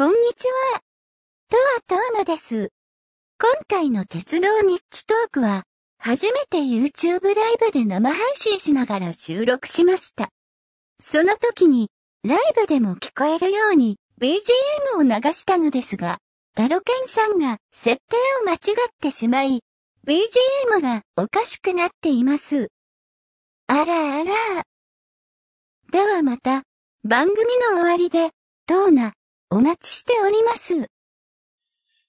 こんにちは。とはとうのです。今回の鉄道ニッチトークは、初めて YouTube ライブで生配信しながら収録しました。その時に、ライブでも聞こえるように BGM を流したのですが、タロケンさんが設定を間違ってしまい、BGM がおかしくなっています。あらあら。ではまた、番組の終わりで、どうな、お待ちしております。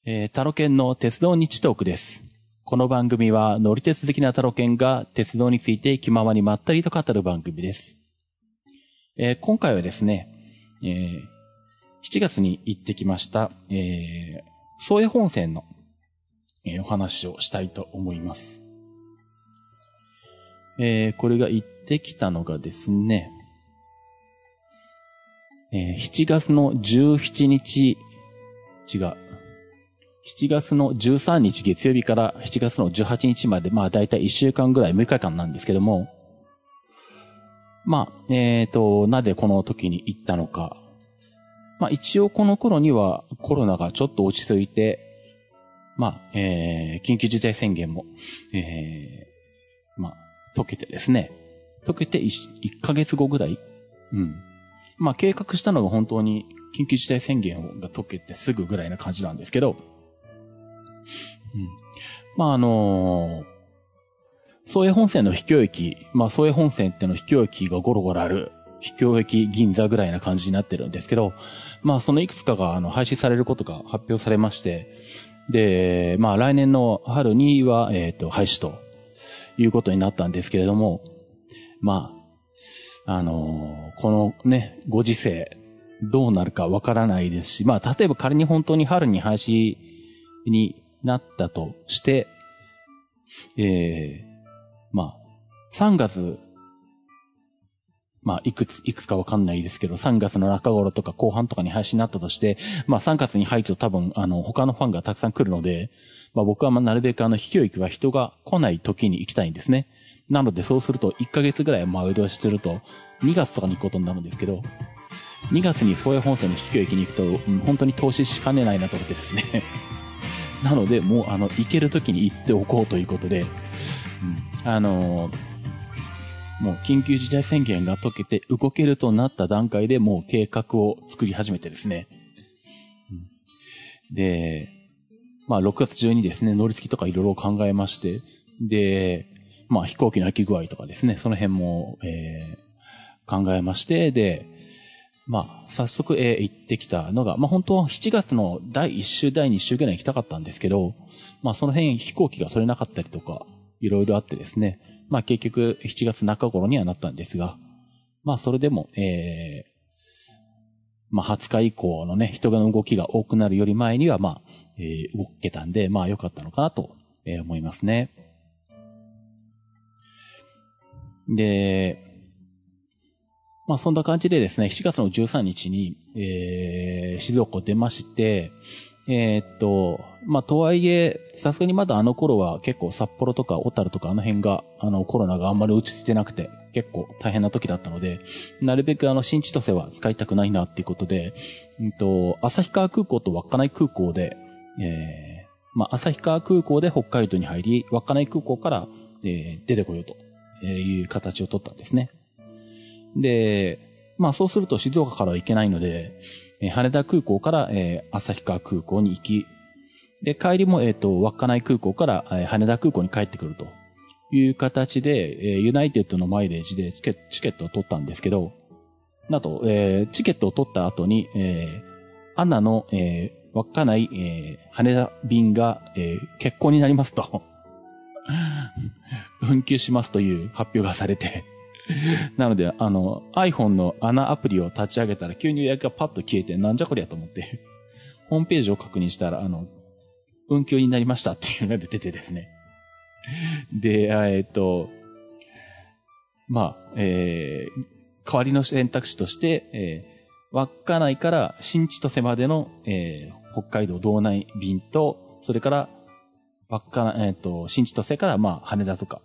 えー、タロケンの鉄道日トークです。この番組は乗り鉄的なタロケンが鉄道について気ままにまったりと語る番組です。えー今回はですね、えー7月に行ってきました、えー、総江本線の、えーお話をしたいと思います。えーこれが行ってきたのがですね、えー7月の17日、違う。7月の13日月曜日から7月の18日まで、まあ大体1週間ぐらい、6日間なんですけども、まあ、えっ、と、なぜこの時に行ったのか。まあ一応この頃にはコロナがちょっと落ち着いて、まあ、えー、緊急事態宣言も、えー、まあ、解けてですね。解けて 1, 1ヶ月後ぐらいうん。まあ計画したのが本当に緊急事態宣言が解けてすぐぐらいな感じなんですけど、うん。まああのー、総江本線の秘境駅、まあ総江本線っての秘境駅がゴロゴロある、秘境駅銀座ぐらいな感じになってるんですけど、まあそのいくつかがあの廃止されることが発表されまして、で、まあ来年の春には、えっ、と、廃止ということになったんですけれども、まあ、あのこのね、ご時世、どうなるかわからないですし、まあ、例えば仮に本当に春に廃止になったとして、ええまあ、3月、まあ、いくつ、いくつかわかんないですけど、3月の中頃とか後半とかに廃止になったとして、まあ3月に入ると多分、あの、他のファンがたくさん来るので、まあ僕はまなるべくあの、秘境駅は人が来ない時に行きたいんですね。なのでそうすると1ヶ月ぐらい前倒しすると、2月とかに行くことになるんですけど、2月に宗谷本線の秘境駅に行くと、うん本当に投資しかねないなと思ってですね。なので、もうあの、行ける時に行っておこうということで、うん、あのーもう緊急事態宣言が解けて動けるとなった段階でもう計画を作り始めてですね。うんで、まあ6月中にですね、乗り継ぎとかいろいろ考えまして、で、まあ飛行機の空き具合とかですね、その辺も、えー考えまして、で、まあ早速、えー行ってきたのが、まあ本当は7月の第1週、第2週ぐらい行きたかったんですけど、まあその辺飛行機が取れなかったりとか、いろいろあってですね、まあ結局7月中頃にはなったんですが、まあそれでも、えーまあ20日以降のね、人がの動きが多くなるより前には、まあ、えー動けたんで、まあ良かったのかなと、えー思いますね。で、まあそんな感じでですね、7月の13日に、えー静岡を出まして、えーっと、まあとはいえ、さすがにまだあの頃は結構札幌とか小樽とかあの辺が、あのコロナがあんまり落ち着いてなくて、結構大変な時だったので、なるべくあの新千歳は使いたくないなっていうことで、うんと、旭川空港と稚内空港で、えーまあ旭川空港で北海道に入り、稚内空港から、えー出てこようという形を取ったんですね。で、まあそうすると静岡からは行けないので、えー羽田空港から、えー旭川空港に行き、で、帰りも、えっ、と、稚内空港から、えー羽田空港に帰ってくるという形で、えーユナイテッドのマイレージでチケチケットを取ったんですけど、あと、えーチケットを取った後に、えーアナの、えー稚内、えー羽田便が、えー欠航になりますと、運休しますという発表がされて、なので、あの、iPhone のアナアプリを立ち上げたら急に予約がパッと消えて、なんじゃこりゃと思って、ホームページを確認したら、あの、運休になりましたっていうのが出てですね。で、えっと、まあ、えー、代わりの選択肢として、えー、稚内から新千歳までの、えー、北海道道内便と、それから、稚内、えっ、と、新千歳から、まあ、羽田とか、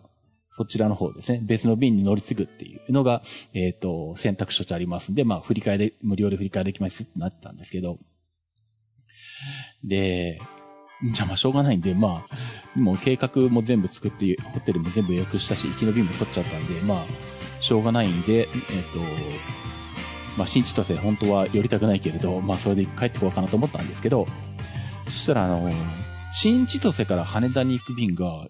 そちらの方ですね、別の便に乗り継ぐっていうのが、えっ、と、選択肢としてありますんで、まあ、振り替えで、無料で振り替えできますってなってたんですけど、で、じゃあまあしょうがないんで、まあ、もう計画も全部作って、ホテルも全部予約したし、行きの便も取っちゃったんで、まあ、しょうがないんで、えっ、と、まあ、新千歳本当は寄りたくないけれど、まあ、それで帰ってこようかなと思ったんですけど、そしたらあの、新千歳から羽田に行く便が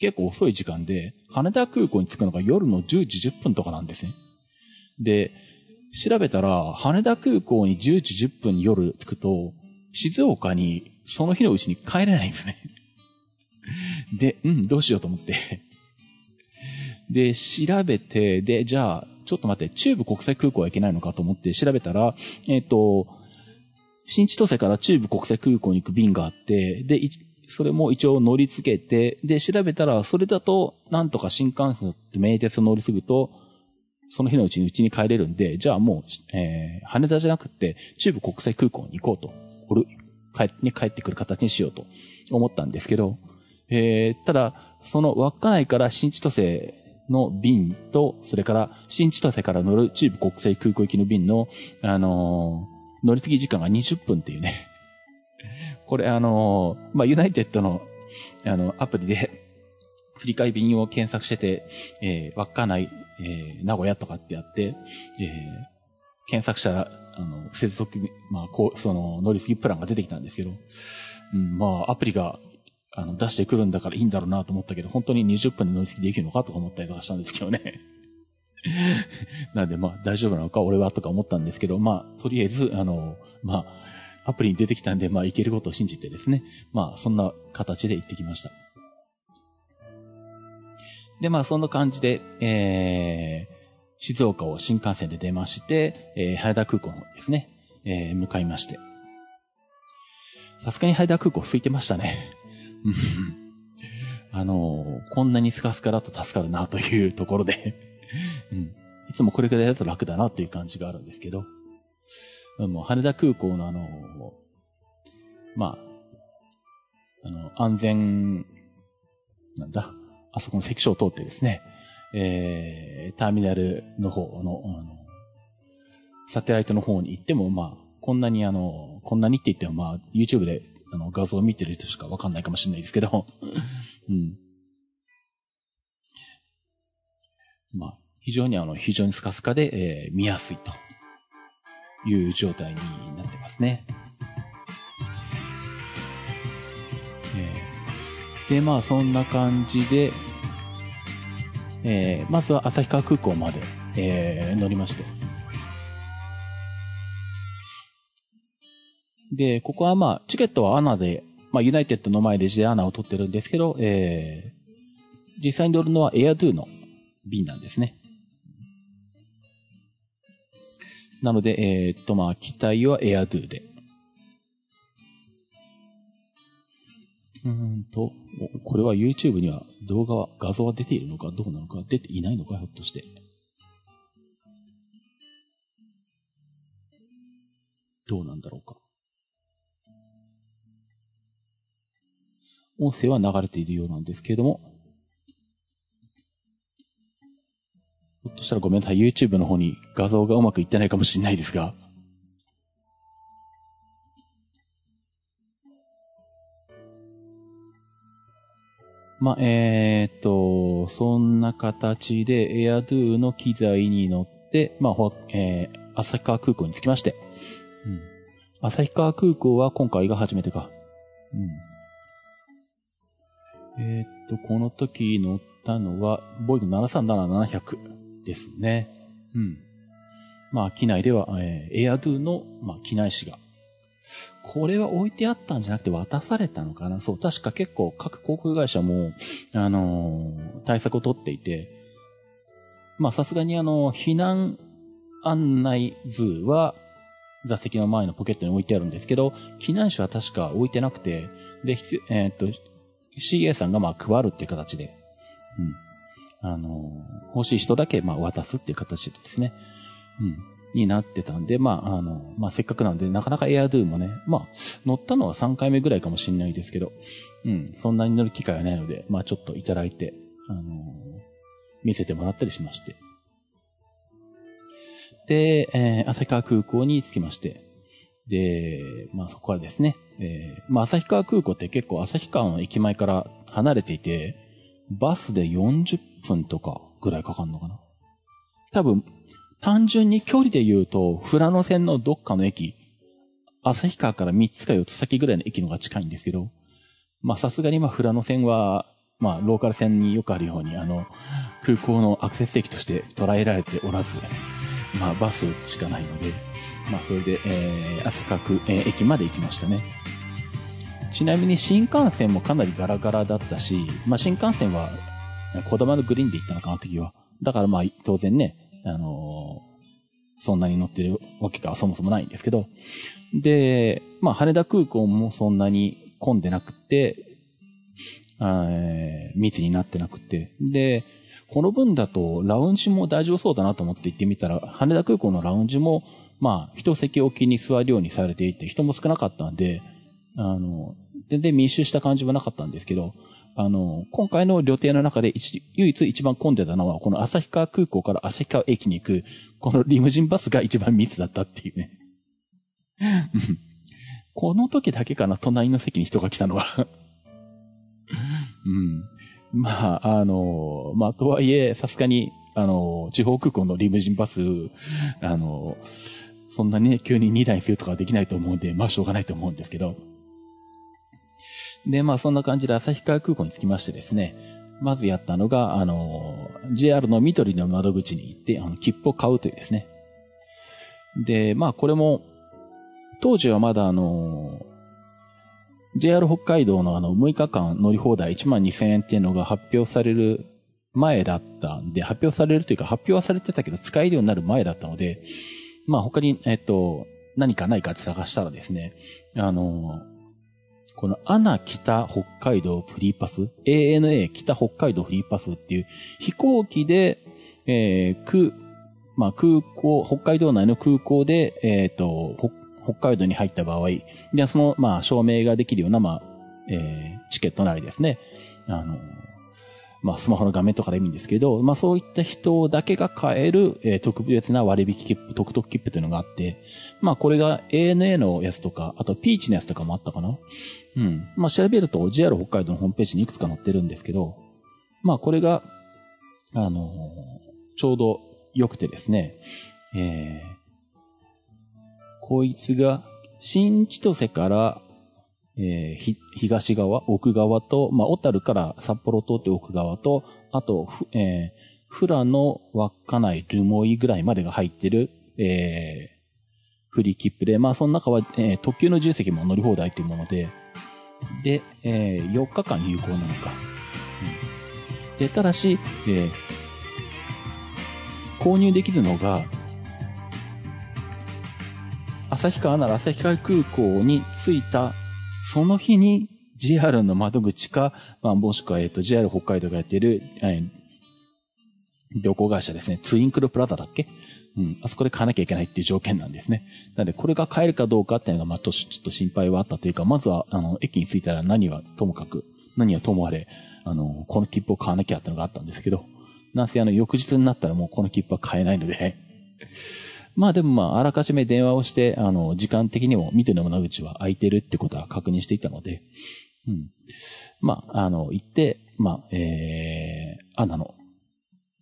結構遅い時間で、羽田空港に着くのが夜の10時10分とかなんですね。で、調べたら、羽田空港に10時10分に夜着くと、静岡にその日のうちに帰れないんですね。で、うん、どうしようと思って。で、調べて、で、じゃあ、ちょっと待って、中部国際空港は行けないのかと思って調べたら、えっ、ー、と、新千歳から中部国際空港に行く便があって、で、それも一応乗り付けて、で、調べたら、それだと、なんとか新幹線と名鉄を乗り継ぐと、その日のうちにうちに帰れるんで、じゃあもう、えー、羽田じゃなくて、中部国際空港に行こうと、おる、帰に帰ってくる形にしようと思ったんですけど、えー、ただ、その稚内から新千歳の便と、それから新千歳から乗る中部国際空港行きの便の、あのー、乗り継ぎ時間が20分っていうね。これあの、まあ、ユナイテッドの、あの、アプリで、振り替え便を検索してて、えー、稚内、えー、名古屋とかってやって、えー、検索したら、あの、接続、まあ、こう、その、乗り継ぎプランが出てきたんですけど、うん、まあ、アプリが、あの、出してくるんだからいいんだろうなと思ったけど、本当に20分で乗り継ぎできるのかとか思ったりとかしたんですけどね。なんで、まあ、大丈夫なのか、俺はとか思ったんですけど、まあ、とりあえず、あの、まあ、アプリに出てきたんで、まあ、いけることを信じてですね、まあ、そんな形で行ってきました。で、まあ、そんな感じで、えー、静岡を新幹線で出まして、えー、羽田空港のですね、えー、向かいまして。さすがに羽田空港空いてましたね。あのー、こんなにスカスカだと助かるなというところでうん、いつもこれくらいだと楽だなという感じがあるんですけど、もう羽田空港のあの、まあ、あの、安全、なんだ、あそこの関所を通ってですね、えー、ターミナルの方の、あの、サテライトの方に行っても、まあ、こんなにあの、こんなにって言っても、まあ、YouTube であの画像を見てる人しかわかんないかもしれないですけど、うん。まあ、非常にあの、非常にスカスカで、えー、見やすいという状態になってますね。えー、で、まあ、そんな感じで、えー、まずは旭川空港まで、えー、乗りまして。で、ここはまあ、チケットは ANA で、まあ、ユナイテッドのマイレージで ANA を取ってるんですけど、えー、実際に乗るのはエアドゥの便なんですね。なので、えー、っと、まあ、機体はエアドゥで。うんと、これは YouTube には動画は、画像は出ているのかどうなのか出ていないのかひょっとして。どうなんだろうか。音声は流れているようなんですけれども、ひょっとしたらごめんなさい。YouTube の方に画像がうまくいってないかもしれないですが、まあ、えー、っと、そんな形で AirDo の機材に乗って、まあ、えー、旭川空港に着きまして。うん。旭川空港は今回が初めてか。うん。えー、っと、この時乗ったのは、ボイド737-700ですね。うん。まあ、機内では、えー、AirDo の、まあ、機内紙がこれは置いてあったんじゃなくて渡されたのかな？そう、確か結構各航空会社も、あのー、対策を取っていて、まあさすがにあの、避難案内図は座席の前のポケットに置いてあるんですけど、避難者は確か置いてなくて、で、えー、っと、CA さんがまあ配るっていう形で、うん。あの、欲しい人だけまあ渡すっていう形でですね。うん。になってたんで、まあ、あの、まあ、せっかくなんで、なかなかエアドゥもね、まあ、乗ったのは3回目ぐらいかもしれないですけど、うん、そんなに乗る機会はないので、まあ、ちょっといただいて、あの、見せてもらったりしまして。で、えー、旭川空港に着きまして、で、まあそこからですね、えー、まあ旭川空港って結構旭川の駅前から離れていて、バスで40分とかぐらいかかるのかな。多分、単純に距離で言うと、富良野線のどっかの駅、旭川から3つか4つ先ぐらいの駅のが近いんですけど、まあさすがにまあ富良野線は、まあローカル線によくあるように、あの、空港のアクセス駅として捉えられておらず、まあバスしかないので、まあそれで、えー、旭川区、えー、駅まで行きましたね。ちなみに新幹線もかなりガラガラだったし、まあ新幹線は、小玉のグリーンで行ったのかな、時は。だからまあ当然ね、あのー、そんなに乗ってるわけがそもそもないんですけど、で、まあ、羽田空港もそんなに混んでなくて、えー、密になってなくて、で、この分だと、ラウンジも大丈夫そうだなと思って行ってみたら、羽田空港のラウンジも、まあ、一席置きに座るようにされていて、人も少なかったんで、あの、全然密集した感じはなかったんですけど、あの、今回の旅程の中で唯一一番混んでたのは、この旭川空港から旭川駅に行く、このリムジンバスが一番密だったっていうね。この時だけかな、隣の席に人が来たのは うん。まあ、あの、まあ、とはいえ、さすがに、あの、地方空港のリムジンバス、あの、そんなにね、急に2台にするとかはできないと思うんで、まあ、しょうがないと思うんですけど。で、まあそんな感じで旭川空港に着きましてですね、まずやったのが、あの、JR の緑の窓口に行って、あの、切符を買うというですね。で、まあこれも、当時はまだあの、JR 北海道のあの、6日間乗り放題1万2000円っていうのが発表される前だったんで、発表されるというか発表はされてたけど使えるようになる前だったので、まあ他に、えっと、何かないかって探したらですね、あの、このアナ北北海道フリーパス、ANA 北北海道フリーパスっていう飛行機で、えー、空、まあ空港、北海道内の空港で、えっ、ー、と、北海道に入った場合、で、その、まあ、証明ができるような、まあ、えー、チケットなりですね。あの、まあ、スマホの画面とかでもいいんですけど、まあ、そういった人だけが買える、えー、特別な割引切符、特特切符というのがあって、まあ、これが ANA のやつとか、あとピーチのやつとかもあったかな。うん。まあ、調べると JR 北海道のホームページにいくつか載ってるんですけど、まあ、これが、あのー、ちょうど良くてですね、えー、こいつが、新千歳から、えー、東側、奥側と、まあ、小樽から札幌通って奥側と、あと、えー、富良野、稚内、留萌ぐらいまでが入ってる、えー、フリー切符で、まあ、その中は、えー、特急の重席も乗り放題というもので、で、えー、4日間有効なのか。うん、で、ただし、えー、購入できるのが、旭川なら旭川空港に着いたその日に JR の窓口か、まあ、もしくは、えっ、と、JR 北海道がやっている、えー、旅行会社ですね。ツインクルプラザだっけうん。あそこで買わなきゃいけないっていう条件なんですね。なので、これが買えるかどうかっていうのが、まあ、ちょっと心配はあったというか、まずは、あの、駅に着いたら何はともかく、何はともあれ、あの、この切符を買わなきゃってのがあったんですけど、なんせあの、翌日になったらもうこの切符は買えないので まあでもまあ、あらかじめ電話をして、あの、時間的にも見ての窓口は空いてるってことは確認していたので、うん。まあ、あの、行って、まあ、えー、アナの、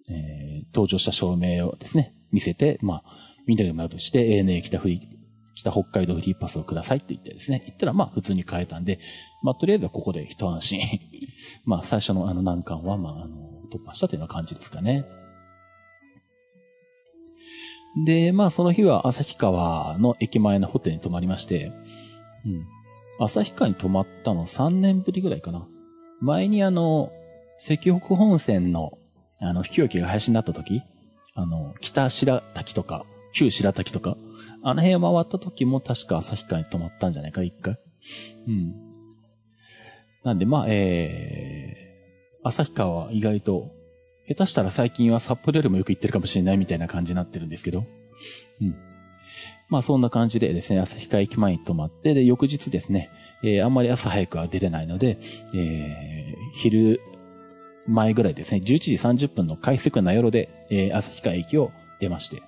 えー、登場した証明をですね、見せて、まあ、緑の窓口で ANA 北フリー、北北海道フリーパスをくださいって言ってですね、言ったらまあ普通に買えたんで、まあとりあえずはここで一安心。まあ最初のあの難関はまああの突破したというような感じですかね。で、まあその日は旭川の駅前のホテルに泊まりまして、うん。旭川に泊まったの3年ぶりぐらいかな。前にあの、石北本線の、あの、引き置きが廃止になった時、あの、北白滝とか、旧白滝とか、あの辺を回った時も確か旭川に泊まったんじゃないか、一回。うん。なんで、まあ、えー、旭川は意外と下手したら最近は札幌よりもよく行ってるかもしれないみたいな感じになってるんですけど。うん。まあそんな感じでですね、旭川駅前に泊まって、で、翌日ですね、えー、あんまり朝早くは出れないので、えー、昼前ぐらいですね、11時30分の快速な夜で、えー、旭川駅を出まして。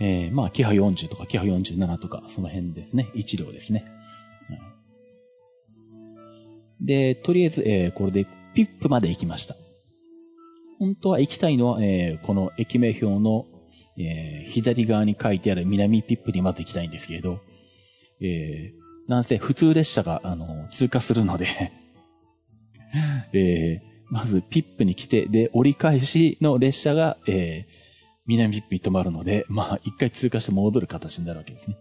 えー、まあ、キハ40とかキハ47とか、その辺ですね。1両ですね。で、とりあえず、えー、これで比布まで行きました。本当は行きたいのは、えー、この駅名表の、えー、左側に書いてある南比布にまず行きたいんですけれど、えー、なんせ普通列車が、あの、通過するので えー、まず比布に来て、で、折り返しの列車が、えー、南比布に止まるので、まあ、一回通過して戻る形になるわけですね。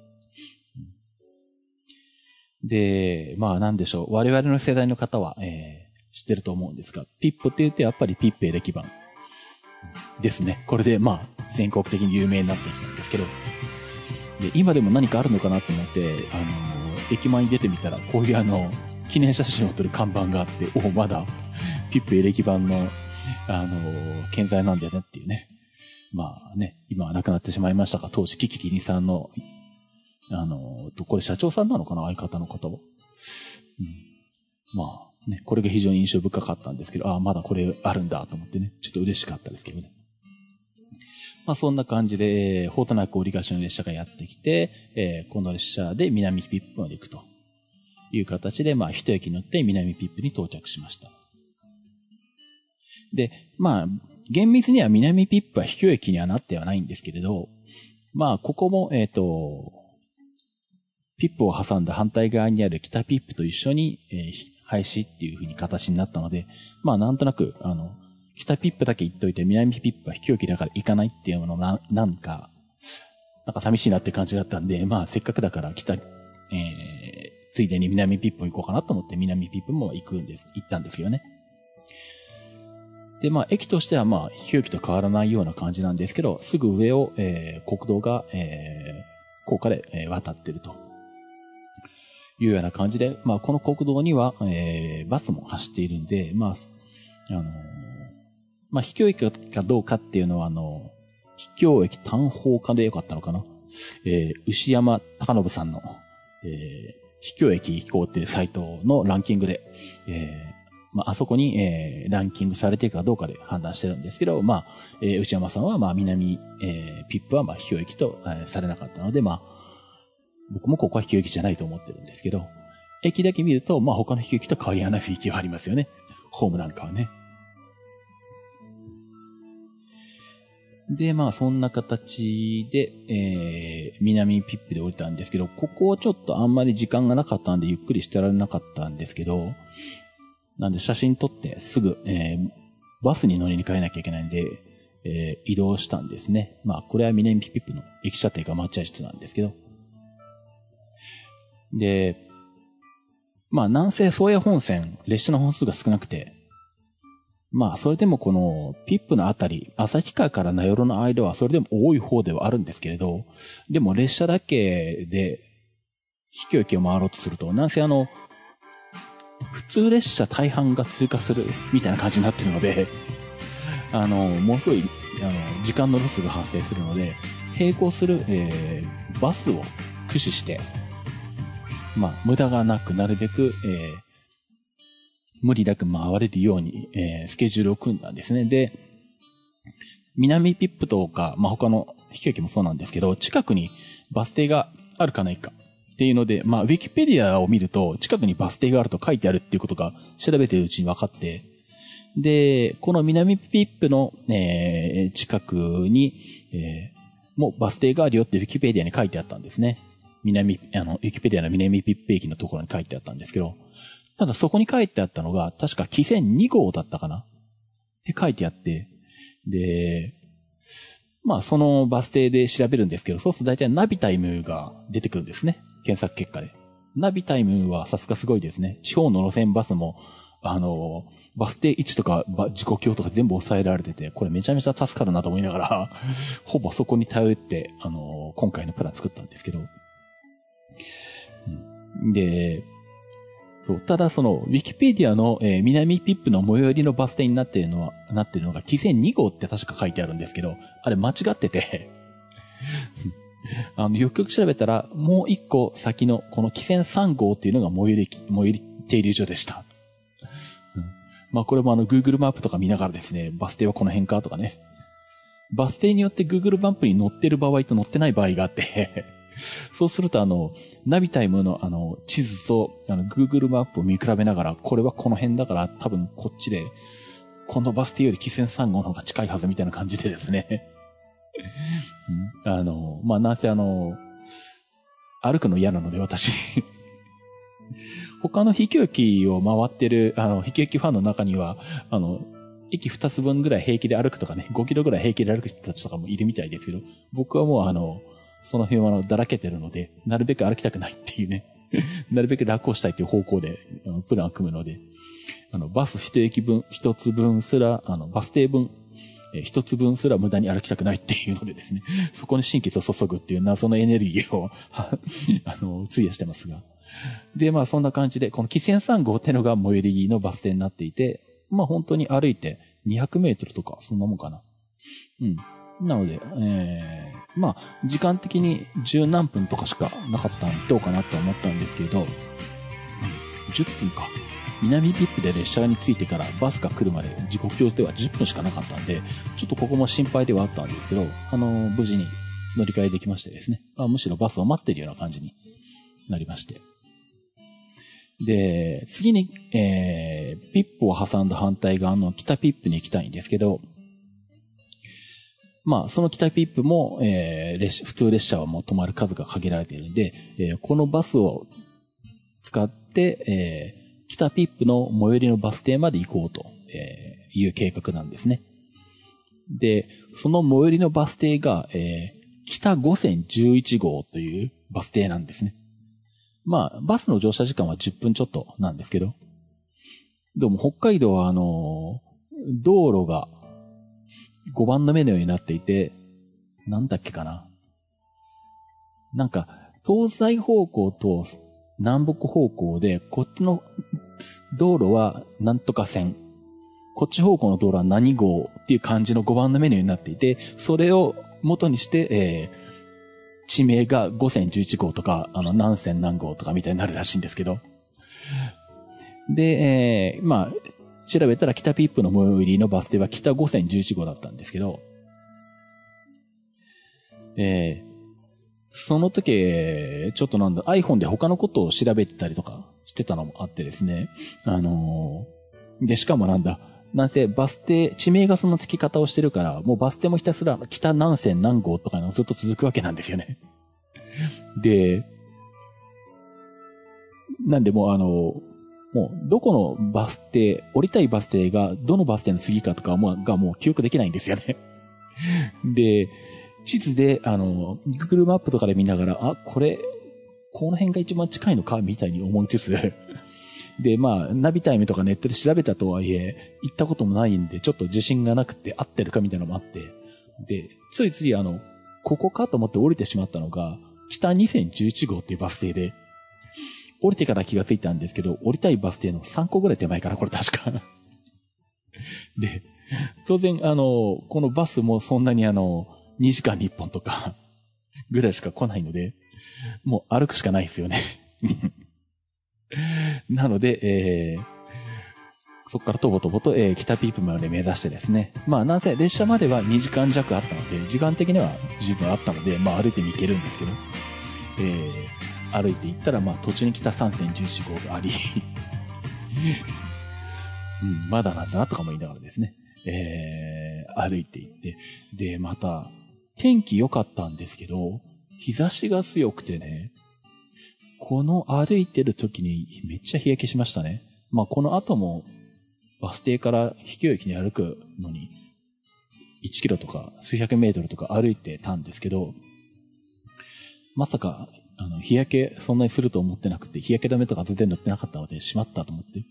で、まあなんでしょう。我々の世代の方は、えー、知ってると思うんですが、ピップって言ってやっぱりピッペ歴版ですね。これでまあ全国的に有名になってきたんですけど、で、今でも何かあるのかなと思って、あのー、駅前に出てみたら、こういうあの、記念写真を撮る看板があって、おまだ、ピップエレキ版の、あのー、健在なんだよねっていうね。まあね、今は亡くなってしまいましたが、当時、キキキリさんのあの、とこれ社長さんなのかな相方の方は。うん。まあ、ね、これが非常に印象深かったんですけど、ああ、まだこれあるんだと思ってね、ちょっと嬉しかったですけどね。まあそんな感じで、ホートナック折り返しの列車がやってきて、えー、この列車で南ピップまで行くという形で、まあ一駅乗って南ピップに到着しました。で、まあ、厳密には南ピップは秘境駅にはなってはないんですけれど、まあここも、えっ、ー、と、ピップを挟んだ反対側にある北ピップと一緒に、えー、廃止っていう風に形になったので、まあなんとなく、あの、北ピップだけ言っといて、南ピップは秘境駅だから行かないっていうのな、なんか、なんか寂しいなって感じだったんで、まあせっかくだから北、えー、ついでに南ピップも行こうかなと思って南ピップも行くんです、行ったんですよね。で、まあ、駅としてはまあ、飛行機と変わらないような感じなんですけど、すぐ上を、えー、国道が、えー、高架で、えー、渡ってると。いうような感じで、まあ、この国道には、えー、バスも走っているんで、まあ、あのー、まあ、秘境駅かどうかっていうのは、あの、秘境駅単方化でよかったのかな？えー、牛山隆信さんの、えー、秘境駅行こうっていうサイトのランキングで、えー、まあ、あそこに、えー、ランキングされてるかどうかで判断してるんですけど、まあ、えー、牛山さんは、まあ、南、えー、ピップは、まあ、秘境駅と、えー、されなかったので、まあ、僕もここは秘境駅じゃないと思ってるんですけど、駅だけ見ると、まあ他の秘境駅と変わりない雰囲気はありますよね。ホームなんかはね。で、まあそんな形で、えー、南ピップで降りたんですけど、ここはちょっとあんまり時間がなかったんでゆっくりしてられなかったんですけど、なんで写真撮ってすぐ、えー、バスに乗りに帰らなきゃいけないんで、えー、移動したんですね。まあこれは南ピップの駅舎ていうか待合室なんですけど、で、まあ、なんせ宗谷本線、列車の本数が少なくて、まあ、それでもこの、ピップのあたり、旭川から名寄の間はそれでも多い方ではあるんですけれど、でも列車だけで、秘境駅を回ろうとすると、なんせあの、普通列車大半が通過するみたいな感じになってるので、あの、ものすごい、あの、時間のロスが発生するので、並行する、えー、バスを駆使して、まあ、無駄がなくなるべく、えー、無理なく回れるように、えー、スケジュールを組んだんですね。で、南ピップとか、まあ、他の秘境駅もそうなんですけど、近くにバス停があるかないかっていうので、まあ、ウィキペディアを見ると、近くにバス停があると書いてあるっていうことが調べてるうちに分かって、で、この南ピップの、えー、近くに、えー、もうバス停があるよってウィキペディアに書いてあったんですね。南、あの、ウィキペディアの南ピッペ駅のところに書いてあったんですけど、ただそこに書いてあったのが、確か汽船2号だったかな？って書いてあって、で、まあそのバス停で調べるんですけど、そうすると大体ナビタイムが出てくるんですね。検索結果で。ナビタイムはさすがすごいですね。地方の路線バスも、あの、バス停位置とか時刻表とか全部抑えられてて、これめちゃめちゃ助かるなと思いながら、ほぼそこに頼って、あの、今回のプラン作ったんですけど、うんで、そう、ただその、ウィキペディアの、えー、南ピップの最寄りのバス停になっているのは、なってるのが、基線2号って確か書いてあるんですけど、あれ間違ってて あの、よくよく調べたら、もう一個先の、この汽船3号っていうのが最寄り、最寄り停留所でした。まあこれもあの、Google マップとか見ながらですね、バス停はこの辺かとかね、バス停によって Google マップに載ってる場合と載ってない場合があって。そうするとあの、ナビタイムのあの、地図とあの、Google マップを見比べながら、これはこの辺だから多分こっちで、このバス停より汽船3号の方が近いはずみたいな感じでですね。あの、まあ、なんせあの、歩くの嫌なので私。他の秘境駅を回ってる、あの、秘境駅ファンの中には、あの、駅二つ分ぐらい平気で歩くとかね、5キロぐらい平気で歩く人たちとかもいるみたいですけど、僕はもうあの、その辺はあの、だらけてるので、なるべく歩きたくないっていうね、なるべく楽をしたいという方向で、あのプランを組むので、あの、バス一駅分、一つ分すら、あの、バス停分、え一つ分すら無駄に歩きたくないっていうのでですね、そこに心血を注ぐっていう謎のエネルギーを あの、費やしてますが。で、まあそんな感じで、この汽船3号ってのが最寄りのバス停になっていて、まあ本当に歩いて200メートルとか、そんなもんかな。うん。なので、えー、まあ、時間的に十何分とかしかなかったんどうかなと思ったんですけど、うん、10分か。南ピップで列車に着いてからバスが来るまで時刻表では10分しかなかったんで、ちょっとここも心配ではあったんですけど、あの、無事に乗り換えできましてですね。あむしろバスを待ってるような感じになりまして。で、次に、えー、ピップを挟んだ反対側の北ピップに行きたいんですけど、まあ、その北ピップも、えー、列普通列車はもう止まる数が限られているんで、えー、このバスを使って、えー、北ピップの最寄りのバス停まで行こうと、えー、いう計画なんですね。で、その最寄りのバス停が、えー、北5011号というバス停なんですね。まあ、バスの乗車時間は10分ちょっとなんですけど、でも北海道はあの、道路が5番の目のようになっていて、なんだっけかな。なんか、東西方向と南北方向で、こっちの道路はなんとか線。こっち方向の道路は何号っていう感じの5番のメニューになっていて、それを元にして、えー、地名が5線11号とか、あの、何線何号とかみたいになるらしいんですけど。で、えー、まあ、調べたら北ピップの最寄りのバス停は北5線11号だったんですけど、えー、その時、ちょっとなんだ、iPhone で他のことを調べたりとかしてたのもあってですね、あのー、で、しかもなんだ、なんせバス停、地名がその付き方をしてるから、もうバス停もひたすら北何線何号とかがずっと続くわけなんですよね。で、なんでもうあの、もう、どこのバス停、降りたいバス停が、どのバス停の次かとかも、がもう記憶できないんですよね。で、地図で、あの、Google マップとかで見ながら、あ、これ、この辺が一番近いのか？みたいに思いつつ、で、まあ、ナビタイムとかネットで調べたとはいえ、行ったこともないんで、ちょっと自信がなくて合ってるかみたいなのもあって、で、ついついあの、ここかと思って降りてしまったのが、北2011号っていうバス停で、降りてから気がついたんですけど、降りたいバス停の3個ぐらい手前から、これ確か。で、当然、あの、このバスもそんなにあの、2時間に1本とか、ぐらいしか来ないので、もう歩くしかないですよね なので、えー、そこからとぼとぼと、えー、北ピープまで目指してですね。まあ、なぜ列車までは2時間弱あったので、時間的には十分あったので、まあ歩いてに行けるんですけど、えー、歩いていったら、まあ、途中に来た3 1 4号があり うん、まだなんだなとかも言いながらですね、えー、歩いていって、で、また、天気良かったんですけど、日差しが強くてね、この歩いてる時にめっちゃ日焼けしましたね。まあ、この後も、バス停から秘境駅に歩くのに、1キロとか数百メートルとか歩いてたんですけど、まさかあの、日焼けそんなにすると思ってなくて、日焼け止めとか全然塗ってなかったので、しまったと思って。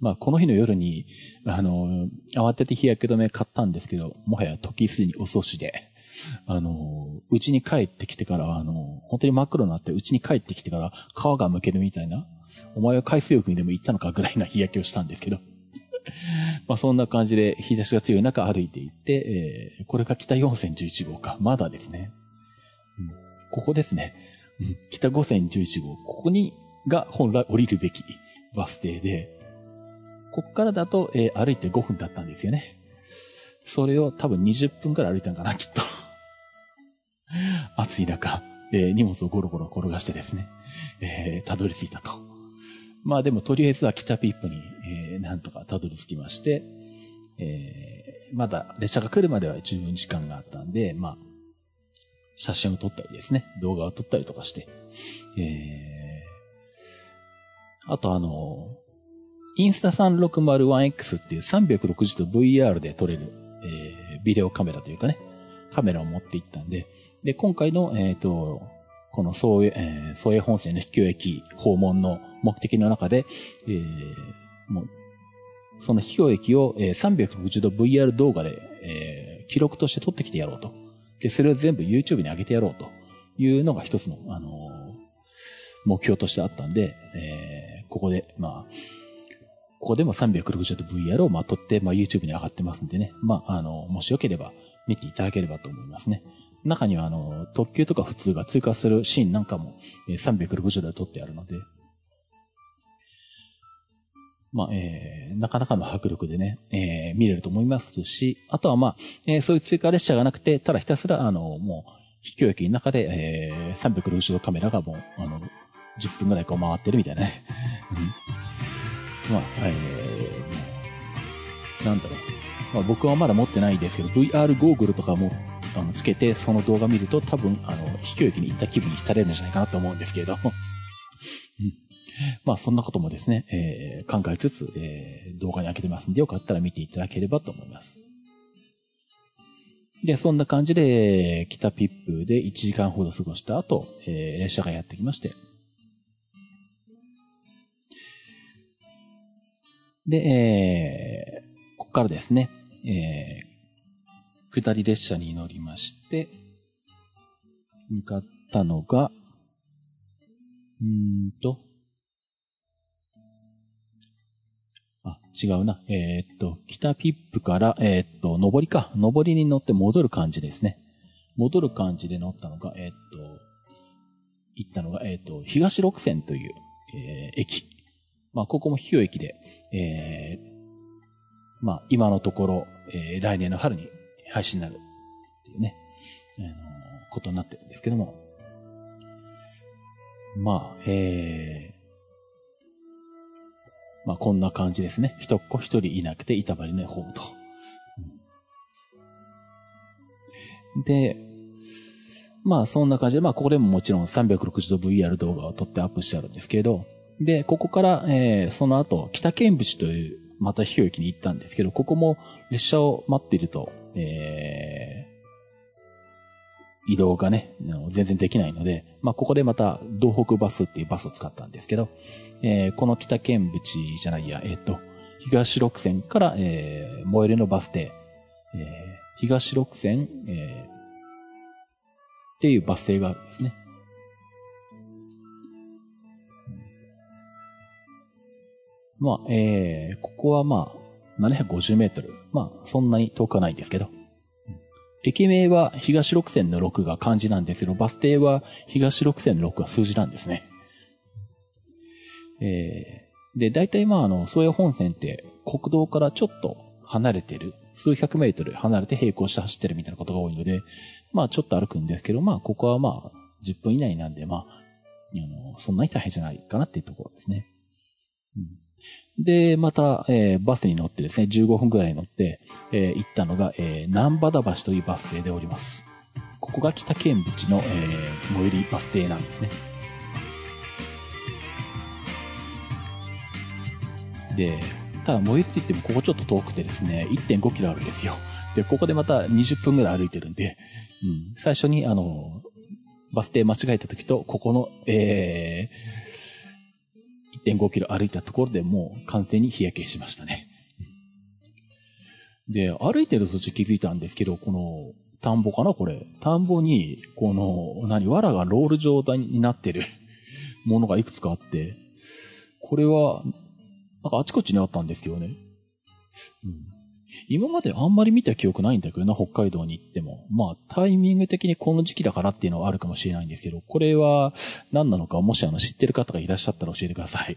まあ、この日の夜に、あの、慌てて日焼け止め買ったんですけど、もはや時すでに遅しで、あの、うちに帰ってきてから、あの、本当に真っ黒になって、うちに帰ってきてから皮がむけるみたいな、お前は海水浴にでも行ったのかぐらいな日焼けをしたんですけど。まあそんな感じで日差しが強い中歩いていって、えー、これが北4011号か。まだですね。うん、ここですね。北五線11号、ここに、が本来降りるべきバス停で、こっからだと、えー、歩いて5分だったんですよね。それを多分20分くらい歩いたんかな、きっと。暑い中、えー、荷物をゴロゴロ転がしてですね、えー、たどり着いたと。まあでもとりあえずは北ピップに、えー、なんとかたどり着きまして、えー、まだ列車が来るまでは十分時間があったんで、まあ、写真を撮ったりですね、動画を撮ったりとかして、えー、あとあの、インスタ 360-1X っていう360度 VR で撮れる、えー、ビデオカメラというかね、カメラを持っていったんで、で、今回の、えっ、ー、と、この総営、えー、総営本線の秘境駅訪問の目的の中で、えー、もう、その秘境駅を、えー、360度 VR 動画で、えー、記録として撮ってきてやろうと。で、それを全部 YouTube に上げてやろうというのが一つの、あのー、目標としてあったんで、えー、ここで、まあ、ここでも360度 VR をまあ撮って、まあ YouTube に上がってますんでね。まあ、あの、もしよければ見ていただければと思いますね。中にはあの、特急とか普通が追加するシーンなんかも、えー、360度で撮ってあるので、まあ、えー、なかなかの迫力でね、えー、見れると思いますし、あとはまあ、えー、そういう追加列車がなくて、ただひたすら、あの、もう、秘境駅の中で、えー、360度カメラがもう、あの、10分くらいこう回ってるみたいなね。まあ、えー、なんだろう。まあ僕はまだ持ってないですけど、VR ゴーグルとかも、あの、つけて、その動画見ると多分、あの、秘境駅に行った気分に浸れるんじゃないかなと思うんですけれども。うんまあそんなこともですね、えー、考えつつ、えー、動画に開けてますんで、よかったら見ていただければと思います。で、そんな感じで、北ピップで1時間ほど過ごした後、えー、列車がやってきまして。で、えー、ここからですね、えー、下り列車に乗りまして、向かったのが、うーんと、あ、違うな。えー、っと、北ピップから、えー、っと、上りか。上りに乗って戻る感じですね。戻る感じで乗ったのが、えー、っと、行ったのが、えっと、東六線という、え駅。まあ、ここも秘境駅で、えまあ、今のところ、え来年の春に廃止になるっていうね、あのことになってるんですけども。まあ、えまあこんな感じですね。一っ子一人いなくて板張りのホームと。で、まあそんな感じで、まあここでももちろん360度 VR 動画を撮ってアップしてあるんですけど、で、ここから、えー、その後、北見淵という、また秘境駅に行ったんですけど、ここも列車を待っていると、えー移動がね、全然できないので、まあ、ここでまた、道北バスっていうバスを使ったんですけど、えー、この北県淵じゃないや、えっ、ー、と、東六線から、えー、最寄りのバス停、えー、東六線、えー、っていうバス停があるんですね。まあ、えー、ここはまあ、750メートル。まあ、そんなに遠くはないんですけど。駅名は東六線の6が漢字なんですけど、バス停は東六線の6が数字なんですね。えー、で、大体まああの、宗谷本線って国道からちょっと離れてる、数百メートル離れて並行して走ってるみたいなことが多いので、まあちょっと歩くんですけど、まあここはまあ10分以内なんで、まあ、あの、そんなに大変じゃないかなっていうところですね。うんで、また、えー、バスに乗ってですね、15分くらい乗って、えー、行ったのが、えー、南波田橋というバス停でおります。ここが北県淵の、えー、最寄りバス停なんですね。で、ただ最寄りって言ってもここちょっと遠くてですね、1.5キロあるんですよ。で、ここでまた20分くらい歩いてるんで、うん、最初にあの、バス停間違えた時と、ここの、えー、1.5キロ歩いたところでもう完全に日焼けしましたね。で、歩いてる途中気づいたんですけど、この、田んぼかなこれ。田んぼに、この、何、藁がロール状態になってる ものがいくつかあって、これは、なんかあちこちにあったんですけどね。うん、今まであんまり見た記憶ないんだけどな、北海道に行っても。まあ、タイミング的にこの時期だからっていうのはあるかもしれないんですけど、これは何なのか、もしあの知ってる方がいらっしゃったら教えてください。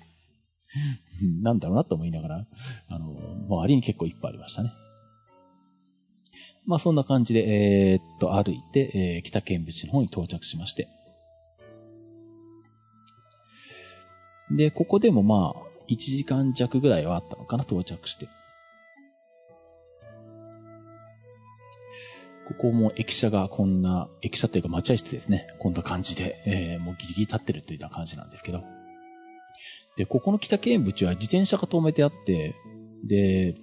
なんだろうなと思いながら、あの、周りに結構いっぱいありましたね。まあそんな感じで、えー、っと、歩いて、えー、北見淵の方に到着しまして。で、ここでもまあ、1時間弱ぐらいはあったのかな、到着して。ここも駅舎がこんな、駅舎っていうか待合室ですね。こんな感じで、えー、もうギリギリ立ってるというような感じなんですけど。で、ここの北見淵は自転車が止めてあって、で、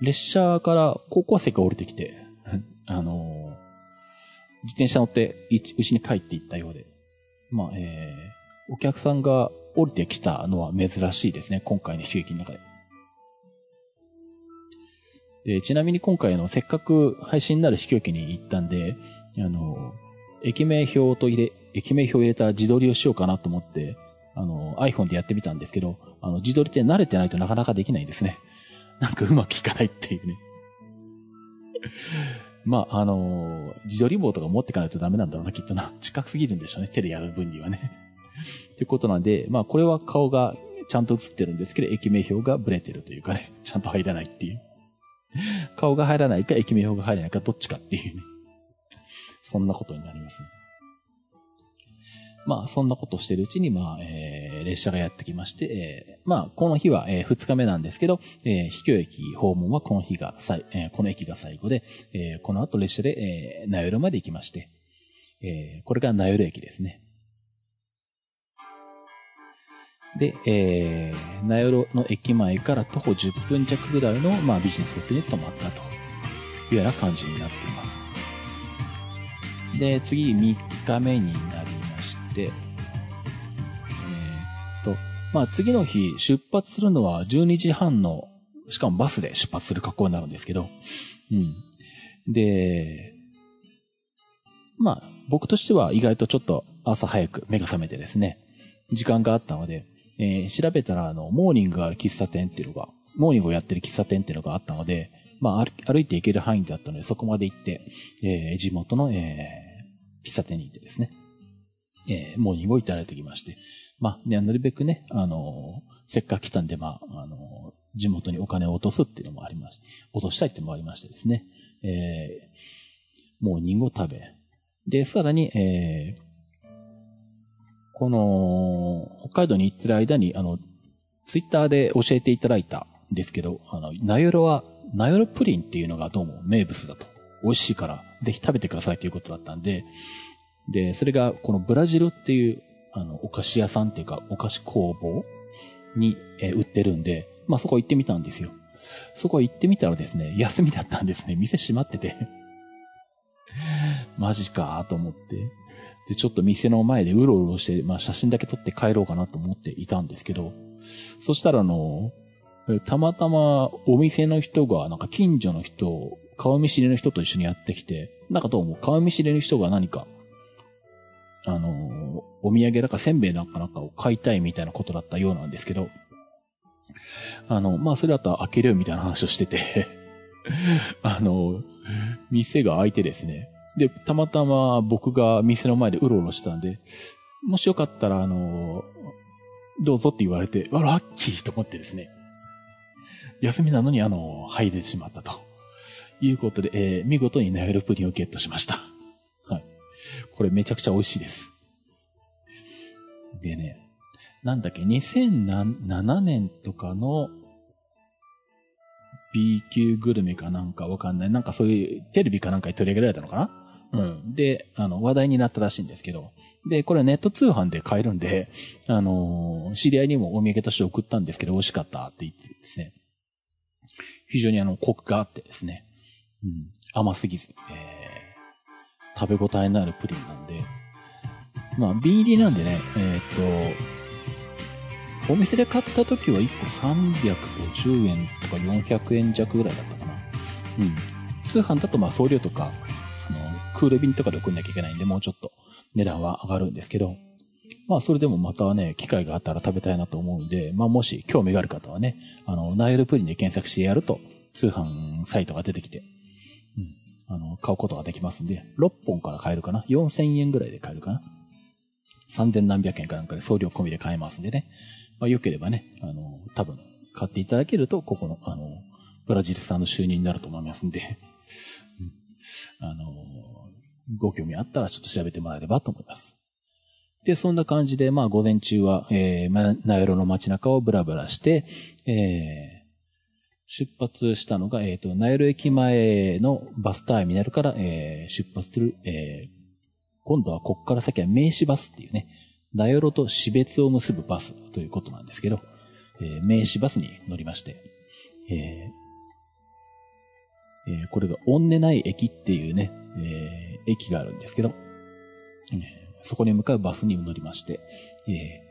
列車から高校生が降りてきて、あのー、自転車乗ってうちに帰っていったようで、まあ、えー、お客さんが降りてきたのは珍しいですね、今回の悲劇の中で。で、ちなみに今回のせっかく配信になる飛行機に行ったんで、あの、駅名表と入れ、駅名表を入れた自撮りをしようかなと思って、あの、iPhone でやってみたんですけど、あの、自撮りって慣れてないとなかなかできないんですね。なんかうまくいかないっていうね。まあ、あの自撮り棒とか持ってかないとダメなんだろうな、きっとな。近すぎるんでしょうね、手でやる分にはね。ということなんで、まあ、これは顔がちゃんと映ってるんですけど、駅名表がブレてるというかね、ちゃんと入らないっていう。顔が入らないか、駅名表が入らないか、どっちかっていうね。そんなことになりますね。まあ、そんなことしてるうちに、まあ、えー、列車がやってきまして、えー、まあ、この日は、えー、2日目なんですけど、えー、秘境駅訪問はこの日が最、えー、この駅が最後で、えー、この後列車で、えー、名寄まで行きまして、えー、これが名寄駅ですね。で、えー、名寄の駅前から徒歩10分弱ぐらいの、まあ、ビジネスホテルに泊まったというような感じになっています。で、次3日目になりまして、えー、っと、まあ、次の日出発するのは12時半の、しかもバスで出発する格好になるんですけど、うん。で、まあ、僕としては意外とちょっと朝早く目が覚めてですね、時間があったので、えー、調べたら、あの、モーニングがある喫茶店っていうのが、モーニングをやってる喫茶店っていうのがあったので、まあ、歩いて行ける範囲だったので、そこまで行って、えー、地元の、えー、喫茶店に行ってですね、えー、モーニングをいただいてきまして、まあ、ね、なるべくね、あのせっかく来たんで、まあ、あの地元にお金を落とすっていうのもありまして、落としたいっていうのもありましてですね、えー、モーニングを食べ、で、さらに、えー、この、北海道に行ってる間に、あの、ツイッターで教えていただいたんですけど、あの、ナヨロは、ナヨロプリンっていうのがどうも名物だと。美味しいから、ぜひ食べてくださいということだったんで、で、それが、このブラジルっていう、あの、お菓子屋さんっていうか、お菓子工房に、え売ってるんで、まあ、そこ行ってみたんですよ。そこ行ってみたらですね、休みだったんですね。店閉まってて マジかと思って。で、ちょっと店の前でうろうろして、まあ写真だけ撮って帰ろうかなと思っていたんですけど、そしたらあの、たまたまお店の人が、なんか近所の人、顔見知りの人と一緒にやってきて、なんかどうも顔見知りの人が何か、あの、お土産だかせんべいなんかなんかを買いたいみたいなことだったようなんですけど、あの、まあそれだったら開けるみたいな話をしてて あの、店が開いてですね、で、たまたま僕が店の前でうろうろしたんで、もしよかったら、あの、どうぞって言われて、あ、ラッキーと思ってですね。休みなのに、あの、入れてしまったと。いうことで、えー、見事にナイルプリンをゲットしました。はい。これめちゃくちゃ美味しいです。でね、なんだっけ、2007年とかの B 級グルメかなんかわかんない。なんかそういうテレビかなんかに取り上げられたのかなうん。で、あの、話題になったらしいんですけど、で、これネット通販で買えるんで、あの知り合いにもお土産として送ったんですけど、美味しかったって言ってですね、非常にあの、コクがあってですね、うん、甘すぎず、えー、食べ応えのあるプリンなんで、まあ、瓶入りなんでね、えー、っと、お店で買った時は1個350円とか400円弱ぐらいだったかな。うん。通販だとまあ送料とかクール便とかで送んなきゃいけないんで、もうちょっと値段は上がるんですけど、まあ、それでもまたね、機会があったら食べたいなと思うんで、まあ、もし興味がある方はね、あの、ナイルプリンで検索してやると、通販サイトが出てきて、うん、あの、買うことができますんで、6本から買えるかな ?4000 円ぐらいで買えるかな ?3000 何百円かなんかで送料込みで買えますんでね。まあ、良ければね、あの、多分、買っていただけると、ここの、あの、ブラジル産の収入になると思いますんで、うんあの、ご興味あったらちょっと調べてもらえればと思います。で、そんな感じで、まあ、午前中は、えー、ナイロの街中をブラブラして、えー、出発したのが、えっ、ー、と、ナイロ駅前のバスターミナルから、えー、出発する、えー、今度はこっから先は名刺バスっていうね、ナヨロと死別を結ぶバスということなんですけど、えー、名刺バスに乗りまして、えーえー、これがオンネナイ駅っていうね、えー、駅があるんですけど、そこに向かうバスに乗りまして、え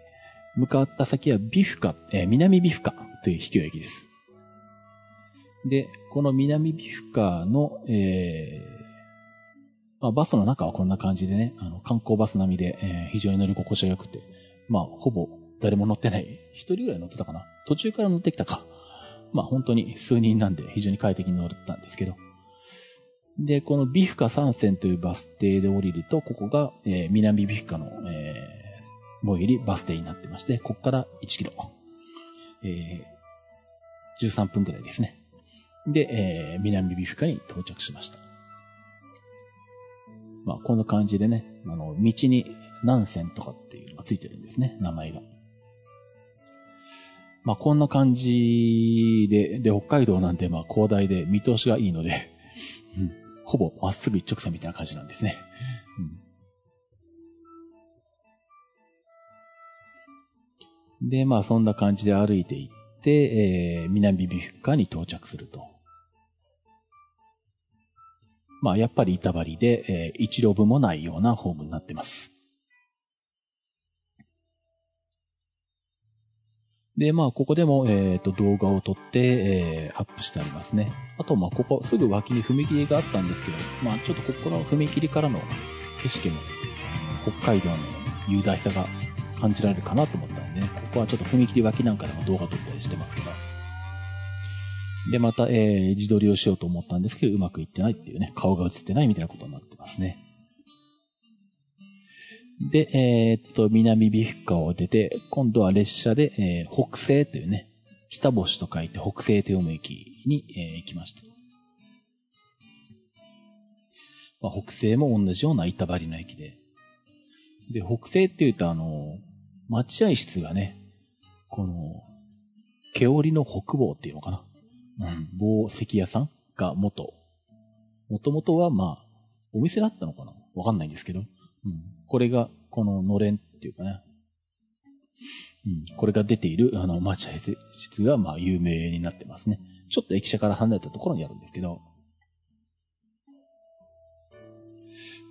ー、向かった先はビフカ、えー、南ビフカという秘境駅です。で、この南ビフカの、えー、まあ、バスの中はこんな感じでね、あの、観光バス並みで、えー、非常に乗り心地が良くて、まあ、ほぼ誰も乗ってない。一人ぐらい乗ってたかな途中から乗ってきたか。まあ、本当に数人なんで非常に快適に乗ったんですけど。で、このビフカ3線というバス停で降りると、ここが、えー、南ビフカの、えー、最寄りバス停になってまして、ここから1キロ。えー、13分くらいですね。で、えー、南ビフカに到着しました。まあ、こんな感じでね、あの、道に何線とかっていうのがついてるんですね、名前が。まあ、こんな感じで、で、北海道なんで、まあ、広大で見通しがいいので、うん、ほぼまっすぐ一直線みたいな感じなんですね。うん、で、まあ、そんな感じで歩いていって、えー、南ビフカに到着すると。まあ、やっぱり板張りで、えー、一路分もないようなホームになってます。で、まあ、ここでも、えっ、ー、と、動画を撮って、えー、アップしてありますね。あと、まあ、ここ、すぐ脇に踏切があったんですけど、まあ、ちょっとここの踏切からの景色も、北海道の雄大さが感じられるかなと思ったんでね、ここはちょっと踏切脇なんかでも動画撮ったりしてますけど、で、また、えー、自撮りをしようと思ったんですけど、うまくいってないっていうね、顔が映ってないみたいなことになってますね。で、えー、っと、南ビフカを出て、今度は列車で、えー、北西というね、北星と書いて北西と読む駅に、えー、行きました。まあ、北西も同じような板張りの駅で。で、北西って言うと、あの、待合室がね、この、毛織の北房っていうのかな。うん、宝石屋さんが元。もともとはまあ、お店だったのかなわかんないんですけど。うん。これが、こののれんっていうかね。うん。これが出ている、あの、待合室が、まあ、有名になってますね。ちょっと駅舎から離れたところにあるんですけど。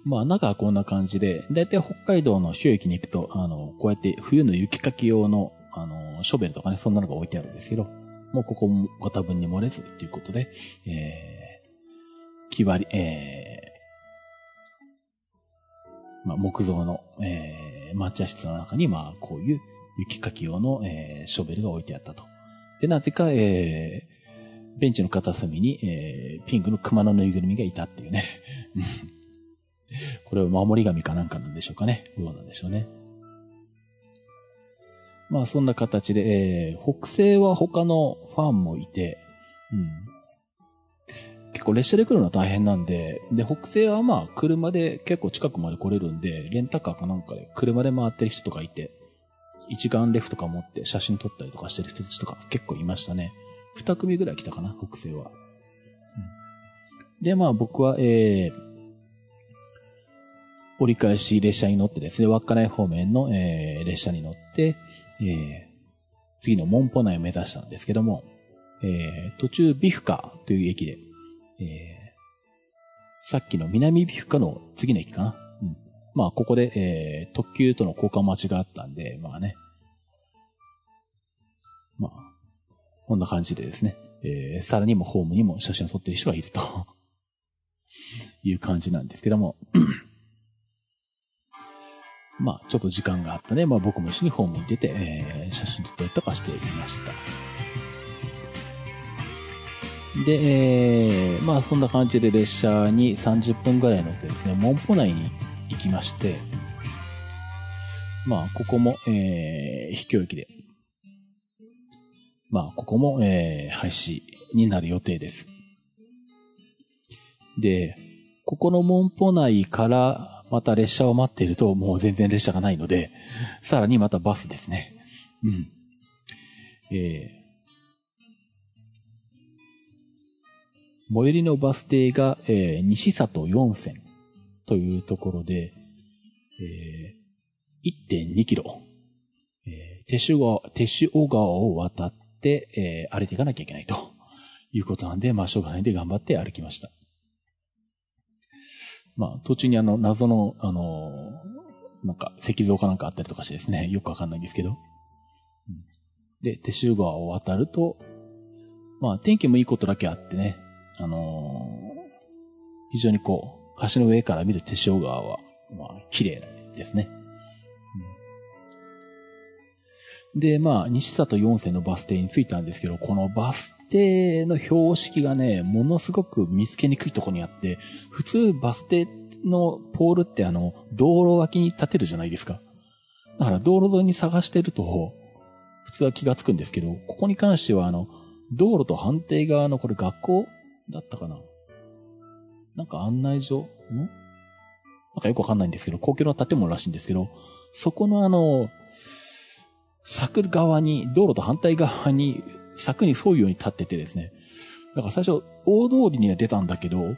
まあ、中はこんな感じで、だいたい北海道の収駅に行くと、あの、こうやって冬の雪かき用の、あの、ショベルとかね、そんなのが置いてあるんですけど、もうここもご多分に漏れずということで、えー、木割り、えー、まあ、木造の、えー、抹茶室の中に、まあ、こういう雪かき用の、えー、ショベルが置いてあったと。で、なぜか、えー、ベンチの片隅に、えー、ピンクの熊のぬいぐるみがいたっていうね。これは守り神かなんかなんでしょうかね。どうなんでしょうね。まあそんな形で、えー、北西は他のファンもいて、うん。結構列車で来るのは大変なんで、で、北西はまあ車で結構近くまで来れるんで、レンタカーかなんかで車で回ってる人とかいて、一眼レフとか持って写真撮ったりとかしてる人たちとか結構いましたね。二組ぐらい来たかな、北西は。うん、で、まあ僕は、えー、折り返し列車に乗ってですね、稚内方面の、えー、列車に乗って、えー、次のモンポ内を目指したんですけども、えー、途中ビフカという駅で、えー、さっきの南ビフカの次の駅かな？うん、まあ、ここで、えー、特急との交換待ちがあったんで、まあね。まあ、こんな感じでですね、えー、さらにもホームにも写真を撮ってる人がいると いう感じなんですけども まあ、ちょっと時間があったね。まあ、僕も一緒にホームに出て、えー、写真撮ったりとかしていました。で、えー、まあ、そんな感じで列車に30分ぐらい乗ってですね、門舗内に行きまして、まあ、ここも、えー、秘境駅で、まあ、ここも、えー、廃止になる予定です。で、ここの門舗内からまた列車を待っているともう全然列車がないので、さらにまたバスですね。うん。えー、最寄りのバス停が、えー、西里4線というところで、えー、1.2キロ、えー、手手川、手手小川を渡って、えー、歩いていかなきゃいけないということなんで、まあ、しょうがないんで頑張って歩きました。まあ、途中にあの、謎の、あの、なんか、石像かなんかあったりとかしてですね、よくわかんないんですけど。うん、で、手州川を渡ると、まあ、天気もいいことだけあってね、あのー、非常にこう、橋の上から見る手塩川は、まあ、綺麗ですね。うん、で、まあ、西里4世のバス停に着いたんですけど、このバス停の標識がね、ものすごく見つけにくいとこにあって、普通バス停のポールってあの、道路脇に立てるじゃないですか。だから道路沿いに探してると、普通は気がつくんですけど、ここに関してはあの、道路と反対側のこれ学校だったかな。なんか案内所？ん？なんかよくわかんないんですけど、公共の建物らしいんですけど、そこのあの、柵側に、道路と反対側に柵に沿うように立っててですね。だから最初、大通りには出たんだけど、え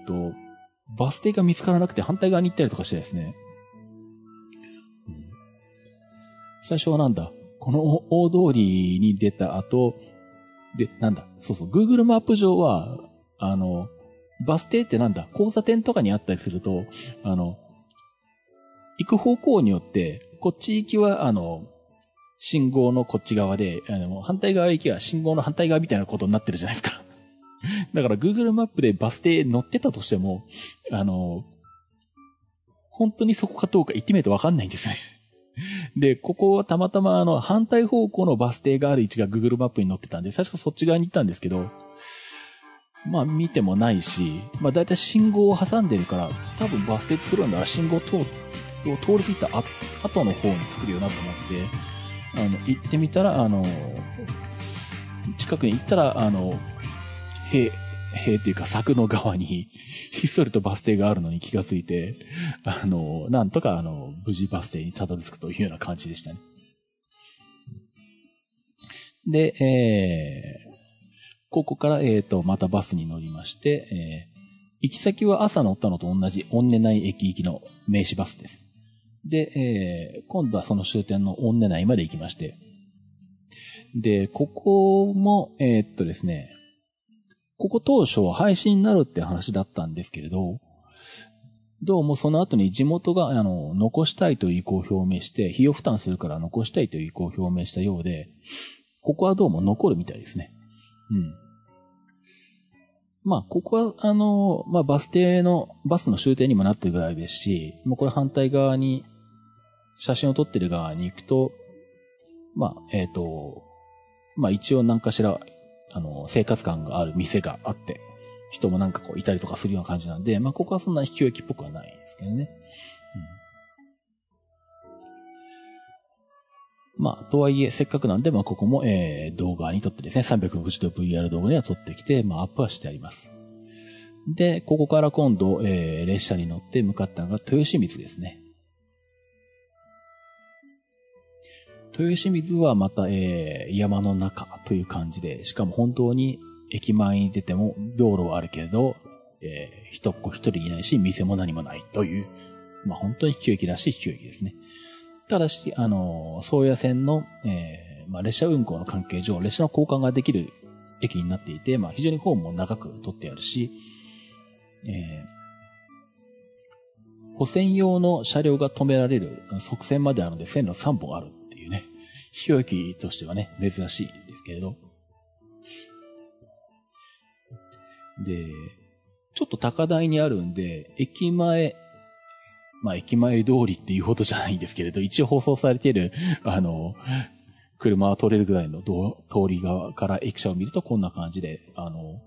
っ、と、バス停が見つからなくて反対側に行ったりとかしてですね。うん、最初はなんだ、この大通りに出た後、で、なんだ、そうそう、Google マップ上は、あの、バス停ってなんだ、交差点とかにあったりすると、あの、行く方向によって、こっち行きは、あの、信号のこっち側で、あの、反対側行きは信号の反対側みたいなことになってるじゃないですか。だから Google マップでバス停乗ってたとしても、あの、本当にそこかどうか行ってみないとわかんないんですね。で、ここはたまたまあの、反対方向のバス停がある位置が Google マップに載ってたんで、最初そっち側に行ったんですけど、まあ見てもないし、まあ大体信号を挟んでるから、多分バス停作るんだら信号通を通り過ぎた後の方に作るよなと思って、あの、行ってみたら、あの、近くに行ったら、あの、塀、塀っていうか柵の側に、ひっそりとバス停があるのに気がついて、あの、なんとかあの、無事バス停にたどり着くというような感じでしたね。で、えー、ここから、えっ、ー、と、またバスに乗りまして、えー、行き先は朝乗ったのと同じ、オンネ内駅行きの名刺バスです。で、えー、今度はその終点のオンネ内まで行きまして、で、ここも、えー、っとですね、ここ当初は廃止になるって話だったんですけれど、どうもその後に地元が、あの、残したいという意向を表明して、費用負担するから残したいという意向を表明したようで、ここはどうも残るみたいですね。うん。まあ、ここは、あの、まあ、バス停の、バスの終点にもなってるぐらいですし、もうこれ反対側に写真を撮ってる側に行くと、まあ、えっ、ー、と、まあ一応何かしら、あの、生活感がある店があって、人もなんかこういたりとかするような感じなんで、まあここはそんな秘境駅っぽくはないですけどね。うん、まあ、とはいえ、せっかくなんで、まあここも、えー、動画に撮ってですね、360度 VR 動画には撮ってきて、まあアップはしてあります。で、ここから今度、えー、列車に乗って向かったのが豊清水ですね。豊清水はまた、えー、山の中という感じで、しかも本当に駅前に出ても道路はあるけれど、えー、人っ子一人いないし、店も何もないという、まあ本当に秘境駅らしい秘境駅ですね。ただし、あの、宗谷線の、えー、まあ列車運行の関係上、列車の交換ができる駅になっていて、まあ非常にホームも長く取ってあるし、えー、補線用の車両が止められる側線まであるので線路3本あるいうね、飛行機としてはね、珍しいんですけれど。で、ちょっと高台にあるんで、駅前、まあ駅前通りっていうほどじゃないんですけれど、一応放送されている、あの、車は通れるぐらいの通り側から駅舎を見るとこんな感じで、あの、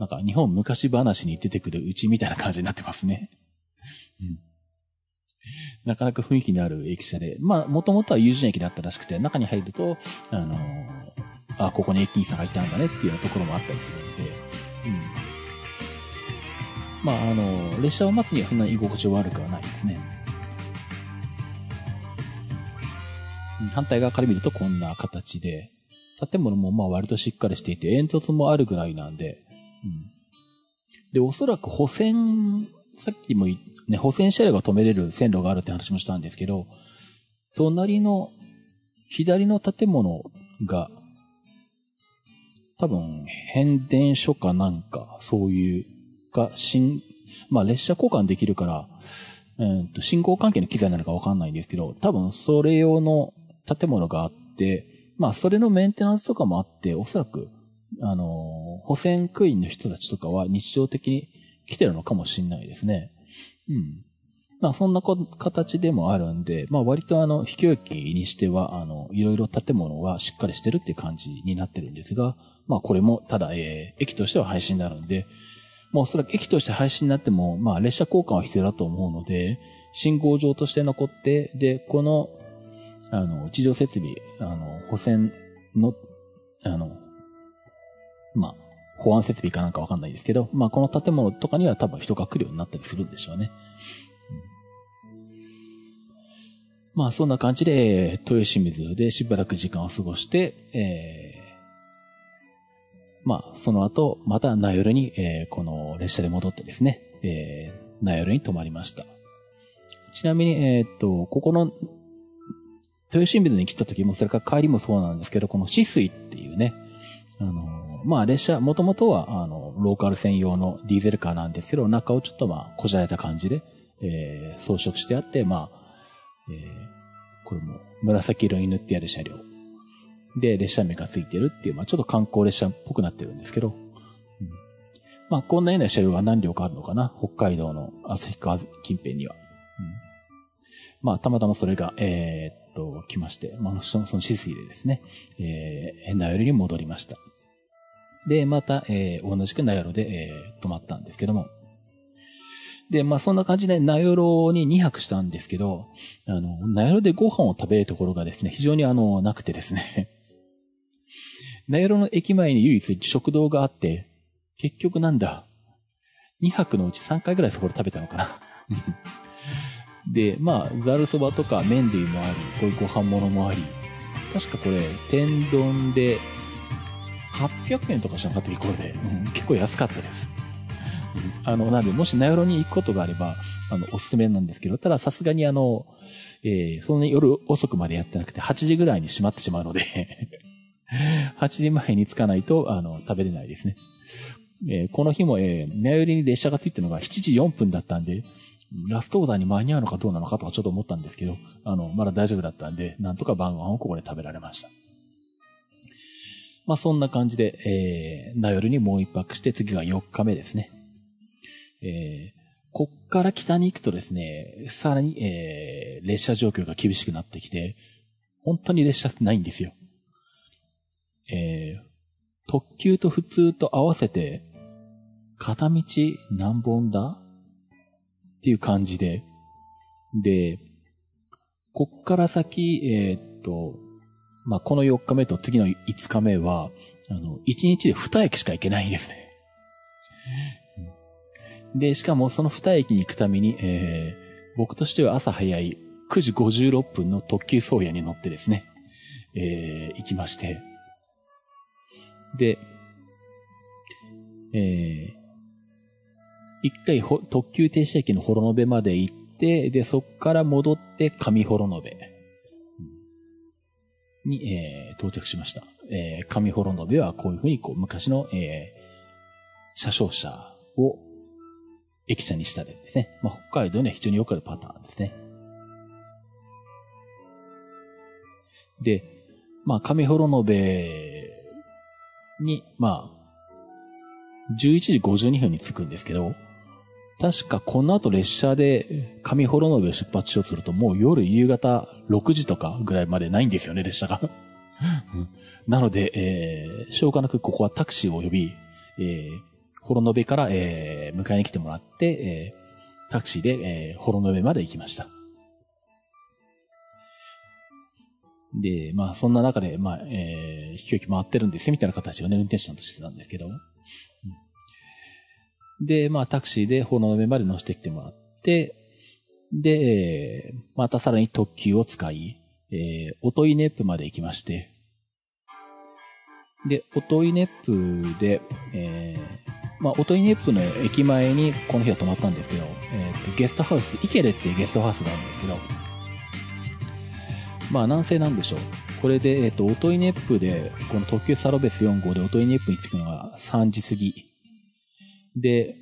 なんか日本昔話に出てくるうちみたいな感じになってますね。うん なかなか雰囲気のある駅舎で、まあ、もともとは友人駅だったらしくて、中に入ると、あのー、あ、ここに駅員さんがいたんだねっていうようなところもあったりするので、うん。まあ、あの、列車を待つにはそんなに居心地悪くはないですね。反対側から見るとこんな形で、建物もまあ割としっかりしていて、煙突もあるぐらいなんで、うん。で、おそらく補線、さっきも言っね、補線車両が止めれる線路があるって話もしたんですけど、隣の左の建物が、多分、変電所かなんか、そういうが、新、まあ列車交換できるから、うんと、信号関係の機材なのかわかんないんですけど、多分それ用の建物があって、まあそれのメンテナンスとかもあって、おそらく、あの補選区員の人たちとかは日常的に来てるのかもしんないですね。うん。まあそんな形でもあるんで、まあ割とあの、秘境駅にしては、あの、いろいろ建物はしっかりしてるっていう感じになってるんですが、まあこれもただ、えー、駅としては廃止になるんで、もうおそらく駅として廃止になっても、まあ列車交換は必要だと思うので、信号場として残って、で、この、あの、地上設備、あの、保線の、あの、まあ、保安設備かなんかわかんないですけど、まあこの建物とかには多分人が来るようになったりするんでしょうね。まあそんな感じで、豊清水でしばらく時間を過ごして、えーまあ、その後、またナヨルに、えー、この列車で戻ってですね、えー、ナヨルに泊まりました。ちなみに、えー、っと、ここの、豊新水に来た時も、それから帰りもそうなんですけど、この止水っていうね、あの、まあ列車、もともとは、あの、ローカル専用のディーゼルカーなんですけど、中をちょっとまあ、こじゃれた感じで、えー、装飾してあって、まあ、えー、これも紫色に塗ってある車両。で、列車名がついてるっていう、まあちょっと観光列車っぽくなってるんですけど、うん、まあこんなような車両が何両かあるのかな。北海道の旭川近辺には。うん、まあたまたまそれが、えー、っと、来まして、まあその、その止水でですね、えー、名寄に戻りました。で、また、えー、同じく名寄で、えー、泊まったんですけども、で、まあそんな感じで、名寄に2泊したんですけど、あの、名寄でご飯を食べるところがですね、非常にあの、なくてですね、名寄の駅前に唯一食堂があって、結局なんだ、2泊のうち3回ぐらいそこで食べたのかな。で、まあ、ざるそばとか麺類もあり、こういうご飯物もあり、確かこれ、天丼で800円とかしなかったっけ、これで、うん。結構安かったです。あの、なんで、もし名寄に行くことがあれば、あの、おすすめなんですけど、たださすがにあの、えー、そんなに夜遅くまでやってなくて、8時ぐらいに閉まってしまうので 8時前に着かないと、あの、食べれないですね。えー、この日も、えー、名寄に列車が着いたのが7時4分だったんで、ラストオーダーに間に合うのかどうなのかとかちょっと思ったんですけど、あの、まだ大丈夫だったんで、なんとか晩ご飯をここで食べられました。まあそんな感じで、えー、名寄にもう一泊して次が4日目ですね。えー、こっから北に行くとですね、さらに、えー、列車状況が厳しくなってきて、本当に列車ってないんですよ。えー、特急と普通と合わせて、片道何本だっていう感じで、で、こっから先、えー、っと、まあ、この4日目と次の5日目は、あの、1日で2駅しか行けないんですね。で、しかもその2駅に行くために、えー、僕としては朝早い9時56分の特急宗谷に乗ってですね、えー、行きまして、で、えー、一回特急停車駅の幌延まで行って、で、そっから戻って上幌延に、えー、到着しました。えー、上幌延はこういうふうにこう昔の、えー、車掌車を駅舎にしたでですね。まあ、北海道には非常によくあるパターンですね。で、まあ、上幌延に、まあ、11時52分に着くんですけど、確かこの後列車で上幌延を出発しようとするともう夜夕方6時とかぐらいまでないんですよね、列車が。なので、えー、しょうがなくここはタクシーを呼び、えー、幌延から、えー、迎えに来てもらって、えー、タクシーで、えー、幌延まで行きました。で、まあそんな中で、まあ、えー、飛行機回ってるんですよみたいな形をね、運転手さんとしてたんですけど、で、まあタクシーで炎の上まで乗せてきてもらって、で、またさらに特急を使い、えー、音イネップまで行きまして、で、音イネップで、えー、まあ、音イネップの駅前にこの日は泊まったんですけど、えっ、ー、と、ゲストハウス、イケレっていうゲストハウスがあるんですけど、まあ、南西なんでしょう。これで、えっ、ー、と、音イネップで、この特急サロベス4号で音イネップに着くのが3時過ぎ。で、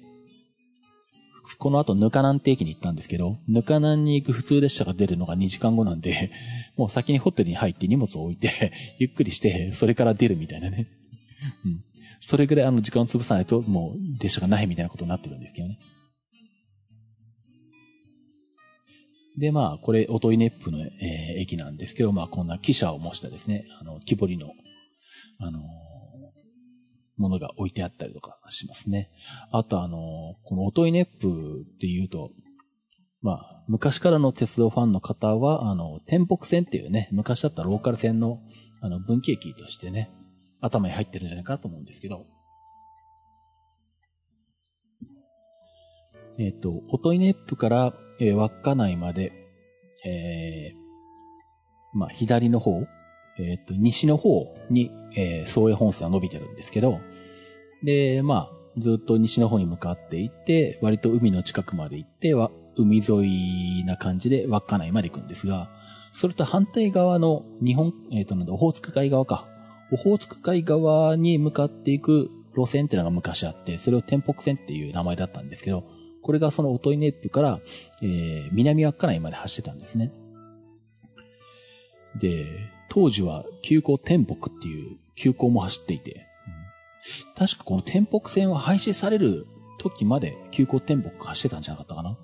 この後、ぬかなんて駅に行ったんですけど、ぬかなんに行く普通列車が出るのが2時間後なんで、もう先にホテルに入って荷物を置いて、ゆっくりして、それから出るみたいなね。うん。それぐらいあの時間を潰さないと、もう列車がないみたいなことになってるんですけどね。で、まあ、これ、オトイネップの、えー、駅なんですけど、まあ、こんな汽車を模したですね、あの、木彫りの、あのー、ものが置いてあったりとかしますね。あと、あの、このオトイネップっていうと、まあ、昔からの鉄道ファンの方は、あの、天北線っていうね、昔だったローカル線の、あの、分岐駅としてね、頭に入ってるんじゃないかなと思うんですけど、えっ、ー、と、オトイネップから、えー、稚内まで、えー、まあ、左の方、えっ、と、西の方に、えー、総営本線は伸びてるんですけど、で、まあ、ずっと西の方に向かっていって、割と海の近くまで行っては、海沿いな感じで稚内まで行くんですが、それと反対側の日本、えっ、ー、と、なんだ、オホーツク海側か。オホーツク海側に向かっていく路線っていうのが昔あって、それを天北線っていう名前だったんですけど、これがその音イネップから、えー、南稚内まで走ってたんですね。で、当時は急行天北っていう急行も走っていて、うん、確かこの天北線は廃止される時まで急行天北走ってたんじゃなかったかな。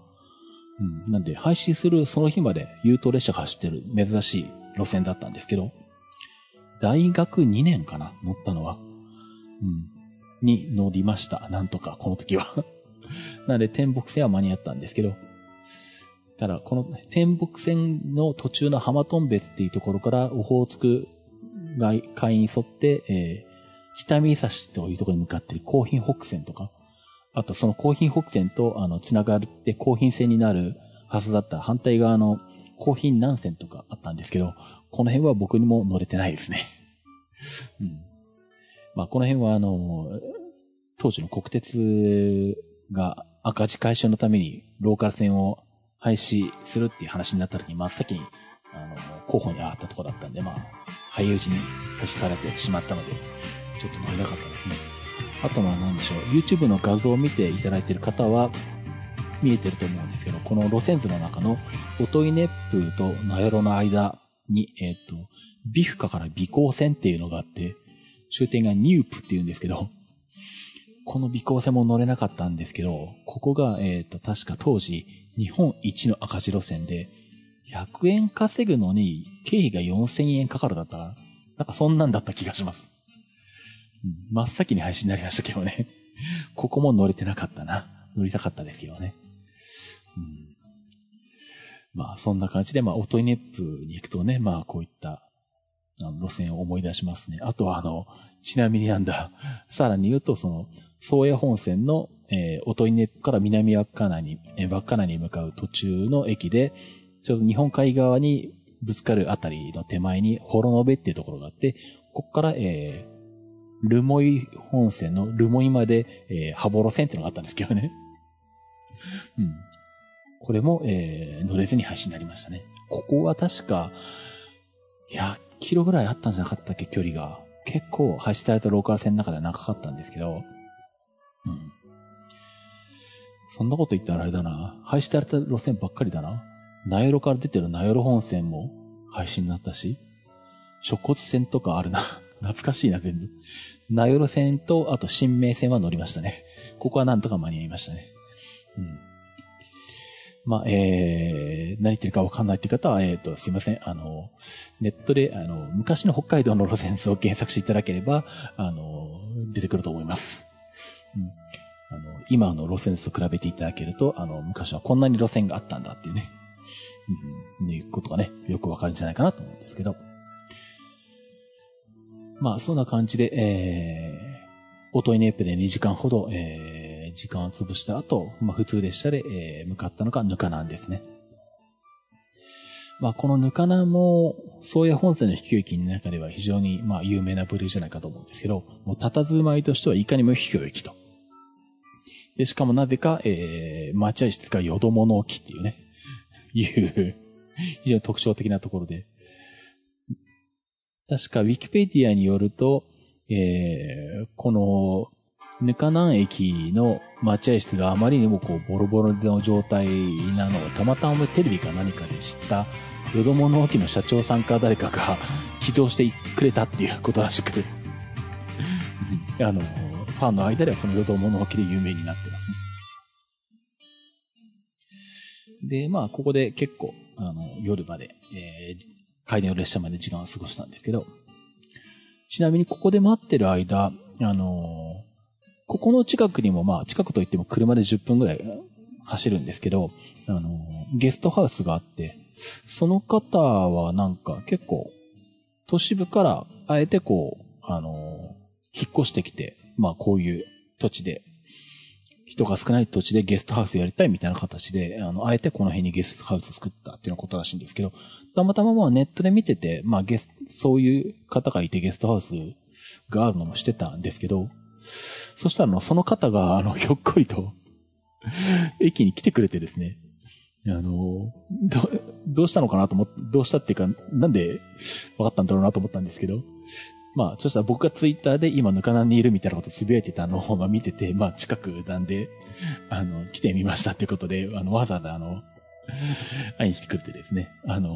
うん。なんで、廃止するその日まで優等列車が走ってる珍しい路線だったんですけど、大学2年かな乗ったのは。うん。に乗りました。なんとか、この時は なので、天北線は間に合ったんですけど、ただ、この天北線の途中の浜トン別っていうところから、オホーツク海に沿って、えー、北見差しというところに向かっている高品北線とか、あとその高品北線と、あの、つながって高品線になるはずだった反対側の高品南線とかあったんですけど、この辺は僕にも乗れてないですね。うん。まあ、この辺はあの、当時の国鉄が赤字解消のためにローカル線を廃止するっていう話になった時に真っ先に、あの、候補に上がったとこだったんで、まあ、早いうちに廃止されてしまったので、ちょっと乗れなかったですね。あとは何でしょう、YouTube の画像を見ていただいている方は、見えてると思うんですけど、この路線図の中の、オトイネップと名寄の間に、えっ、ー、と、ビフカから尾行線っていうのがあって、終点がニュープって言うんですけど、この尾行線も乗れなかったんですけど、ここが、えっ、ー、と、確か当時、日本一の赤字路線で、100円稼ぐのに、経費が4000円かかるだったら。なんかそんなんだった気がします。うん、真っ先に配信になりましたけどね。ここも乗れてなかったな。乗りたかったですけどね。うんまあ、そんな感じで、まあ、オトイネップに行くとね、まあ、こういった、あの、路線を思い出しますね。あとは、あの、ちなみになんだ、さらに言うと、その、宗谷本線の、えー、オトイネップから南稚内に、えー、稚内に向かう途中の駅で、ちょうど日本海側にぶつかるあたりの手前に、幌延っていうところがあって、ここから、えー、ルモイ本線のルモイまで、えー、羽幌線っていうのがあったんですけどね。うん。これも、えー、乗れずに配信になりましたね。ここは確か、100キロぐらいあったんじゃなかったっけ、距離が。結構配信されたローカル線の中では長かったんですけど、うん。そんなこと言ったらあれだな。廃止された路線ばっかりだな。名寄から出てる名寄本線も廃止になったし、食骨線とかあるな。懐かしいな、全部。名寄線と、あと新名線は乗りましたね。ここはなんとか間に合いましたね。うん。まあ、えー、何言ってるかわかんないって方は、えっ、ー、と、すいません。あの、ネットで、あの、昔の北海道の路線図を検索していただければ、あの、出てくると思います。うん。あの、今の路線図と比べていただけると、あの、昔はこんなに路線があったんだっていうね、うん、いうことがね、よくわかるんじゃないかなと思うんですけど。まあ、そんな感じで、えー、オトイネープで2時間ほど、えー、時間を潰した後、まあ、普通列車で、えー、向かったのがヌカナンですね。まあ、このヌカナンも、宗谷本線の秘境駅の中では非常に、まあ、有名な部類じゃないかと思うんですけど、もう、佇まいとしてはいかにも秘境駅と。で、しかもなぜか、えー、待合室が淀物置きっていうね、いう非常に特徴的なところで。確か、ウィキペディアによると、えー、この、ヌカナン駅の待合室があまりにもこう、ボロボロの状態なのをたまたまテレビか何かで知った淀どもの沖の社長さんか誰かが 起動してくれたっていうことらしく。あの、ファンの間ではこの淀どもの沖で有名になってで、まあ、ここで結構、あの、夜まで、えー、帰りの列車まで時間を過ごしたんですけど、ちなみにここで待ってる間、あのここの近くにも、まあ、近くといっても車で10分ぐらい走るんですけど、あのゲストハウスがあって、その方はなんか結構、都市部からあえてこう、あの引っ越してきて、まあこういう土地で、人が少ない土地でゲストハウスやりたいみたいな形で、あの、あえてこの辺にゲストハウス作ったっていうことらしいんですけど、たまたままあネットで見てて、まあゲス、そういう方がいてゲストハウスがあるのもしてたんですけど、そしたらの、その方が、あの、ひょっこりと駅に来てくれてですね、あの、ど、どうしたのかなと思って、どうしたっていうか、なんで分かったんだろうなと思ったんですけど、まあ、そしたら僕がツイッターで今ぬかなにいるみたいなことつぶやいてたのを、ま見てて、まあ近くなんで、あの、来てみましたっていうことで、あの、わざわざあの、会いに来てくれてですね、あの、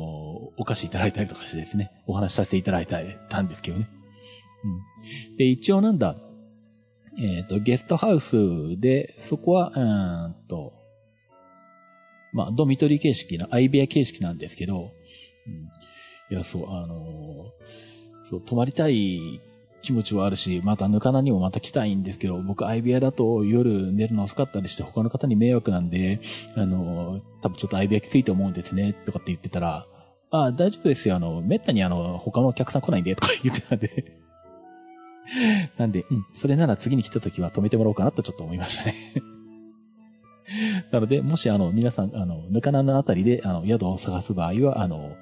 お菓子いただいたりとかしてですね、お話しさせていただいたんですけどね。うん。で、一応なんだ、えっ、ー、と、ゲストハウスで、そこは、うんと、まあ、ドミトリー形式の、アイビア形式なんですけど、うん、いや、そう、あのー、そう、泊まりたい気持ちはあるし、またぬかなにもまた来たいんですけど、僕、アイビアだと夜寝るの遅かったりして他の方に迷惑なんで、あの、多分ちょっとアイビアきついと思うんですね、とかって言ってたら、ああ、大丈夫ですよ、あの、めったにあの、他のお客さん来ないんで、とか言ってたんで。なんで、うん、それなら次に来た時は止めてもらおうかなとちょっと思いましたね。なので、もしあの、皆さん、あの、ぬかなのあたりで、あの、宿を探す場合は、あの、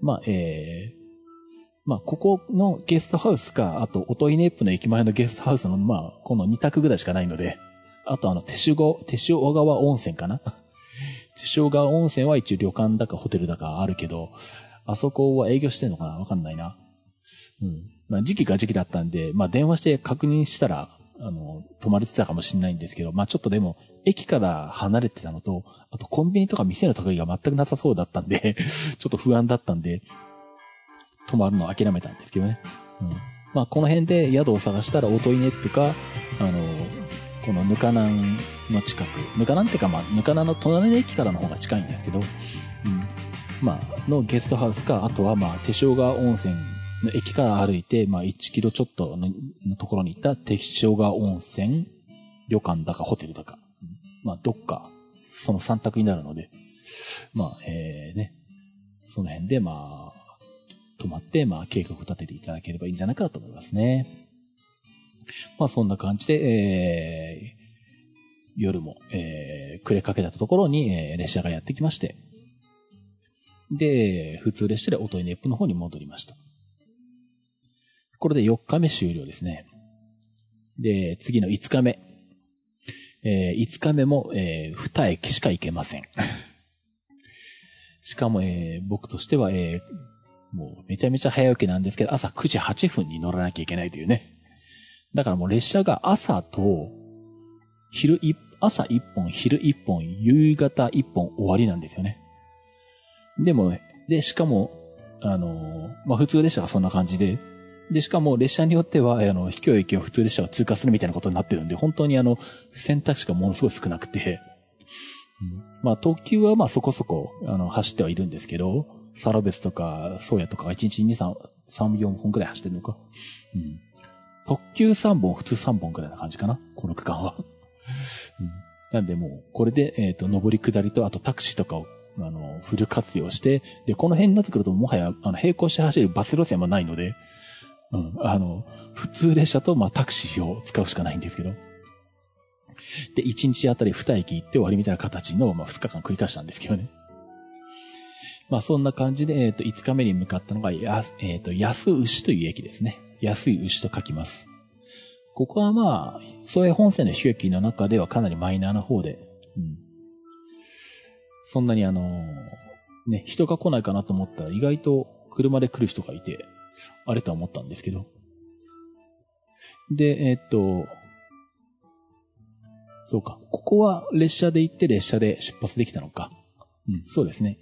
まあ、えー、まあ、ここのゲストハウスか、あと、オトイネップの駅前のゲストハウスの、まあ、この2択ぐらいしかないので、あとあの、手塩、手塩小川温泉かな？手塩川温泉は一応旅館だかホテルだかあるけど、あそこは営業してんのかな？わかんないな。うん。まあ、時期が時期だったんで、まあ、電話して確認したら、あの、泊まれてたかもしれないんですけど、まあ、ちょっとでも、駅から離れてたのと、あとコンビニとか店のとりが全くなさそうだったんで ちょっと不安だったんで、泊まるのを諦めたんですけどね。うん。まあ、この辺で宿を探したら、オトイネットか、あの、このぬかなんの近く、ぬかなんってか、まあ、ぬかなんの隣の駅からの方が近いんですけど、うん。まあ、のゲストハウスか、あとはまあ、手塩川温泉の駅から歩いて、まあ、1キロちょっとのところに行った敵塩川温泉、旅館だかホテルだか、まあ、どっか、その3択になるので、まあ、えー、ね、その辺で、まあ、泊まって、まあ、計画を立てていただければいいんじゃないかなと思いますね。まあ、そんな感じで、えー、夜も、えー、暮れかけたところに、えー、列車がやってきまして、で、普通列車で音イネップの方に戻りました。これで4日目終了ですね。で、次の5日目。えー、5日目も、えー、2駅しか行けません。しかも、えー、僕としては、えー、もうめちゃめちゃ早起きなんですけど、朝9時8分に乗らなきゃいけないというね。だからもう列車が朝と、昼一、朝1本、昼1本、夕方1本終わりなんですよね。でも、で、しかも、あのまあ、普通列車がそんな感じで、で、しかも列車によっては、あの、秘境駅を普通列車が通過するみたいなことになってるんで、本当にあの、選択肢がものすごい少なくて、うん、まあ、特急はまあそこそこ、あの、走ってはいるんですけど、サラベスとか、ソーヤとかが1日2、3、3、4本くらい走ってるのか。うん。特急3本、普通3本くらいな感じかなこの区間は。うん。なんでもう、これで、えっ、ー、と、上り下りと、あとタクシーとかを、あの、フル活用して、で、この辺になってくると、もはや、あの、並行して走るバス路線もないので、うん。あの、普通列車と、まあ、タクシーを使うしかないんですけど。で、1日あたり2駅行って終わりみたいな形の、まあ、2日間繰り返したんですけどね。まあ、そんな感じで、えっ、ー、と、5日目に向かったのが、や、えっ、ー、と、安牛という駅ですね。安い牛と書きます。ここはまあ、総営本線の飛駅の中ではかなりマイナーな方で、うん。そんなにあのー、ね、人が来ないかなと思ったら意外と車で来る人がいて、あれとは思ったんですけど。で、え、っと、そうか。ここは列車で行って列車で出発できたのか。うん、そうですね。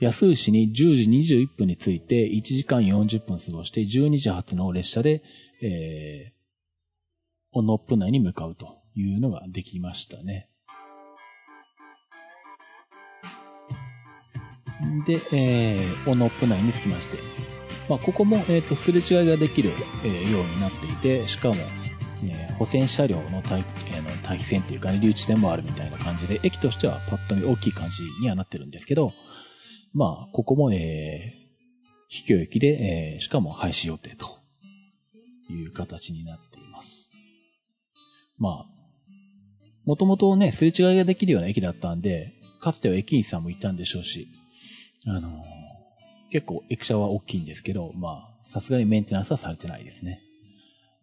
安牛に10時21分に着いて1時間40分過ごして12時発の列車で、えー、オノップ内に向かうというのができましたね。で、えー、オノップ内に着きまして。まあ、ここも、えっ、ー、と、すれ違いができる、えー、ようになっていて、しかも、えー、補選車両の対,、えー、の対比線というかね、留置線もあるみたいな感じで、駅としてはパッと見大きい感じにはなってるんですけど、まあ、ここも、えー、秘境駅で、えー、しかも廃止予定という形になっています。まあ、もともとね、すれ違いができるような駅だったんで、かつては駅員さんもいたんでしょうし、あのー、結構駅舎は大きいんですけど、まあ、さすがにメンテナンスはされてないですね。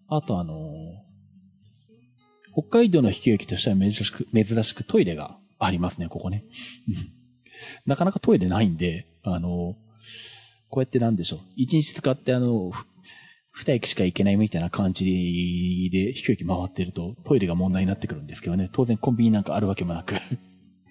あとあのー、北海道の秘境駅としては珍しく、珍しくトイレがありますね、ここね。なかなかトイレないんで、あの、こうやってなんでしょう。一日使ってあの、二駅しか行けないみたいな感じで飛行機回ってるとトイレが問題になってくるんですけどね。当然コンビニなんかあるわけもなく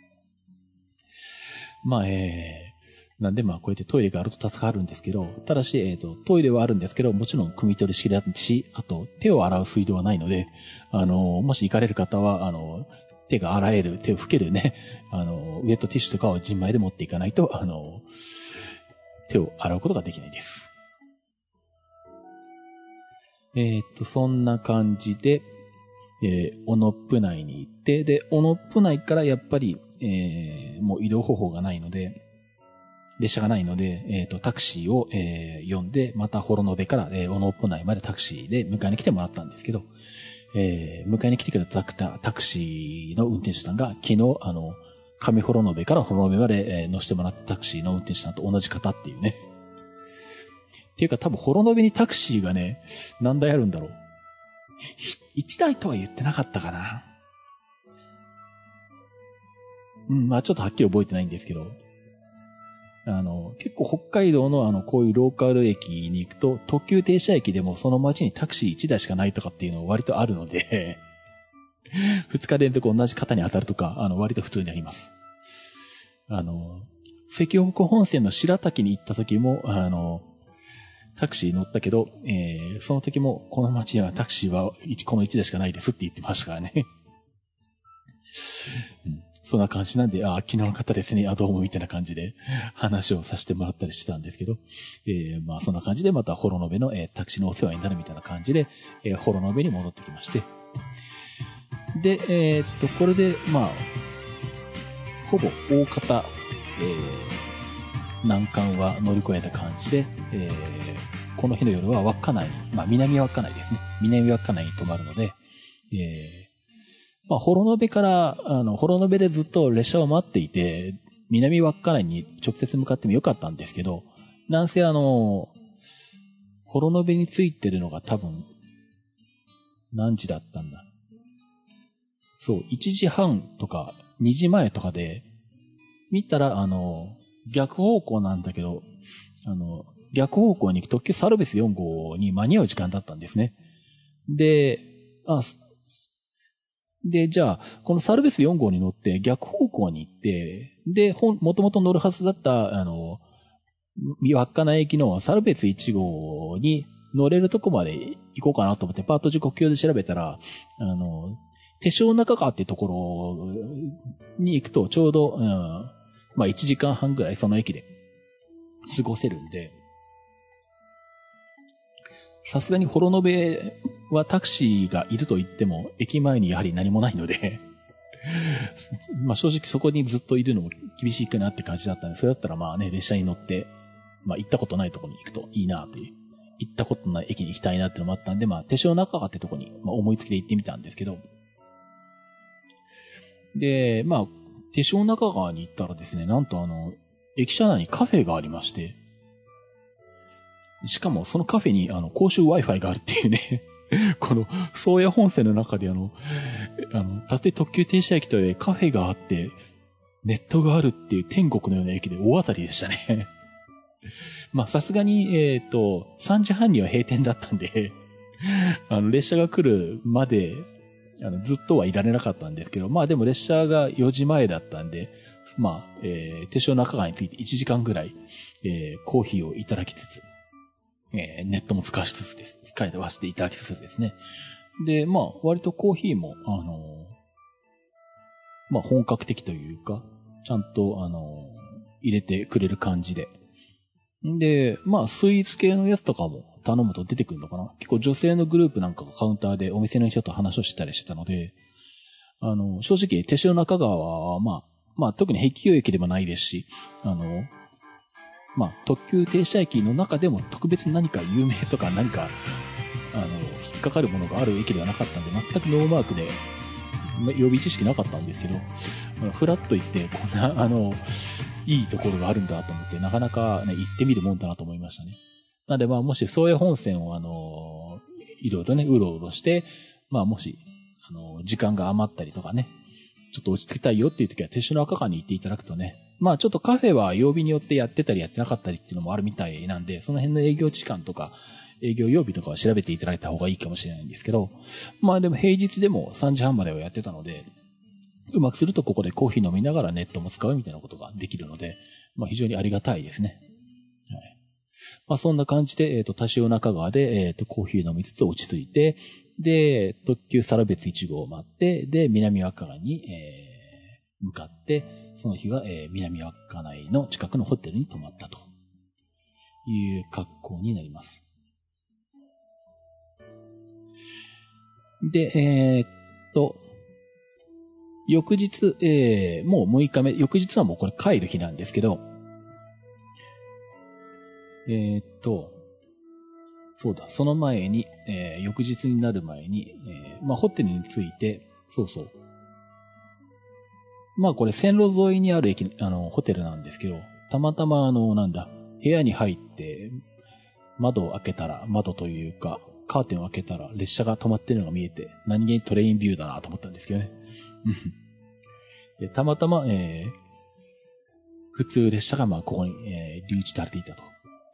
まあ、えー、なんでまあこうやってトイレがあると助かるんですけど、ただし、えっ、ー、と、トイレはあるんですけど、もちろん汲み取り式だし、あと手を洗う水道はないので、あの、もし行かれる方は、あの、手が洗える、手を拭けるね、あの、ウェットティッシュとかを人前で持っていかないと、あの、手を洗うことができないです。えー、っと、そんな感じで、えー、オノップ内に行って、で、オノップ内からやっぱり、えー、もう移動方法がないので、列車がないので、えっ、ー、と、タクシーを、えー、呼んで、またホロノベから、えー、オノップ内までタクシーで迎えに来てもらったんですけど、えー、迎えに来てくれたタクシーの運転手さんが、昨日、あの、上幌延から幌延まで、えー、乗せてもらったタクシーの運転手さんと同じ方っていうね。っていうか多分幌延にタクシーがね、何台あるんだろう。1台とは言ってなかったかな。うん、まあちょっとはっきり覚えてないんですけど。あの、結構北海道のあの、こういうローカル駅に行くと、特急停車駅でもその街にタクシー1台しかないとかっていうの割とあるので 2日連続同じ方に当たるとか、あの、割と普通にあります。あの、関北本線の白滝に行った時も、あの、タクシー乗ったけど、えー、その時も、この街にはタクシーはこの1台しかないですって言ってましたからね。うんそんな感じなんで、あ、昨日の方ですね、あ、どうもみたいな感じで話をさせてもらったりしてたんですけど、えー、まあそんな感じでまたホロノベの、えー、タクシーのお世話になるみたいな感じで、えー、ホロノベに戻ってきまして。で、えー、っと、これで、まあ、ほぼ大方、え、難関は乗り越えた感じで、え、この日の夜は稚内に、まあ南稚内ですね。南稚内に泊まるので、えまあ、ホロノベから、あの、ホロノベでずっと列車を待っていて、南稚内に直接向かってもよかったんですけど、なんせあの、ホロノベについてるのが多分、何時だったんだ。そう、1時半とか2時前とかで、見たら、あの、逆方向なんだけど、あの、逆方向に行く特急サルベス4号に間に合う時間だったんですね。で、あ、で、じゃあ、このサルベス4号に乗って逆方向に行って、で、ほもともと乗るはずだった、あの、稚内駅のサルベス1号に乗れるとこまで行こうかなと思って、パート時刻表で調べたら、あの、手塩中川っていうところに行くと、ちょうど、うん、まあ1時間半ぐらいその駅で過ごせるんで、さすがにホロノベはタクシーがいると言っても、駅前にやはり何もないので まあ正直そこにずっといるのも厳しいかなって感じだったんで、それだったらまあね、列車に乗って、まあ行ったことないとこに行くといいなという行ったことない駅に行きたいなってのもあったんで、まあ、手塩中川ってとこに、まあ、思いつきで行ってみたんですけど、で、まあ、手塩中川に行ったらですね、なんとあの、駅舎内にカフェがありまして、しかもそのカフェにあの、公衆 Wi-Fi があるっていうね。この、宗谷本線の中であの、あの、縦特急停車駅とカフェがあって、ネットがあるっていう天国のような駅で大当たりでしたね。まあ、さすがに、えっ、ー、と、3時半には閉店だったんであの、列車が来るまで、あの、ずっとはいられなかったんですけど、まあでも列車が4時前だったんで、まあ、えー、手塩中川について1時間ぐらい、えー、コーヒーをいただきつつ、えー、ネットも使わしつつです。使いわせていただきつつですね。で、まあ、割とコーヒーも、あのー、まあ、本格的というか、ちゃんと、あのー、入れてくれる感じで。で、まあ、スイーツ系のやつとかも頼むと出てくるのかな結構女性のグループなんかがカウンターでお店の人と話をしたりしてたので、あの、正直、手塩中川は、まあ、まあ、特に壁急駅でもないですし、あの、まあ、特急停車駅の中でも特別何か有名とか何か、あの、引っかかるものがある駅ではなかったんで、全くノーマークで、予備知識なかったんですけど、フラッと行って、こんな、あの、いいところがあるんだと思って、なかなかね、行ってみるもんだなと思いましたね。なんでまあ、もし、宗谷本線をあの、いろいろね、うろうろして、まあ、もし、あの、時間が余ったりとかね、ちょっと落ち着きたいよっていう時は、手の赤館に行っていただくとね、まあちょっとカフェは曜日によってやってたりやってなかったりっていうのもあるみたいなんで、その辺の営業時間とか、営業曜日とかは調べていただいた方がいいかもしれないんですけど、まあでも平日でも3時半まではやってたので、うまくするとここでコーヒー飲みながらネットも使うみたいなことができるので、まあ非常にありがたいですね。はい。まあそんな感じで、えっ、ー、と、多潮中川で、えっ、ー、と、コーヒー飲みつつ落ち着いて、で、特急猿別1号を待って、で、南若川に、えー、向かって、その日は、えー、南稚内の近くのホテルに泊まったという格好になります。で、えー、っと、翌日、えー、もう6日目、翌日はもうこれ帰る日なんですけど、えー、っと、そうだ、その前に、えー、翌日になる前に、えー、まあ、ホテルに着いて、そうそう、まあこれ線路沿いにある駅、あの、ホテルなんですけど、たまたまあの、なんだ、部屋に入って、窓を開けたら、窓というか、カーテンを開けたら、列車が止まってるのが見えて、何気にトレインビューだなと思ったんですけどね。で、たまたま、えー、普通列車がまあここに、えー、留置されていたと。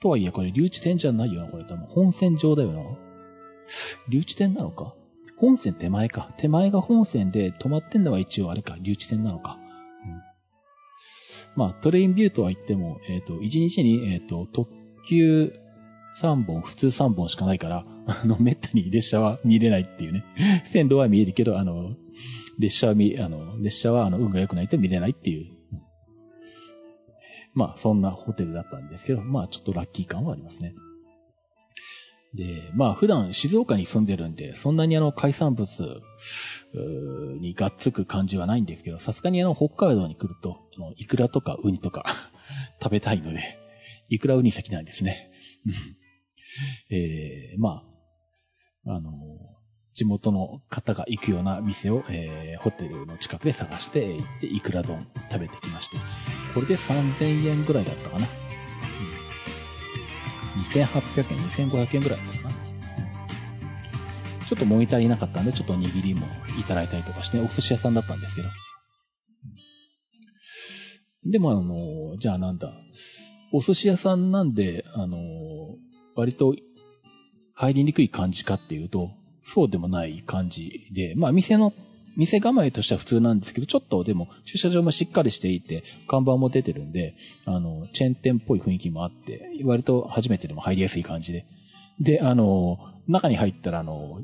とはいえ、これ留置点じゃないよな、これ多分本線上だよな。留置点なのか？本線手前か。手前が本線で止まってんのは一応あれか、留置線なのか。うん、まあ、トレインビューとは言っても、えっ、ー、と、1日に、えっ、ー、と、特急3本、普通3本しかないから、あの、めったに列車は見れないっていうね。線路は見えるけど、あの、列車は見、あの、列車はあの、運が良くないと見れないっていう。まあ、そんなホテルだったんですけど、まあ、ちょっとラッキー感はありますね。で、まあ普段静岡に住んでるんで、そんなにあの海産物にがっつく感じはないんですけど、さすがにあの北海道に来ると、あのイクラとかウニとか 食べたいので、イクラウニ先なんですね。えー、まあ、あの地元の方が行くような店を、えー、ホテルの近くで探して行って、イクラ丼食べてきまして、これで3000円ぐらいだったかな。2800円、2500円ぐらいだったかな。ちょっと物足りなかったんで、ちょっと握りもいただいたりとかして、お寿司屋さんだったんですけど。でもあの、じゃあなんだ、お寿司屋さんなんで、あの、割と入りにくい感じかっていうと、そうでもない感じで、まあ店の店構えとしては普通なんですけど、ちょっとでも駐車場もしっかりしていて、看板も出てるんで、あの、チェーン店っぽい雰囲気もあって、割と初めてでも入りやすい感じで。で、あの、中に入ったら、あの、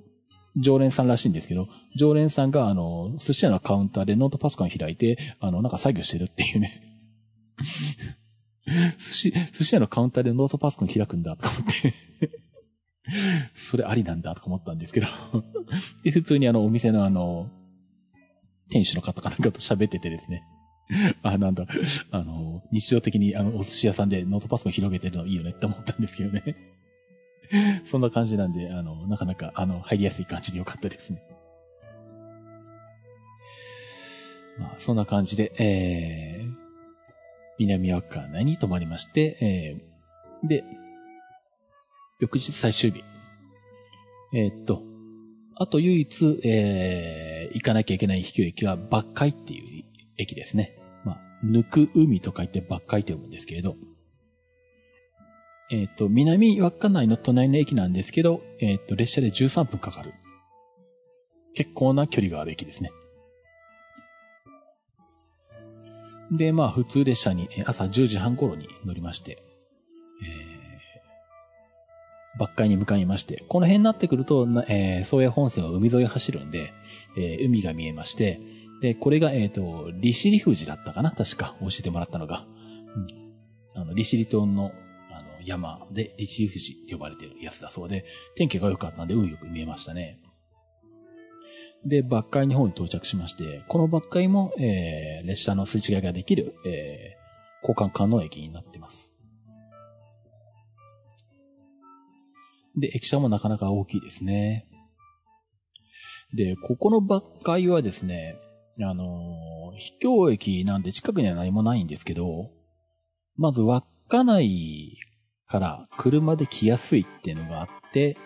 常連さんらしいんですけど、常連さんが、あの、寿司屋のカウンターでノートパソコン開いて、あの、なんか作業してるっていうね。寿司、寿司屋のカウンターでノートパソコン開くんだと思ってそれありなんだとか思ったんですけどで、普通にあの、お店のあの、店主の方かなんかと喋っててですね。あ、なんだ、あの、日常的にあの、お寿司屋さんでノートパソコン広げてるのいいよねって思ったんですけどね。そんな感じなんで、あの、なかなか、あの、入りやすい感じでよかったですね。まあ、そんな感じで、えー、南稚内に泊まりまして、えー、で、翌日最終日。えー、っと、あと唯一、えー、行かなきゃいけない秘境駅は、バッカイっていう駅ですね。まあ、抜く海と書いてバッカイって読むんですけれど、えっ、と、南稚内の隣の駅なんですけど、えっ、と、列車で13分かかる。結構な距離がある駅ですね。で、まあ、普通列車に朝10時半頃に乗りまして、ー、バッカイに向かいまして、この辺になってくると、えー、宗谷本線は海沿い走るんで、えー、海が見えまして、で、これが、えっ、ー、と、利尻富士だったかな確か、教えてもらったのが。うん。あの、利尻島のあの山で、利尻富士って呼ばれてるやつだそうで、天気が良かったんで運よく見えましたね。で、バッカイ日本に到着しまして、このバッカイも、えー、列車のすれ違いができる、えー、交換可能駅になってます。で、駅舎もなかなか大きいですね。で、ここのバッカイはですね、あの、秘境駅なんで近くには何もないんですけど、まず稚内から車で来やすいっていうのがあって、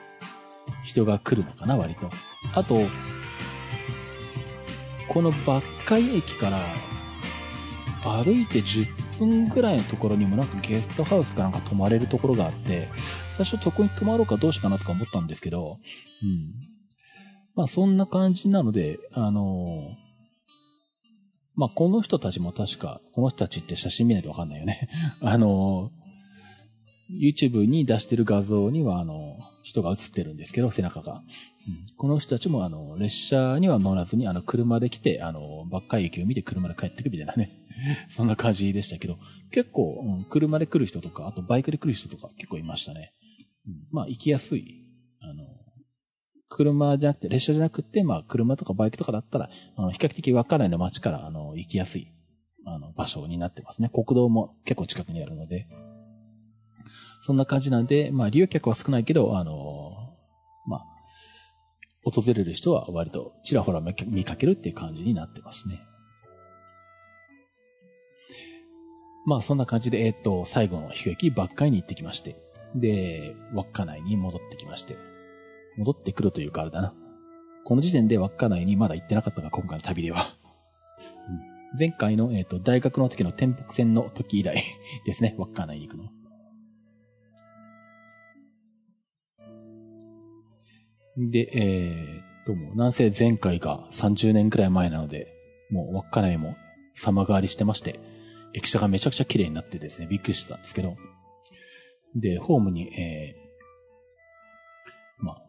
人が来るのかな、割と。あと、このバッカイ駅から歩いて10分ぐらいのところにもなんかゲストハウスかなんか泊まれるところがあって、最初そこに泊まろうかどうしようかなとか思ったんですけど、うん。まあそんな感じなので、あのまあこの人たちも確か、この人たちって写真見ないとわかんないよね。あの YouTube に出してる画像には、あの、人が映ってるんですけど、背中が。うん、この人たちも、あの、列車には乗らずに、あの、車で来て、あの、ばっかり駅を見て車で帰ってくるみたいなね。そんな感じでしたけど、結構、うん、車で来る人とか、あとバイクで来る人とか結構いましたね。うん、まあ、行きやすい。あの、車じゃなくて、列車じゃなくて、まあ、車とかバイクとかだったら、あの、比較的稚内の街から、あの、行きやすい、あの、場所になってますね。国道も結構近くにあるので。そんな感じなんで、まあ、利用客は少ないけど、あのまあ、訪れる人は割とちらほら見かけるっていう感じになってますね。まあ、そんな感じで、えっ、と、最後の飛行機、バッカイに行ってきまして、で、稚内に戻ってきまして、戻ってくるというかあれだな。この時点で稚内にまだ行ってなかったが、今回の旅では。前回の、えっ、と、大学の時の天北線の時以来 ですね、稚内に行くの。で、えー、っと、もう、なんせ前回が30年くらい前なので、もう稚内も様変わりしてまして、駅舎がめちゃくちゃ綺麗になってですね、びっくりしてたんですけど、で、ホームに、えー、まあ、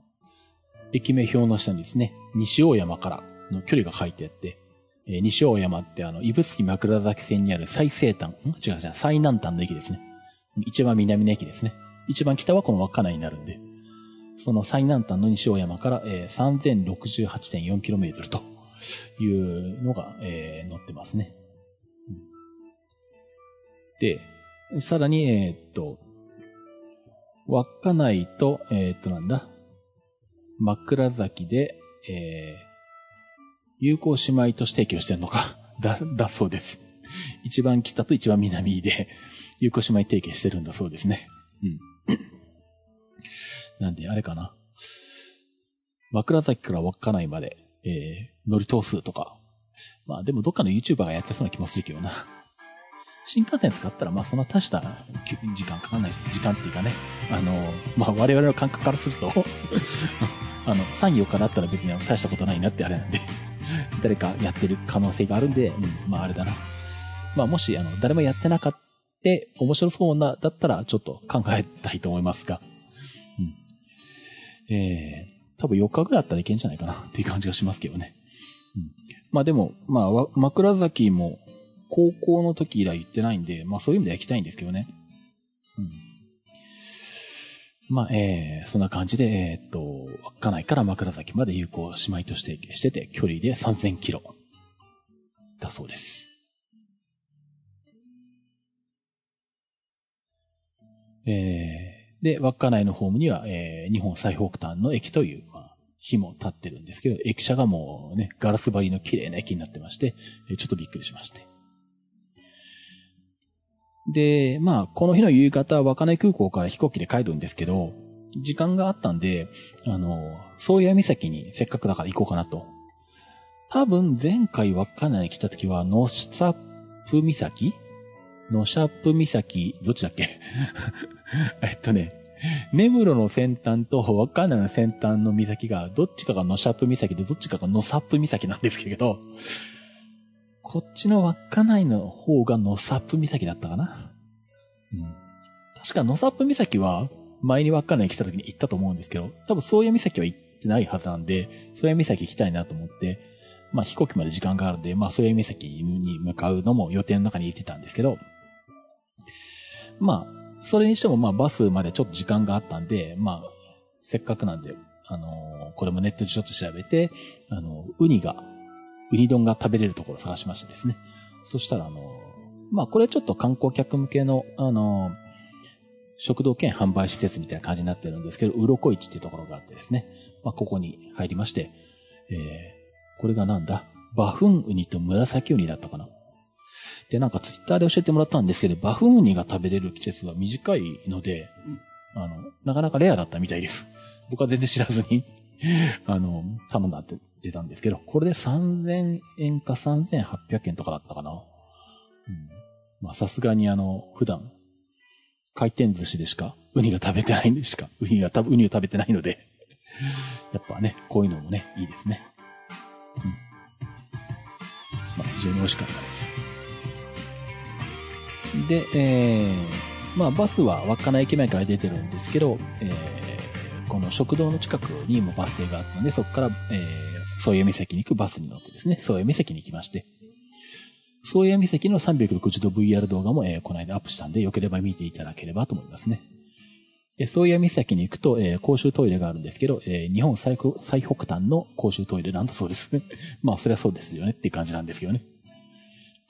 駅名表の下にですね、西大山からの距離が書いてあって、えー、西大山ってあの、指宿枕崎線にある最西端、ん？違う違う、最南端の駅ですね。一番南の駅ですね。一番北はこの稚内になるんで、その最南端の西大山から、えー、3068.4km というのが、えー、載ってますね。で、さらに、えー、っと、稚内と、えー、っとなんだ、枕崎で、えー、友好姉妹として提供してるのか、だ、だそうです。一番北と一番南で、友好姉妹提携してるんだそうですね。うん。なんで、あれかな？枕崎から稚内まで、えー、乗り通すとか。まあでもどっかの YouTuber がやってそうな気もするけどな。新幹線使ったら、まあそんな大した時間かかんないです。時間っていうかね。あの、まあ我々の感覚からすると あの、3、4日だったら別に大したことないなってあれなんで 誰かやってる可能性があるんで、うん、まああれだな。まあもし、あの、誰もやってなかった、面白そうな、だったらちょっと考えたいと思いますが。うんえー、多分4日ぐらいあったらいけんじゃないかなっていう感じがしますけどね。うん、まあでも、まあ、枕崎も高校の時以来行ってないんで、まあそういう意味では行きたいんですけどね。うん。まあ、えー、そんな感じで、えー、っと、稚内から枕崎まで有効姉妹としてしてて、距離で3000キロ。だそうです。えーで、稚内のホームには、えー、日本最北端の駅という、まあ、日も立ってるんですけど、駅舎がもうね、ガラス張りの綺麗な駅になってまして、ちょっとびっくりしまして。で、まあ、この日の夕方、稚内空港から飛行機で帰るんですけど、時間があったんで、あの、宗谷岬にせっかくだから行こうかなと。多分前回稚内に来た時は、ノシャップ岬？ノシャップ岬、どっちだっけ？えっとね、根室の先端と稚内の先端の岬が、どっちかがノシャップ岬で、どっちかがノサップ岬なんですけど、こっちの稚内の方がノサップ岬だったかな？うん。確かノサップ岬は、前に稚内に来た時に行ったと思うんですけど、多分宗谷岬は行ってないはずなんで、宗谷岬行きたいなと思って、まあ飛行機まで時間があるんで、まあ宗谷岬に向かうのも予定の中に入れてたんですけど、まあ、それにしてもまあバスまでちょっと時間があったんで、まあ、せっかくなんで、あのー、これもネットでちょっと調べて、あのー、ウニが、ウニ丼が食べれるところを探しましてですね。そしたらあの、まあこれちょっと観光客向けの、あの食堂兼販売施設みたいな感じになってるんですけど、うろこ市っていうところがあってですね。まあ、ここに入りまして、えー、これがなんだ？バフンウニと紫ウニだったかな。で、なんかツイッターで教えてもらったんですけど、バフンウニが食べれる季節は短いので、あの、なかなかレアだったみたいです。僕は全然知らずに あの、頼んだって出たんですけど、これで3000円か3800円とかだったかな。うん。まあさすがにあの、普段回転寿司でしか、ウニが食べてないんでしか、ウニが多分ウニを食べてないので、やっぱね、こういうのもね、いいですね。うん。まあ、非常に美味しかったです。で、えー、まあ、バスは稚内駅前から出てるんですけど、えー、この食堂の近くにもバス停があったので、そこから、えー、宗谷岬に行くバスに乗ってですね、宗谷岬に行きまして、宗谷岬の360度 VR 動画も、えー、この間アップしたんで、よければ見ていただければと思いますね。宗谷岬に行くと、えー、公衆トイレがあるんですけど、えー、日本最最北端の公衆トイレなんだそうです。まあ、そりゃそうですよねっていう感じなんですけどね。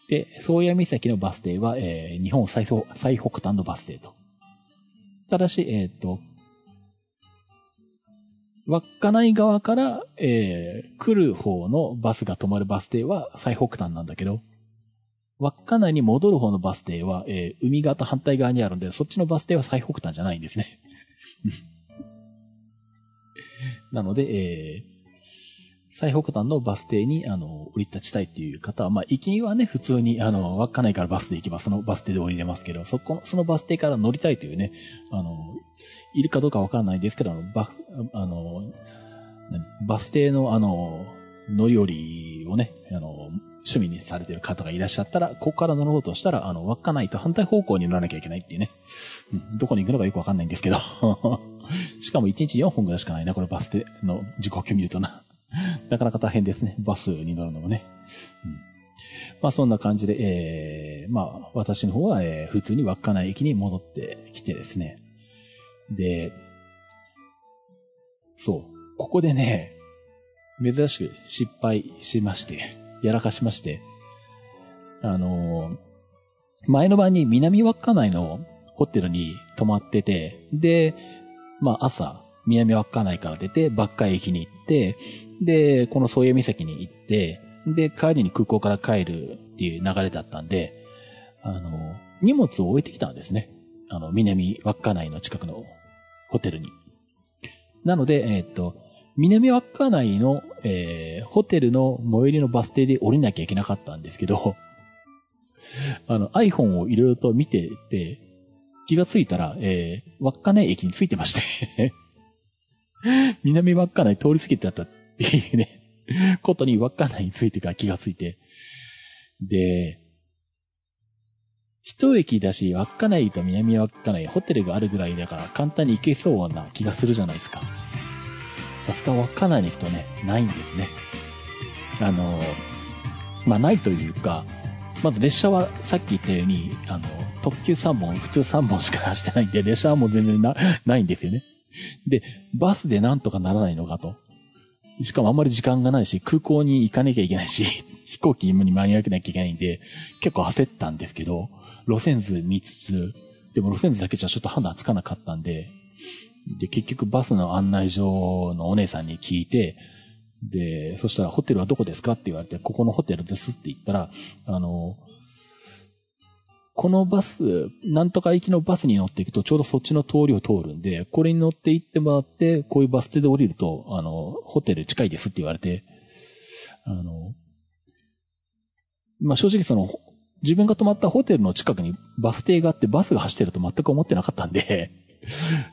で、宗谷岬のバス停は、えー、日本最最北端のバス停と。ただし、えっ、ー、と、稚内側から、えー、来る方のバスが止まるバス停は最北端なんだけど、稚内に戻る方のバス停は、えー、海側と反対側にあるんで、そっちのバス停は最北端じゃないんですね。なので、えー、最北端のバス停に、あの、降り立ちたいっていう方は、まあ、行きはね、普通に、あの、稚内からバスで行けば、そのバス停で降りれますけど、そこ、そのバス停から乗りたいというね、あの、いるかどうかわかんないですけど、あの、バ、あの、バス停の、あの、乗り降りをね、あの、趣味にされてる方がいらっしゃったら、ここから乗ろうとしたら、あの、稚内と反対方向に乗らなきゃいけないっていうね。うん、どこに行くのかよくわかんないんですけど。しかも1日4本ぐらいしかないな、これバス停の時刻を見るとな。なかなか大変ですね。バスに乗るのもね。うん、まあそんな感じで、えー、まあ私の方は、えー、普通に稚内駅に戻ってきてですね。で、そう。ここでね、珍しく失敗しまして、やらかしまして、あのー、前の晩に南稚内のホテルに泊まってて、で、まあ朝、南稚内から出て、バッカ駅に行って、で、この宗谷岬に行って、で、帰りに空港から帰るっていう流れだったんで、あの、荷物を置いてきたんですね。あの、南稚内の近くのホテルに。なので、えー、っと、南稚内の、えー、ホテルの最寄りのバス停で降りなきゃいけなかったんですけど、あの、iPhone をいろいろと見てて、気がついたら、えー、稚内駅に着いてまして 南稚内通り過ぎてあったっていうね、ことに稚内についてから気がついて。で、一駅だし、稚内と南稚内、ホテルがあるぐらいだから簡単に行けそうな気がするじゃないですか。さすが稚内に行くとね、ないんですね。あの、まあ、ないというか、まず列車はさっき言ったように、あの、特急3本、普通3本しか走ってないんで、列車はもう全然な、ないんですよね。で、バスでなんとかならないのかと。しかもあんまり時間がないし、空港に行かなきゃいけないし、飛行機に間に合わなきゃいけないんで、結構焦ったんですけど、路線図見つつ、でも路線図だけじゃちょっと判断つかなかったんで、で、結局バスの案内所のお姉さんに聞いて、で、そしたらホテルはどこですか？って言われて、ここのホテルですって言ったら、あの、このバス、なんとか行きのバスに乗っていくとちょうどそっちの通りを通るんで、これに乗って行ってもらって、こういうバス停で降りると、あの、ホテル近いですって言われて、あの、まあ、正直その、自分が泊まったホテルの近くにバス停があってバスが走ってると全く思ってなかったんで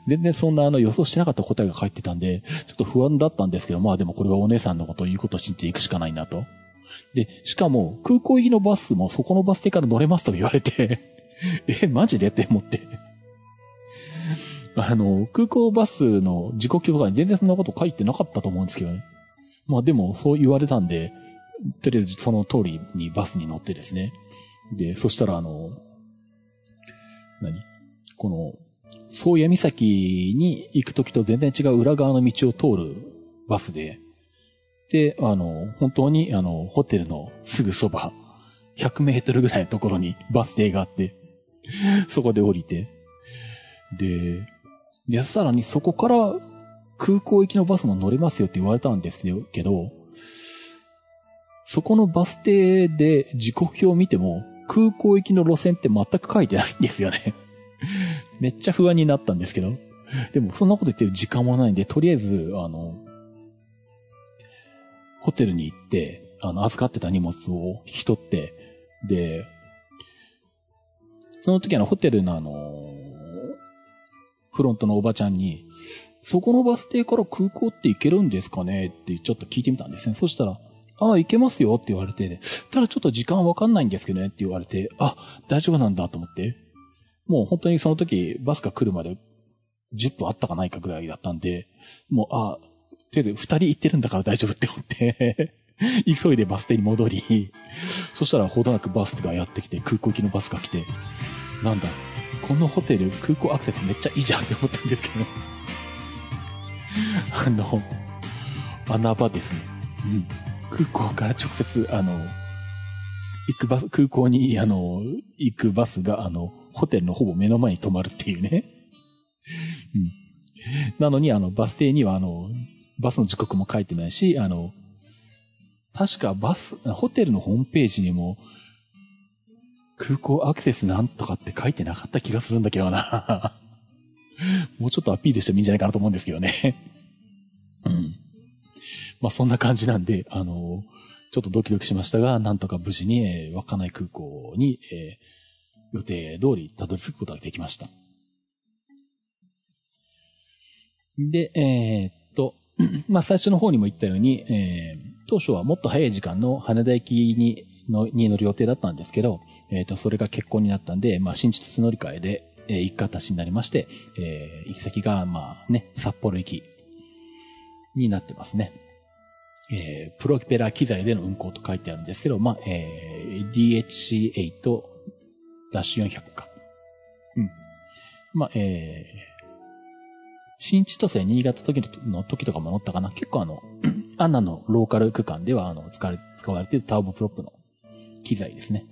全然そんなあの予想してなかった答えが返ってたんで、ちょっと不安だったんですけど、まあでもこれはお姉さんのことを言うことを信じていくしかないなと。で、しかも空港行きのバスもそこのバス停から乗れますと言われて え、マジで？って思ってあの、空港バスの時刻表とかに全然そんなこと書いてなかったと思うんですけどね。まあでもそう言われたんで、とりあえずその通りにバスに乗ってですね。で、そしたらあの、何？この、宗谷岬に行くときと全然違う裏側の道を通るバスで、で、あの、本当にあの、ホテルのすぐそば、100メートルぐらいのところにバス停があって、そこで降りて、で、で、さらにそこから空港行きのバスも乗れますよって言われたんですけど、そこのバス停で時刻表を見ても、空港行きの路線って全く書いてないんですよねめっちゃ不安になったんですけど。でも、そんなこと言ってる時間もないんで、とりあえず、あの、ホテルに行って、あの、預かってた荷物を引き取って、で、その時あの、ホテルのあの、フロントのおばちゃんに、そこのバス停から空港って行けるんですかね？ってちょっと聞いてみたんですね。そしたら、ああ、行けますよって言われて、ただちょっと時間わかんないんですけどねって言われて、あ、大丈夫なんだと思って。もう本当にその時、バスが来るまで10分あったかないかぐらいだったんで、もう、あ、とりあえず二人行ってるんだから大丈夫って思って 急いでバス停に戻り、そしたらほどなくバスがやってきて、空港行きのバスが来て、なんだ、このホテル空港アクセスめっちゃいいじゃんって思ったんですけど あの、穴場ですね。うん。空港から直接、あの、行くバス、空港に、あの、行くバスが、あの、ホテルのほぼ目の前に止まるっていうね。うん。なのに、あの、バス停には、あの、バスの時刻も書いてないし、あの、確かバス、ホテルのホームページにも、空港アクセスなんとかって書いてなかった気がするんだけどな。もうちょっとアピールしてもいいんじゃないかなと思うんですけどね。うん。まあそんな感じなんで、あの、ちょっとドキドキしましたが、なんとか無事に、えー、稚内空港に、えー、予定通りたどり着くことができました。で、えー、っと、まあ最初の方にも言ったように、えー、当初はもっと早い時間の羽田行きにのに乗る予定だったんですけど、えっ、と、それが結婚になったんで、まあ、新秩乗り換えで、えー、行く形になりまして、えー、行き先が、まあね、札幌行きになってますね。えー、プロペラ機材での運行と書いてあるんですけど、まあ、えー、DHC8-400 か。うん。まあ、えー、新千歳新潟時の時とかも乗ったかな。結構あの、アンナのローカル区間では、あの、使われ、使われているターボプロップの機材ですね。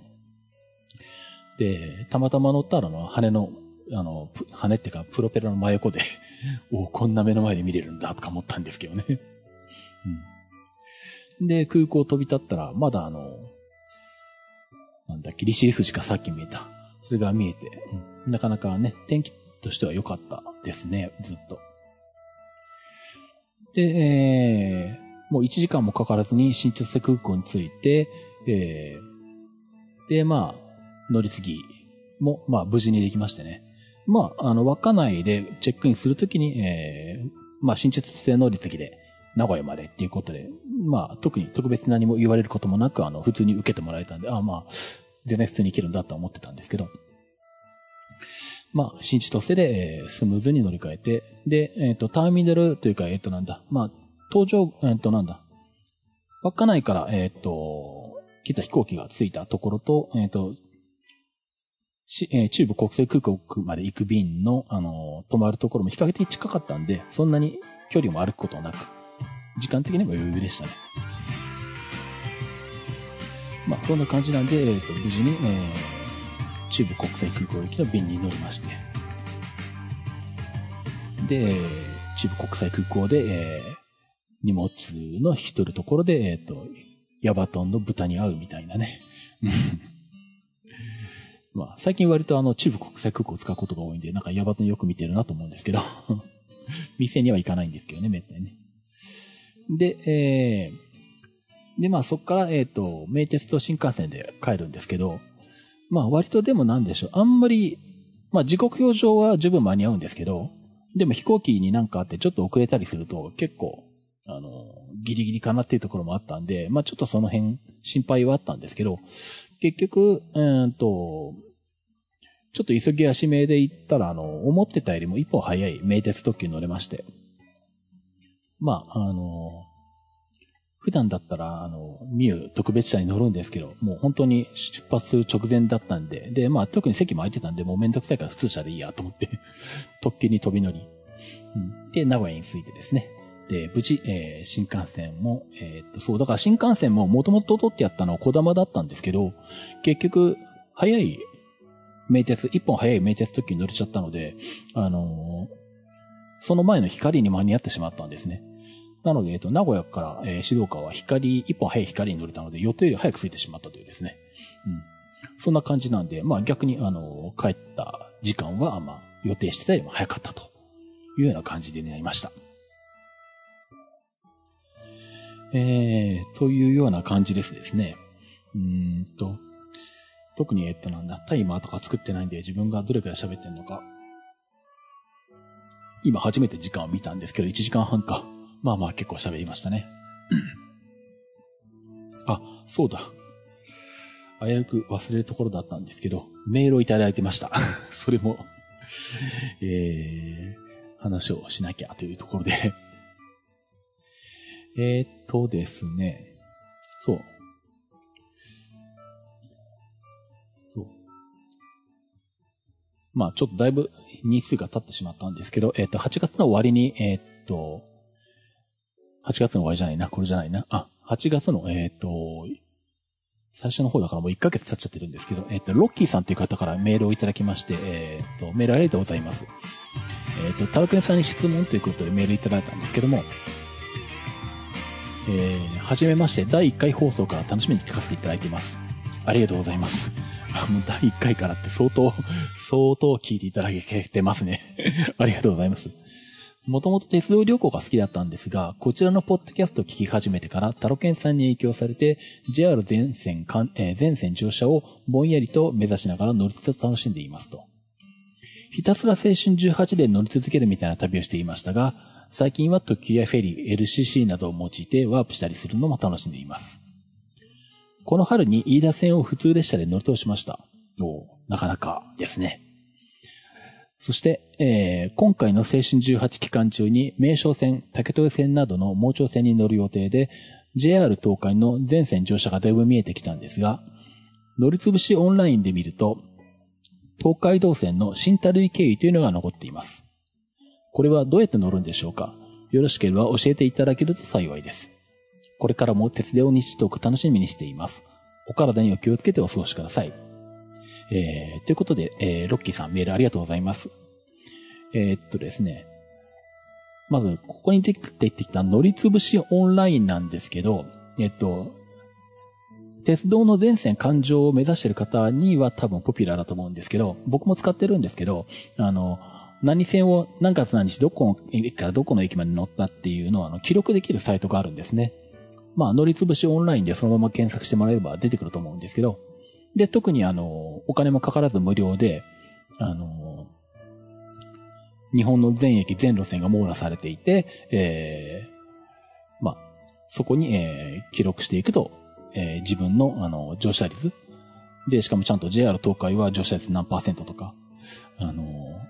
で、たまたま乗ったらの、羽の、あの、羽っていうか、プロペラの真横で おこんな目の前で見れるんだとか思ったんですけどねうん。で、空港飛び立ったら、まだあの、なんだっけ、利尻富士かさっき見えた。それが見えて、うん、なかなかね、天気としては良かったですね、ずっと。で、えー、もう1時間もかからずに新千歳空港に着いて、えー、で、まあ、乗り継ぎも、まあ、無事にできましてね。まあ、あの、稚内でチェックインするときに、えー、まあ、新秩性乗り継ぎで、名古屋までっていうことで、まあ、特に特別何も言われることもなく、あの、普通に受けてもらえたんで、ああ、まあ、全然普通に行けるんだと思ってたんですけど、まあ、新千歳で、えー、スムーズに乗り換えて、で、えっ、と、ターミナルというか、えっ、と、なんだ、まあ、搭乗、えっ、と、なんだ、稚内から、えっ、と、来た飛行機が着いたところと、えっ、と、えー、中部国際空港まで行く便の、あのー、止まるところも比較的近かったんで、そんなに距離も歩くことなく、時間的にも余裕でしたね。まあ、こんな感じなんで、えっ、と、無事に、えー、中部国際空港行きの便に乗りまして。で、中部国際空港で、えー、荷物の引き取るところで、えっ、ー、と、ヤバトンの豚に会うみたいなね。まあ、最近割とあの、中部国際空港を使うことが多いんで、なんかヤバトンよく見てるなと思うんですけど。店には行かないんですけどね、めったにね。で、えー、で、まあそっから、えっ、ー、と、名鉄と新幹線で帰るんですけど、まあ割とでもなんでしょう、あんまり、まあ時刻表上は十分間に合うんですけど、でも飛行機になんかあってちょっと遅れたりすると結構、あの、ギリギリかなっていうところもあったんで、まあちょっとその辺心配はあったんですけど、結局、うんと、ちょっと急ぎ足名で行ったら、あの、思ってたよりも一歩早い名鉄特急に乗れまして。まあ、あの、普段だったら、あの、ミュー特別車に乗るんですけど、もう本当に出発する直前だったんで、で、まあ特に席も空いてたんで、もうめんどくさいから普通車でいいやと思って 特急に飛び乗り、うん、で、名古屋に着いてですね。で、無事、えー、新幹線も、えー、っと、そう、だから新幹線ももともと取ってやったのは小玉だったんですけど、結局、早い名鉄、一本早い名鉄特急に乗れちゃったので、あのー、その前の光に間に合ってしまったんですね。なので、えっと、名古屋から、えー、静岡は光、一本早い光に乗れたので、予定より早く着いてしまったというですね。うん。そんな感じなんで、まあ逆に、あの、帰った時間は、まあ、予定してたよりも早かったというような感じでなりました。えー、というような感じですですね。うんと、特に、えっとなんだ、タイマーとか作ってないんで、自分がどれくらい喋ってんのか。今初めて時間を見たんですけど、1時間半か。まあまあ結構喋りましたね。あ、そうだ。危うく忘れるところだったんですけど、メールをいただいてました。それもえー、話をしなきゃというところで えっとですね、そう。そうまあちょっとだいぶ日数が経ってしまったんですけど、えっ、と、8月の終わりに、えっ、と、8月の終わりじゃないな、これじゃないな。あ、8月の、えっ、ー、と、最初の方だからもう1ヶ月経っちゃってるんですけど、えっ、と、ロッキーさんという方からメールをいただきまして、えっ、と、メールありがとうございます。えっ、と、タルケンさんに質問ということでメールいただいたんですけども、えー、はじめまして、第1回放送から楽しみに聞かせていただいています。ありがとうございます。あ、もう第1回からって相当、相当聞いていただけてますね。ありがとうございます。もともと鉄道旅行が好きだったんですが、こちらのポッドキャストを聞き始めてから、タロケンさんに影響されて、JR 全線えー、全線乗車をぼんやりと目指しながら乗りつつ楽しんでいますと。ひたすら青春18で乗り続けるみたいな旅をしていましたが、最近は特急やフェリー、LCC などを用いてワープしたりするのも楽しんでいます。この春に飯田線を普通列車で乗り通しました。おなかなかですね。そして、えー、今回の青春18期間中に名称線、竹豊線などの盲腸線に乗る予定で、JR 東海の全線乗車がだいぶ見えてきたんですが、乗りつぶしオンラインで見ると、東海道線の新樽井経由というのが残っています。これはどうやって乗るんでしょうか？よろしければ教えていただけると幸いです。これからも鉄道日トーク楽しみにしています。お体にお気をつけてお過ごしください。えー、ということで、えー、ロッキーさんメールありがとうございます。えー、っとですね。まず、ここに出てきた乗りつぶしオンラインなんですけど、えっと、鉄道の全線環状を目指している方には多分ポピュラーだと思うんですけど、僕も使ってるんですけど、あの、何線を何月何日どこの駅からどこの駅まで乗ったっていうのをあの記録できるサイトがあるんですね。まあ、乗りつぶしオンラインでそのまま検索してもらえれば出てくると思うんですけど、で、特にあの、お金もかからず無料で、あの、日本の全駅全路線が網羅されていて、えー、まあ、そこに、えー、記録していくと、えー、自分の、あの、乗車率。で、しかもちゃんと JR 東海は乗車率何パーセントとか、あの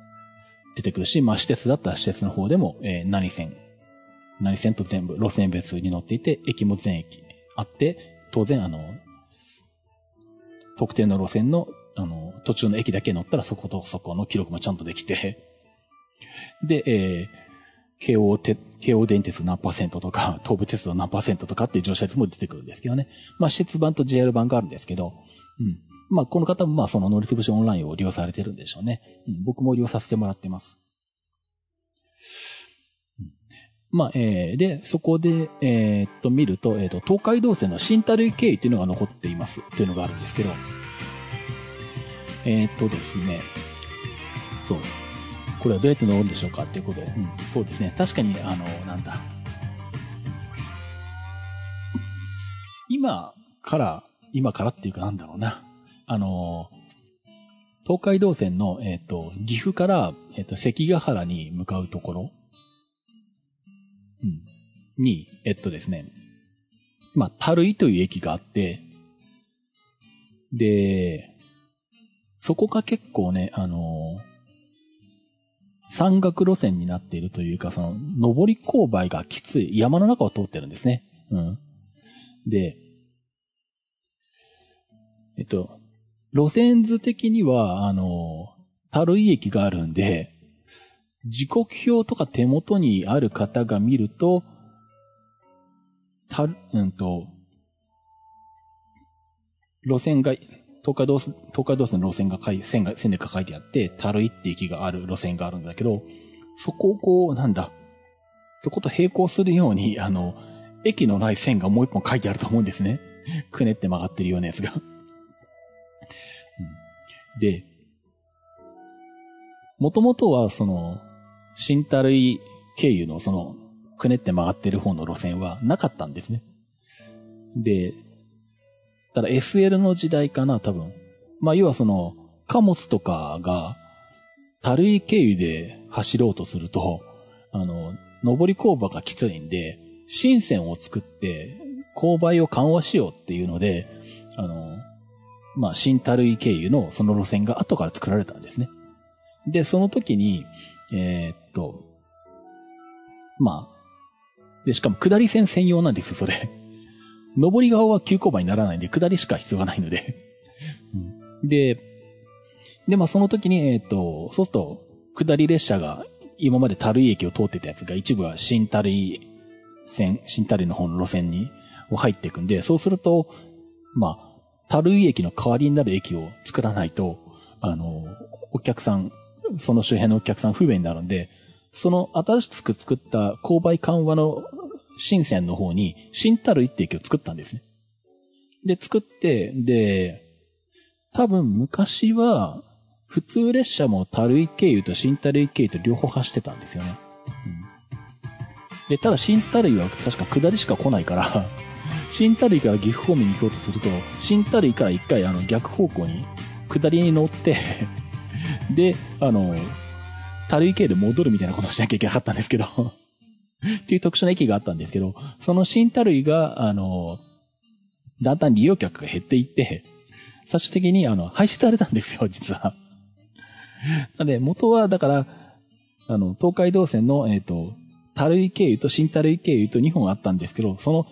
出てくるし、まあ、施設だったら施設の方でも、えー、何線、何線と全部路線別に乗っていて、駅も全駅あって、当然あの、特定の路線の、あの、途中の駅だけ乗ったらそことそこの記録もちゃんとできて、で、えー、京王て、京王電鉄何パーセントとか、東武鉄道何パーセントとかっていう乗車率も出てくるんですけどね。まあ、施設版と JR 版があるんですけど、うん。まあ、この方もまあ、その乗りつぶしオンラインを利用されてるんでしょうね。うん、僕も利用させてもらってます。まあ、えー、で、そこで、えー、っと、見ると、えー、っと、東海道線の新樽井経由っていうのが残っていますっていうのがあるんですけど、えー、っとですね、そう。これはどうやって乗るんでしょうかっていうことで、うん、そうですね。確かに、あの、なんだ。今から、今からっていうかなんだろうな。あの、東海道線の、えっ、と、岐阜から、えっ、と、関ヶ原に向かうところ、に、えっとですね、まあ、樽井という駅があって、で、そこが結構ね、あの山岳路線になっているというか、その、上り勾配がきつい、山の中を通ってるんですね。うん。で、えっと、路線図的には、あの、樽井駅があるんで、時刻表とか手元にある方が見ると、たる、うんと、路線が、東海道、東海道線の路線が書い、線が、線で書いてあって、たるいって駅がある路線があるんだけど、そこをこう、なんだ、そこと並行するように、あの、駅のない線がもう一本書いてあると思うんですね。くねって曲がってるようなやつが。で、もともとはその、新たるい経由のその、くねって曲がってる方の路線はなかったんですね。で、ただ SL の時代かな、多分。まあ、要はその、貨物とかが、たるい経由で走ろうとすると、あの、上り工場がきついんで、新線を作って、勾配を緩和しようっていうので、あの、まあ、新たるい経由のその路線が後から作られたんですね。で、その時に、えー、と、まあ、で、しかも下り線専用なんですよ、それ。上り側は急勾配にならないんで、下りしか必要がないので うん。で、で、まあその時に、えっ、と、そうすると、下り列車が今まで樽井駅を通ってたやつが一部は新樽井線、新樽井の方の路線に、を入っていくんで、そうすると、まあ、樽井駅の代わりになる駅を作らないと、あの、お客さん、その周辺のお客さん不便になるんで、その新しく作った勾配緩和の新線の方に新たる一滴を作ったんですね。で、作って、で、多分昔は、普通列車もたるい経由と新たるい経由と両方走ってたんですよね。うん、で、ただ新たるいは確か下りしか来ないから 新たるいから岐阜方面に行こうとすると、新たるいから一回あの逆方向に下りに乗ってで、あの、たるい経由で戻るみたいなことをしなきゃいけなかったんですけど っていう特殊な駅があったんですけど、その新たるいが、あの、だんだん利用客が減っていって、最終的に、あの、廃止されたんですよ、実は。なので、元は、だから、あの、東海道線の、えっ、ー、と、たるい経由と新たるい経由と2本あったんですけど、その、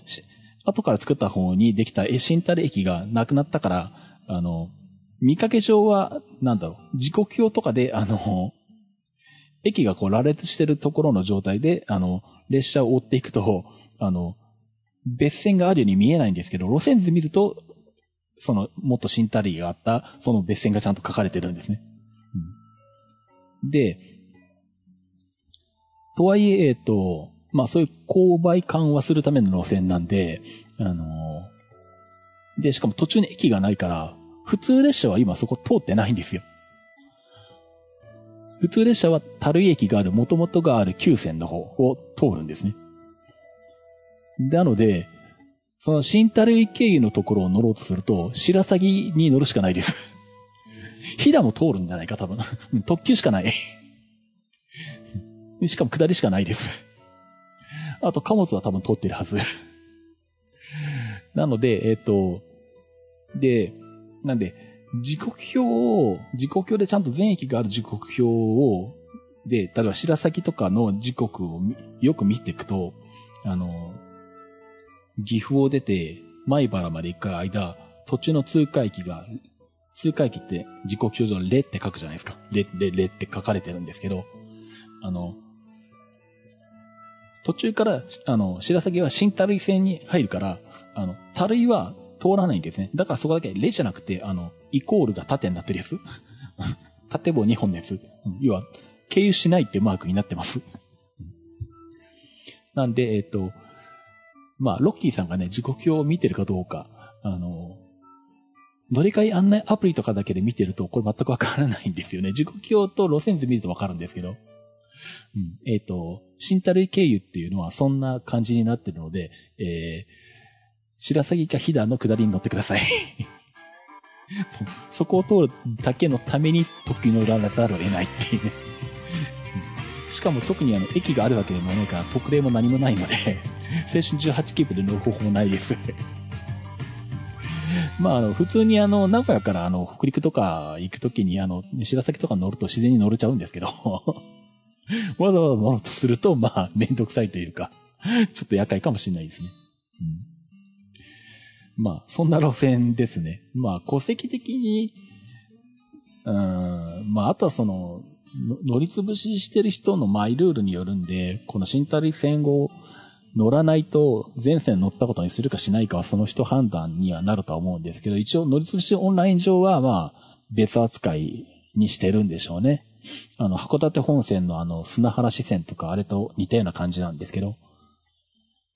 後から作った方にできた新たる駅がなくなったから、あの、見かけ上は、なんだろう、時刻表とかで、あの、駅がこう羅列してるところの状態で、あの、列車を追っていくと、あの、別線があるように見えないんですけど、路線図見ると、その、もっと新タリーがあった、その別線がちゃんと書かれてるんですね。うん、で、とはいえ、えっと、まあそういう勾配緩和するための路線なんで、あので、しかも途中に駅がないから、普通列車は今そこ通ってないんですよ。普通列車は樽井駅がある、元々がある旧線の方を通るんですね。なので、その新樽井経由のところを乗ろうとすると、白鷺に乗るしかないです。飛騨も通るんじゃないか、多分。特急しかない。しかも下りしかないです。あと貨物は多分通ってるはず。なので、えっ、と、で、なんで、時刻表を、時刻表でちゃんと全駅がある時刻表を、で、例えば白崎とかの時刻をよく見ていくと、あの、岐阜を出て、米原まで行く間、途中の通過駅が、通過駅って時刻表上レって書くじゃないですか。レ、レ、レって書かれてるんですけど、あの、途中から、あの、白崎は新樽井線に入るから、あの、樽井は通らないんですね。だからそこだけレじゃなくて、あの、イコールが縦になってるやつ？縦棒2本のやつ？要は、経由しないってマークになってます。なんで、えっ、と、まあ、ロッキーさんがね、時刻表を見てるかどうか、あの、乗り換え案内アプリとかだけで見てると、これ全くわからないんですよね。時刻表と路線図見るとわかるんですけど。うん。えっ、ー、と、新タルイ経由っていうのはそんな感じになってるので、えー、白鷺か飛騨の下りに乗ってください。そこを通るだけのために特急乗らざるを得ないっていうね。しかも特にあの、駅があるわけでもないから特例も何もないので、青春18キープで乗る方法もないです。まあ、あの、普通にあの、名古屋からあの、北陸とか行くときにあの、白崎とか乗ると自然に乗れちゃうんですけど、わざわざ乗るとすると、まあ、めんどくさいというか、ちょっと厄介かもしれないですね。うん、まあ、そんな路線ですね。まあ、戸籍的に、うん、まあ、あとはその、乗り潰ししてる人のマイルールによるんで、この新タリ線を乗らないと、前線乗ったことにするかしないかはその人判断にはなるとは思うんですけど、一応乗り潰しオンライン上はまあ、別扱いにしてるんでしょうね。あの、函館本線のあの、砂原支線とかあれと似たような感じなんですけど、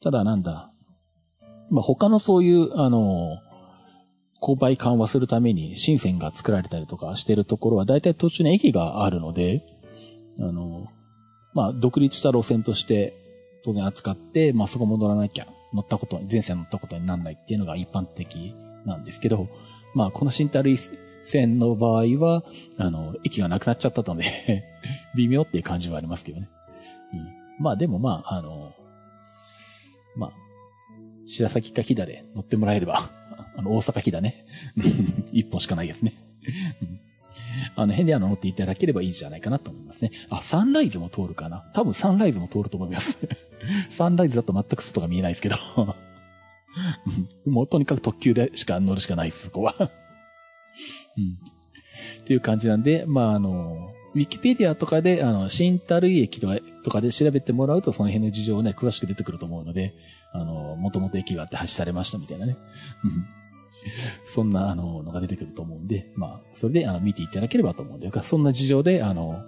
ただなんだ、まあ、他のそういう、あの、購買緩和するために新線が作られたりとかしてるところは大体途中に駅があるので、あの、まあ、独立した路線として当然扱って、まあそこ戻らなきゃ乗ったこと、前線乗ったことにならないっていうのが一般的なんですけど、まあこの新タルイ線の場合は、あの、駅がなくなっちゃったので 微妙っていう感じはありますけどね。うん、まあでもまあ、あの、まあ、白崎か飛騨で乗ってもらえれば、あの、大阪飛騨ね。一本しかないですね。あの辺であの乗っていただければいいんじゃないかなと思いますね。あ、サンライズも通るかな多分サンライズも通ると思います。サンライズだと全く外が見えないですけど。もうとにかく特急でしか乗るしかないです、そこは。うん。っていう感じなんで、まあ、あの、ウィキペディアとかで、あの、新タルイ駅とかとかで調べてもらうと、その辺の事情をね、詳しく出てくると思うので、あの、もともと駅があって発されましたみたいなね。そんな、あの、のが出てくると思うんで、まあ、それで、あの、見ていただければと思うんですが、そんな事情で、あの、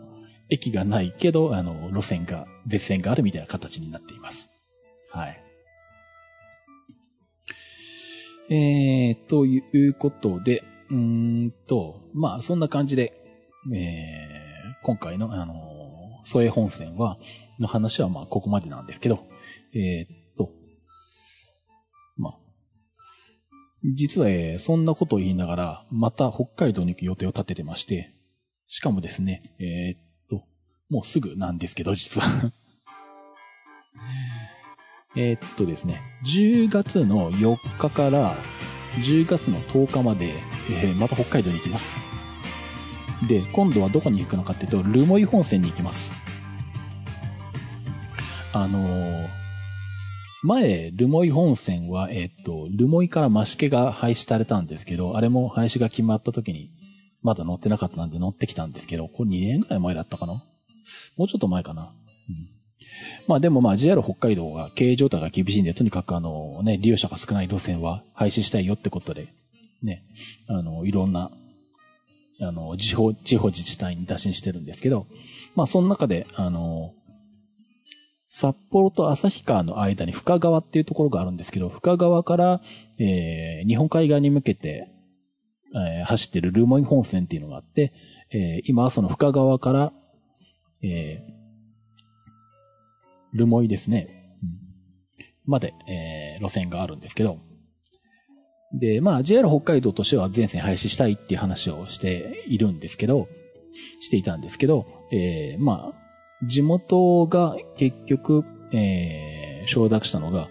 駅がないけど、あの、路線が、別線があるみたいな形になっています。はい。えー、ということで、うんと、まあ、そんな感じで、えー、今回の、あの、添本線は、の話は、まあ、ここまでなんですけど、えー、実は、えー、そんなことを言いながら、また北海道に行く予定を立ててまして、しかもですね、えー、っと、もうすぐなんですけど、実は えっとですね、10月の4日から10月の10日まで、えー、また北海道に行きます。で、今度はどこに行くのかっていうと、留萌本線に行きます。あのー前、ルモイ本線は、えっと、ルモイからマシケが廃止されたんですけど、あれも廃止が決まった時に、まだ乗ってなかったんで乗ってきたんですけど、これ2年ぐらい前だったかな？もうちょっと前かな。うん。まあでもまあ JR 北海道が経営状態が厳しいんで、とにかくあのね、利用者が少ない路線は廃止したいよってことで、ね、あの、いろんな、あの、地方、地方自治体に打診してるんですけど、まあその中で、あの、札幌と旭川の間に深川っていうところがあるんですけど、深川から、えー、日本海側に向けて、えー、走ってるルーモイ本線っていうのがあって、えー、今はその深川から、え、ルモイですね、うん、まで、え、路線があるんですけど、で、まあ JR 北海道としては全線廃止したいっていう話をしているんですけど、していたんですけど、え、まあ、地元が結局、えー、承諾したのが、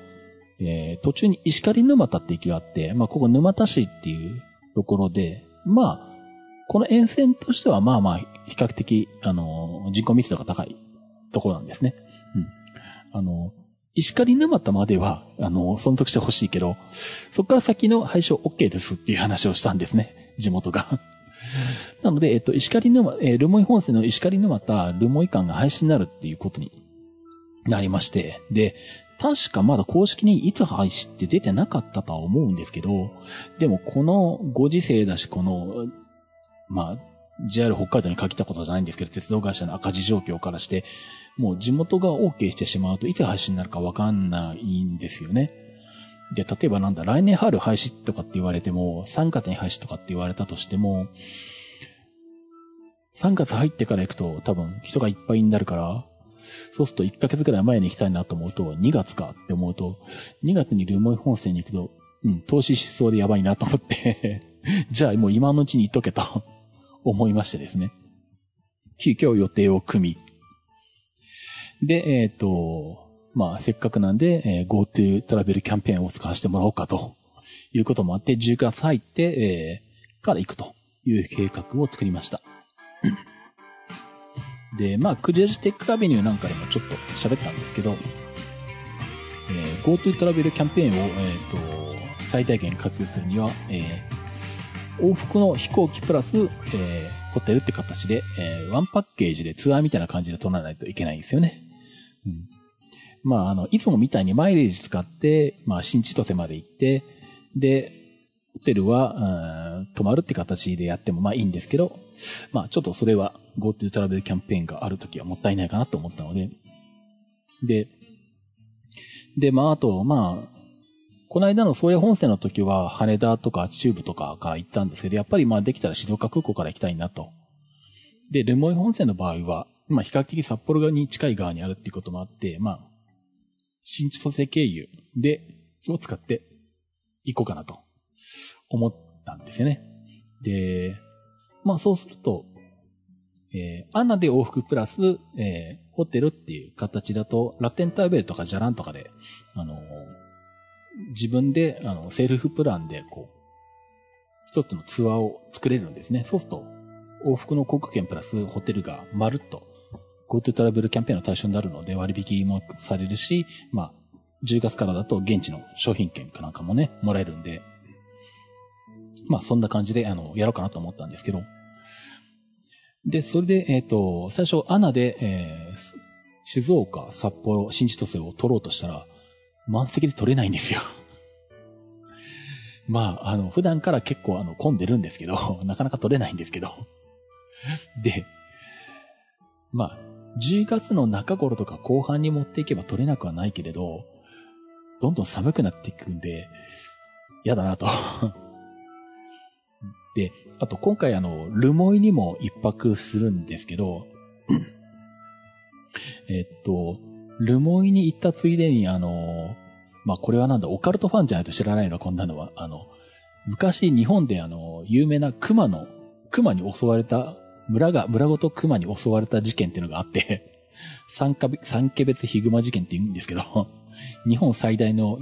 えー、途中に石狩沼田って駅があって、まあ、ここ沼田市っていうところで、まあ、この沿線としてはまあまあ、比較的、あの、人口密度が高いところなんですね。うん。あの、石狩沼田までは、あの、存続してほしいけど、そこから先の廃止 OK ですっていう話をしたんですね。地元が。なので、えっと、石狩沼、えー、ルモイ本線の石狩沼田、ルモイ間が廃止になるっていうことになりまして、で、確かまだ公式にいつ廃止って出てなかったとは思うんですけど、でもこのご時世だし、この、まあ、JR 北海道に限ったことじゃないんですけど、鉄道会社の赤字状況からして、もう地元が OK してしまうといつ廃止になるかわかんないんですよね。で、例えばなんだ、来年春廃止とかって言われても、3月に廃止とかって言われたとしても、3月入ってから行くと多分人がいっぱいになるから、そうすると1ヶ月くらい前に行きたいなと思うと、2月かって思うと、2月に留萌本線に行くと、うん、投資しそうでやばいなと思って じゃあもう今のうちに行っとけと思いましてですね。急遽予定を組み。で、えっ、ー、と、まあ、せっかくなんで、えー、GoTo トラベルキャンペーンを使わせてもらおうかということもあって、10月入って、えー、から行くという計画を作りました。で、まあ、クリアジテックアベニューなんかでもちょっと喋ったんですけど、えー、GoTo トラベルキャンペーンを、えー、と、最大限活用するには、えー、往復の飛行機プラス、えー、ホテルって形で、えー、ワンパッケージでツアーみたいな感じで取らないといけないんですよね。うん。まあ、あの、いつもみたいにマイレージ使って、まあ、新千歳まで行って、で、ホテルは、うん、泊まるって形でやってもまあいいんですけど、まあちょっとそれは GoTo トラベルキャンペーンがあるときはもったいないかなと思ったので、で、で、まああと、まあ、この間の宗谷本線の時は羽田とか中部とかから行ったんですけど、やっぱりまあできたら静岡空港から行きたいなと。で、ルモイ本線の場合は、まあ比較的札幌に近い側にあるっていうこともあって、まあ、新千歳経由で、を使って行こうかなと思ったんですよね。で、まあそうすると、えー、アナで往復プラス、えー、ホテルっていう形だと、楽天ターベルとかジャランとかで、あのー、自分で、あの、セルフプランで、こう、一つのツアーを作れるんですね。そうすると、往復の航空券プラスホテルがまるっと GoTo トラベルキャンペーンの対象になるので割引もされるし、まあ、10月からだと現地の商品券かなんかもね、もらえるんで、まあそんな感じで、あの、やろうかなと思ったんですけど。で、それで、えっ、ー、と、最初、アナで、えー、静岡、札幌、新千歳を取ろうとしたら、満席で取れないんですよ。まあ、あの、普段から結構あの、混んでるんですけど、なかなか取れないんですけど。で、まあ、10月の中頃とか後半に持っていけば取れなくはないけれど、どんどん寒くなっていくんで、嫌だなと で、あと今回あの、ルモイにも一泊するんですけど、えっと、ルモイに行ったついでにあの、まあ、これはなんだ、オカルトファンじゃないと知らないの、こんなのは。あの、昔日本であの、有名な熊の、熊に襲われた、村が、村ごと熊に襲われた事件っていうのがあって 三か、三家別ヒグマ事件って言うんですけど 日本最大の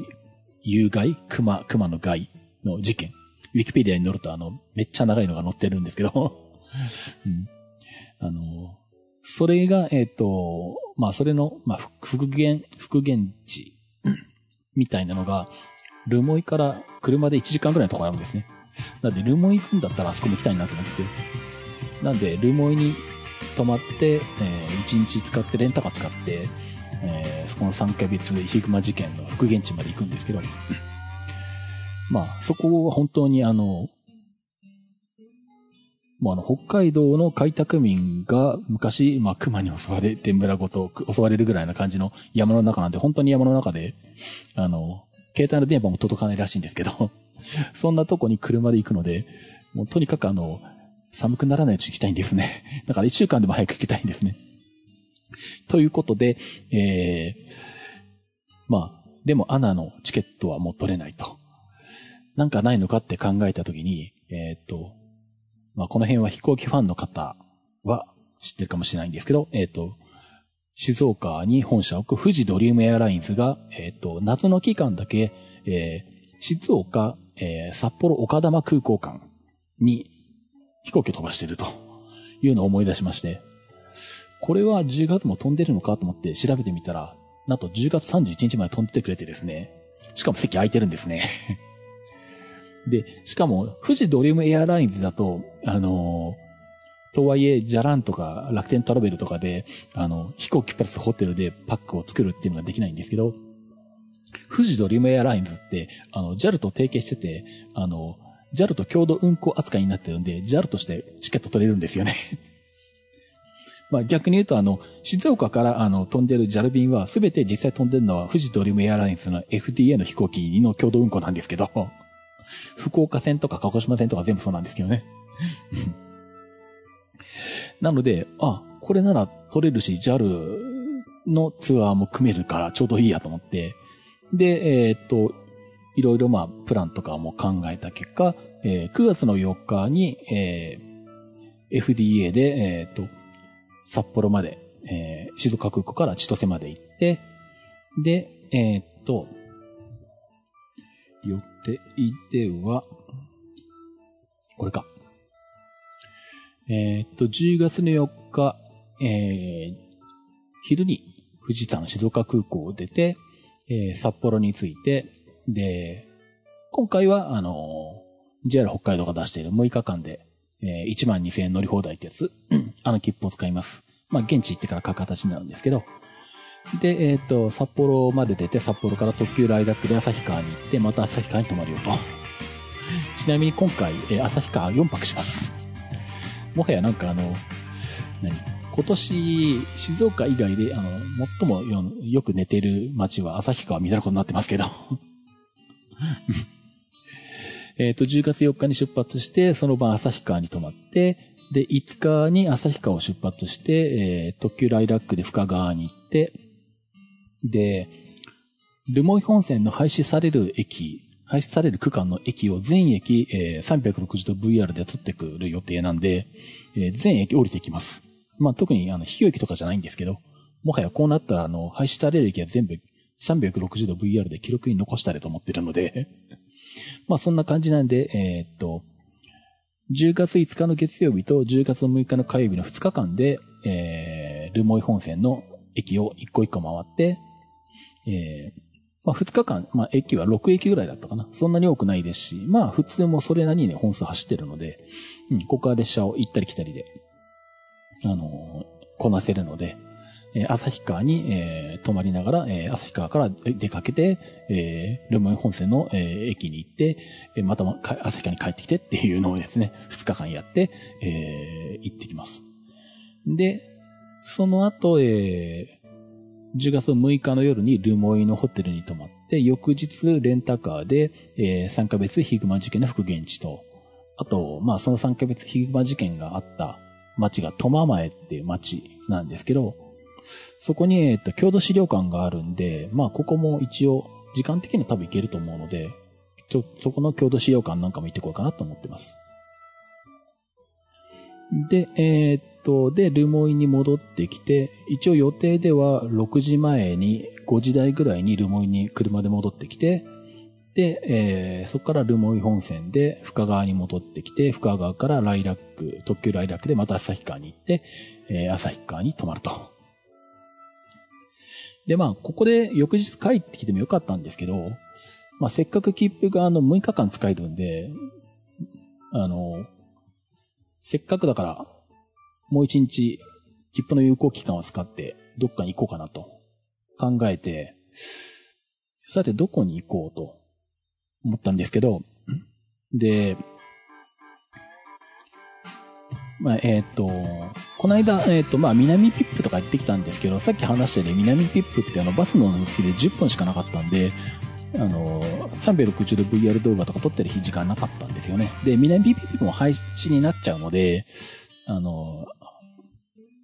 有害熊、熊の害の事件。ウィキペディアに載るとあの、めっちゃ長いのが載ってるんですけど うん。あの、それが、えっ、ー、と、まあ、それの、まあ、復元、復元地 みたいなのが、ルモイから車で1時間ぐらいのところあるんですね。なんで、ルモイ行くんだったらあそこに行きたいなと思って。なんで、ルモイに泊まって、えー、1日使って、レンタカー使って、えー、この3ヶ月ヒグマ事件の復元地まで行くんですけど、まあ、そこは本当にあの、もうあの、北海道の開拓民が昔、まあ、熊に襲われて村ごと襲われるぐらいな感じの山の中なんで、本当に山の中で、あの、携帯の電波も届かないらしいんですけど、そんなとこに車で行くので、もうとにかくあの、寒くならないうちに行きたいんですね。だから一週間でも早く行きたいんですね。ということで、えー、まあ、でもアナのチケットはもう取れないと。なんかないのかって考えたときに、えー、っと、まあ、この辺は飛行機ファンの方は知ってるかもしれないんですけど、えー、っと、静岡に本社を置く富士ドリームエアラインズが、えー、っと、夏の期間だけ、えー、静岡、えー、札幌丘珠空港間に飛行機を飛ばしているというのを思い出しまして、これは10月も飛んでるのかと思って調べてみたら、なんと10月31日まで飛んでてくれてですね、しかも席空いてるんですね。で、しかも、富士ドリームエアラインズだと、あの、とはいえ、ジャランとか楽天トラベルとかで、あの、飛行機プラスホテルでパックを作るっていうのができないんですけど、富士ドリームエアラインズって、あの、JAL と提携してて、あの、JAL と共同運航扱いになってるんで、JAL としてチケット取れるんですよね。まあ逆に言うと、あの、静岡からあの飛んでる JAL 便は全て実際飛んでるのは富士ドリームエアラインズの FDA の飛行機の共同運航なんですけど、福岡線とか鹿児島線とか全部そうなんですけどね。なので、あ、これなら取れるし、JAL のツアーも組めるからちょうどいいやと思って、で、えー、っと、いろいろまあ、プランとかも考えた結果、えー、9月の4日に、えー、FDA で、えー、と、札幌まで、えー、静岡空港から千歳まで行って、で、えー、っと、予定では、これか。えー、っと、10月の4日、えー、昼に藤田の静岡空港を出て、えー、札幌に着いて、で、今回は、あの、JR 北海道が出している6日間で、えー、1万2000円乗り放題ってやつ、あの切符を使います。まあ、現地行ってから書く形になるんですけど、で、えっ、ー、と、札幌まで出て、札幌から特急ライダックで旭川に行って、また旭川に泊まるよと。ちなみに今回、えー、旭川4泊します。もはやなんかあの、何？今年、静岡以外で、あの、最もよく寝てる街は旭川みたいなことになってますけど。えっと、10月4日に出発して、その晩旭川に泊まって、で、5日に旭川を出発して、えー、特急ライラックで深川に行って、で、留萌本線の廃止される駅、廃止される区間の駅を全駅、えー、360度 VR で取ってくる予定なんで、えー、全駅降りてきます。まあ、特にあの、非駅とかじゃないんですけど、もはやこうなったら、あの、廃止される駅は全部360度 VR で記録に残したれと思ってるので まあ、そんな感じなんで、えー、っと、10月5日の月曜日と10月6日の火曜日の2日間で、えー、ルモイ本線の駅を一個一個回って、えー、まあ、2日間、まあ、駅は6駅ぐらいだったかな。そんなに多くないですし、まあ、普通もそれなりにね、本数走ってるので、うん、ここは列車を行ったり来たりで、あのー、こなせるので、えー、旭川に、えー、泊まりながら、えー、旭川から出かけて、えー、ルムン本線の、えー、駅に行って、えー、また旭川に帰ってきてっていうのをですね、2日間やって、えー、行ってきます。で、その後、えー、10月6日の夜にルモイのホテルに泊まって、翌日レンタカーで、えー、3ヶ月ヒグマ事件の復元地と、あと、まあその3ヶ月ヒグマ事件があった町が苫前っていう町なんですけど、そこに、えっと、郷土資料館があるんで、まあ、ここも一応、時間的には多分行けると思うので、ちょ、そこの郷土資料館なんかも行ってこようかなと思ってます。で、えー、っと、で、ルモイに戻ってきて、一応予定では6時前に、5時台ぐらいにルモイに車で戻ってきて、で、えー、そこからルモイ本線で深川に戻ってきて、深川からライラック、特急ライラックでまた旭川に行って、えー、旭川に泊まると。で、まあ、ここで翌日帰ってきてもよかったんですけど、まあ、せっかく切符があの6日間使えるんで、あの、せっかくだから、もう一日、切符の有効期間を使って、どっかに行こうかなと考えて、さてどこに行こうと思ったんですけど、で、まあ、えっ、と、この間、えっ、ー、と、まあ、南ピップとかやってきたんですけど、さっき話したように南ピップってあの、バスの乗りで10分しかなかったんで、あの、360度 VR 動画とか撮ってる時間なかったんですよね。で、南ピップも廃止になっちゃうので、あの、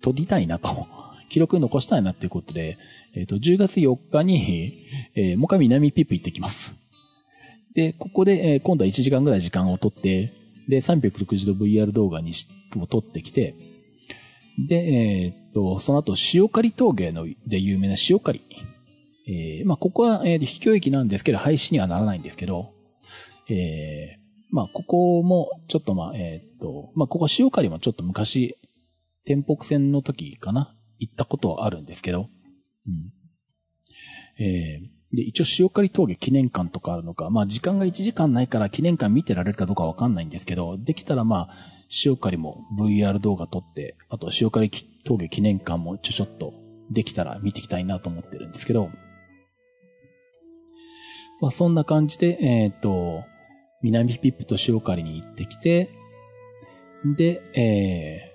撮りたいなと。記録残したいなっていうことで、えっ、ー、と、10月4日に、えー、もう一回南ピップ行ってきます。で、ここで、えー、今度は1時間ぐらい時間を取って、で、360度 VR 動画にし、を撮ってきて、で、えー、っと、その後、塩刈峠ので有名な塩刈。えー、まあ、ここは、えー、秘境駅なんですけど、廃止にはならないんですけど、えー、まあ、ここも、ちょっとまあ、えー、っと、まあ、ここ塩刈もちょっと昔、天北線の時かな行ったことはあるんですけど、うん。えー、で、一応塩刈峠記念館とかあるのか、まあ時間が1時間ないから記念館見てられるかどうかわかんないんですけど、できたらまあ、塩刈も VR 動画撮って、あと塩刈峠記念館もちょちょっとできたら見ていきたいなと思ってるんですけど、まあそんな感じで、えっ、ー、と、南ピップと塩刈りに行ってきて、で、え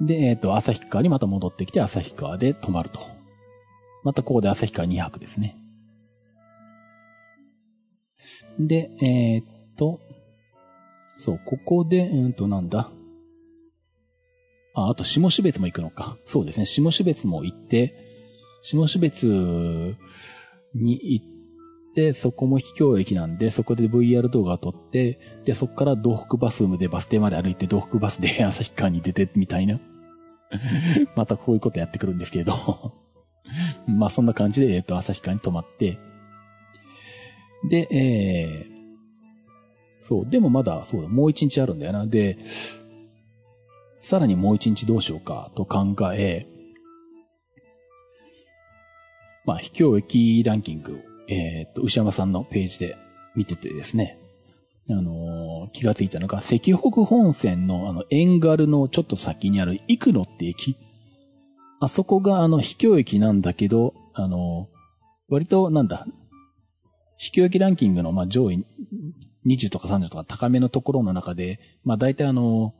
ー、で、えっ、と、旭川にまた戻ってきて、旭川で泊まると。またここで旭川2泊ですね。で、えー、っと、そう、ここで、うんとなんだ。あ、あと、下標別も行くのか。そうですね、下標別も行って、下標別に行って、そこも秘境駅なんで、そこで VR 動画を撮って、で、そこから東北バスでバス停まで歩いて、東北バスで 旭川に出てみたいな。またこういうことやってくるんですけれど まあそんな感じで、えっ、と、旭川に泊まって、で、えー、そう、でもまだ、そうだ、もう一日あるんだよな。で、さらにもう一日どうしようかと考え、まあ、秘境駅ランキング、えっ、と、牛山さんのページで見ててですね、あのー、気がついたのが、石北本線のあの、円軽のちょっと先にある幾野って駅。あそこがあの、秘境駅なんだけど、あのー、割となんだ、秘境駅ランキングのまあ上位20とか30とか高めのところの中で、まあ大体あの、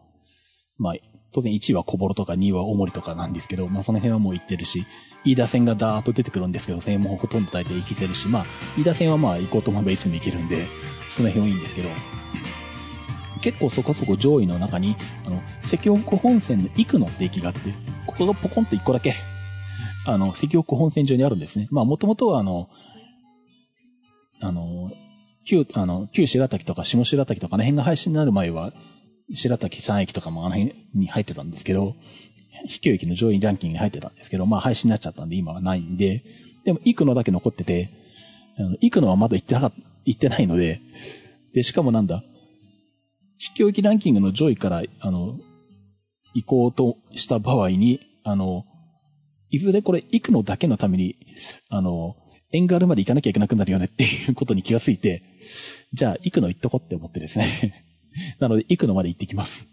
まあ当然1位は小幌とか2位は大森とかなんですけど、まあその辺はもう行ってるし、飯田線がダーッと出てくるんですけど、それもほとんど大体行けてるし、まあ飯田線はまあ行こうと思えばいつも行けるんで、その辺はいいんですけど、結構そこそこ上位の中に、あの、石北本線の幾野って駅があって、ここがポコンと1個だけ、あの、石北本線上にあるんですね。まあもともとはあの、あの、旧、あの、旧白滝とか下白滝とかあの辺が配信になる前は、白滝3駅とかもあの辺に入ってたんですけど、秘境駅の上位ランキングに入ってたんですけど、まあ配信になっちゃったんで今はないんで、でも、行くのだけ残ってて、あの行くのはまだ行ってなかった、行ってないので、で、しかもなんだ、秘境駅ランキングの上位から、あの、行こうとした場合に、あの、いずれこれ行くのだけのために、あの、縁があるまで行かなきゃいけなくなるよねっていうことに気がついて、じゃあ行くの行っとこって思ってですね。なので行くのまで行ってきます。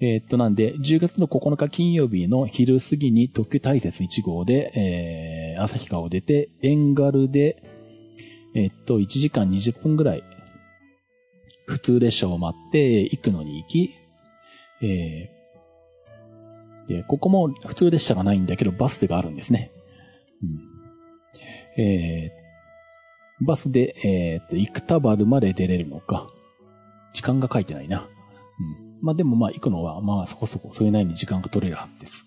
えー、っと、なんで、10月の9日金曜日の昼過ぎに特急大雪1号で、えー、旭川を出て、縁軽で、えー、っと、1時間20分ぐらい、普通列車を待って、行くのに行き、えー、で、ここも普通列車がないんだけど、バスがあるんですね。えー、バスで、えー、っと、生田原まで出れるのか。時間が書いてないな。うん。まあでもまあ行くのは、まあそこそこそれなりに時間が取れるはずです。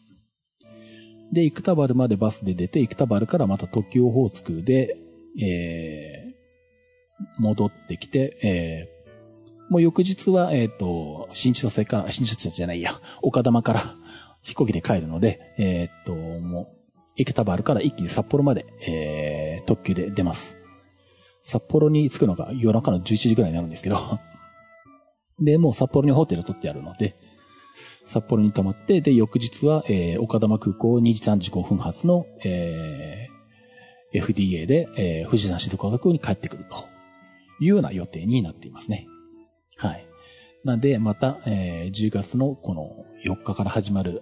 で、生田原までバスで出て、生田原からまた特急オホースクで、えー、戻ってきて、えー、もう翌日は、えっ、ー、と、新千歳から、新千歳じゃないや、岡玉から飛行機で帰るので、えっ、ー、と、もう、池田原から一気に札幌まで、えー、特急で出ます。札幌に着くのが夜中の11時ぐらいになるんですけど で、もう札幌にホテル取ってあるので、札幌に泊まって、で、翌日は、えー、岡玉空港2時35分発の、えー、FDA で、えー、富士山静岡空港に帰ってくるというような予定になっていますね。はい。なんで、また、えー、10月のこの4日から始まる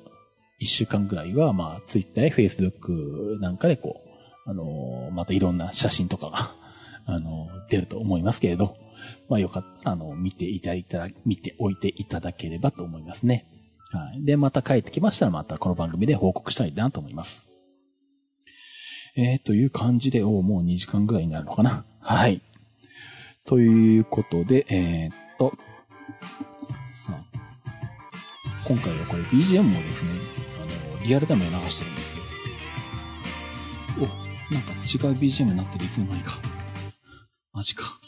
一週間ぐらいは、まあ、ツイッターやフェイスブックなんかでこう、あのまたいろんな写真とかが あの出ると思いますけれど、まあよかったら、あの、見ていただい、見ておいていただければと思いますね。はい。で、また帰ってきましたら、またこの番組で報告したいなと思います。えー、という感じで、おもう2時間ぐらいになるのかな。はい。ということで、えー、っと、さあ、今回はこれ BGM もですね、リアルタイムで流してるんですけど。お、なんか違う BGM になってるいつの間にか。マジか。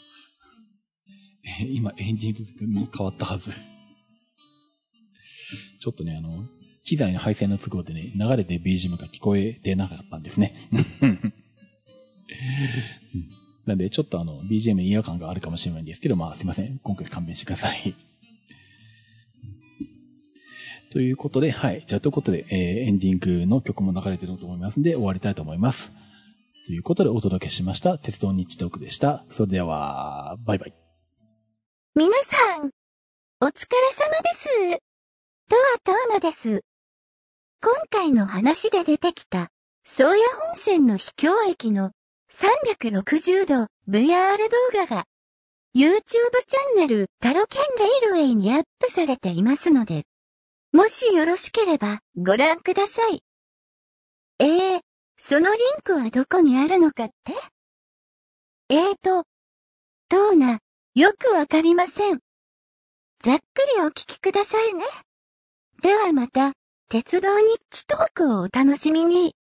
えー、今エンディングに変わったはず。ちょっとね、あの、機材の配線の都合でね、流れて BGM が聞こえてなかったんですね。なんで、ちょっとあの、BGM に違和感があるかもしれないんですけど、まあすいません。今回勘弁してください。ということで、はい。じゃあ、ということで、えー、エンディングの曲も流れてると思いますんで、終わりたいと思います。ということで、お届けしました。鉄道日トークでした。それでは、バイバイ。皆さん、お疲れ様です。とはとうのです。今回の話で出てきた、宗谷本線の秘境駅の360度 VR 動画が YouTube チャンネルタロケンレイルウェイにアップされていますので、もしよろしければご覧ください。ええー、そのリンクはどこにあるのかって？えーと、どうな、よくわかりません。ざっくりお聞きくださいね。ではまた、鉄道ニッチトークをお楽しみに。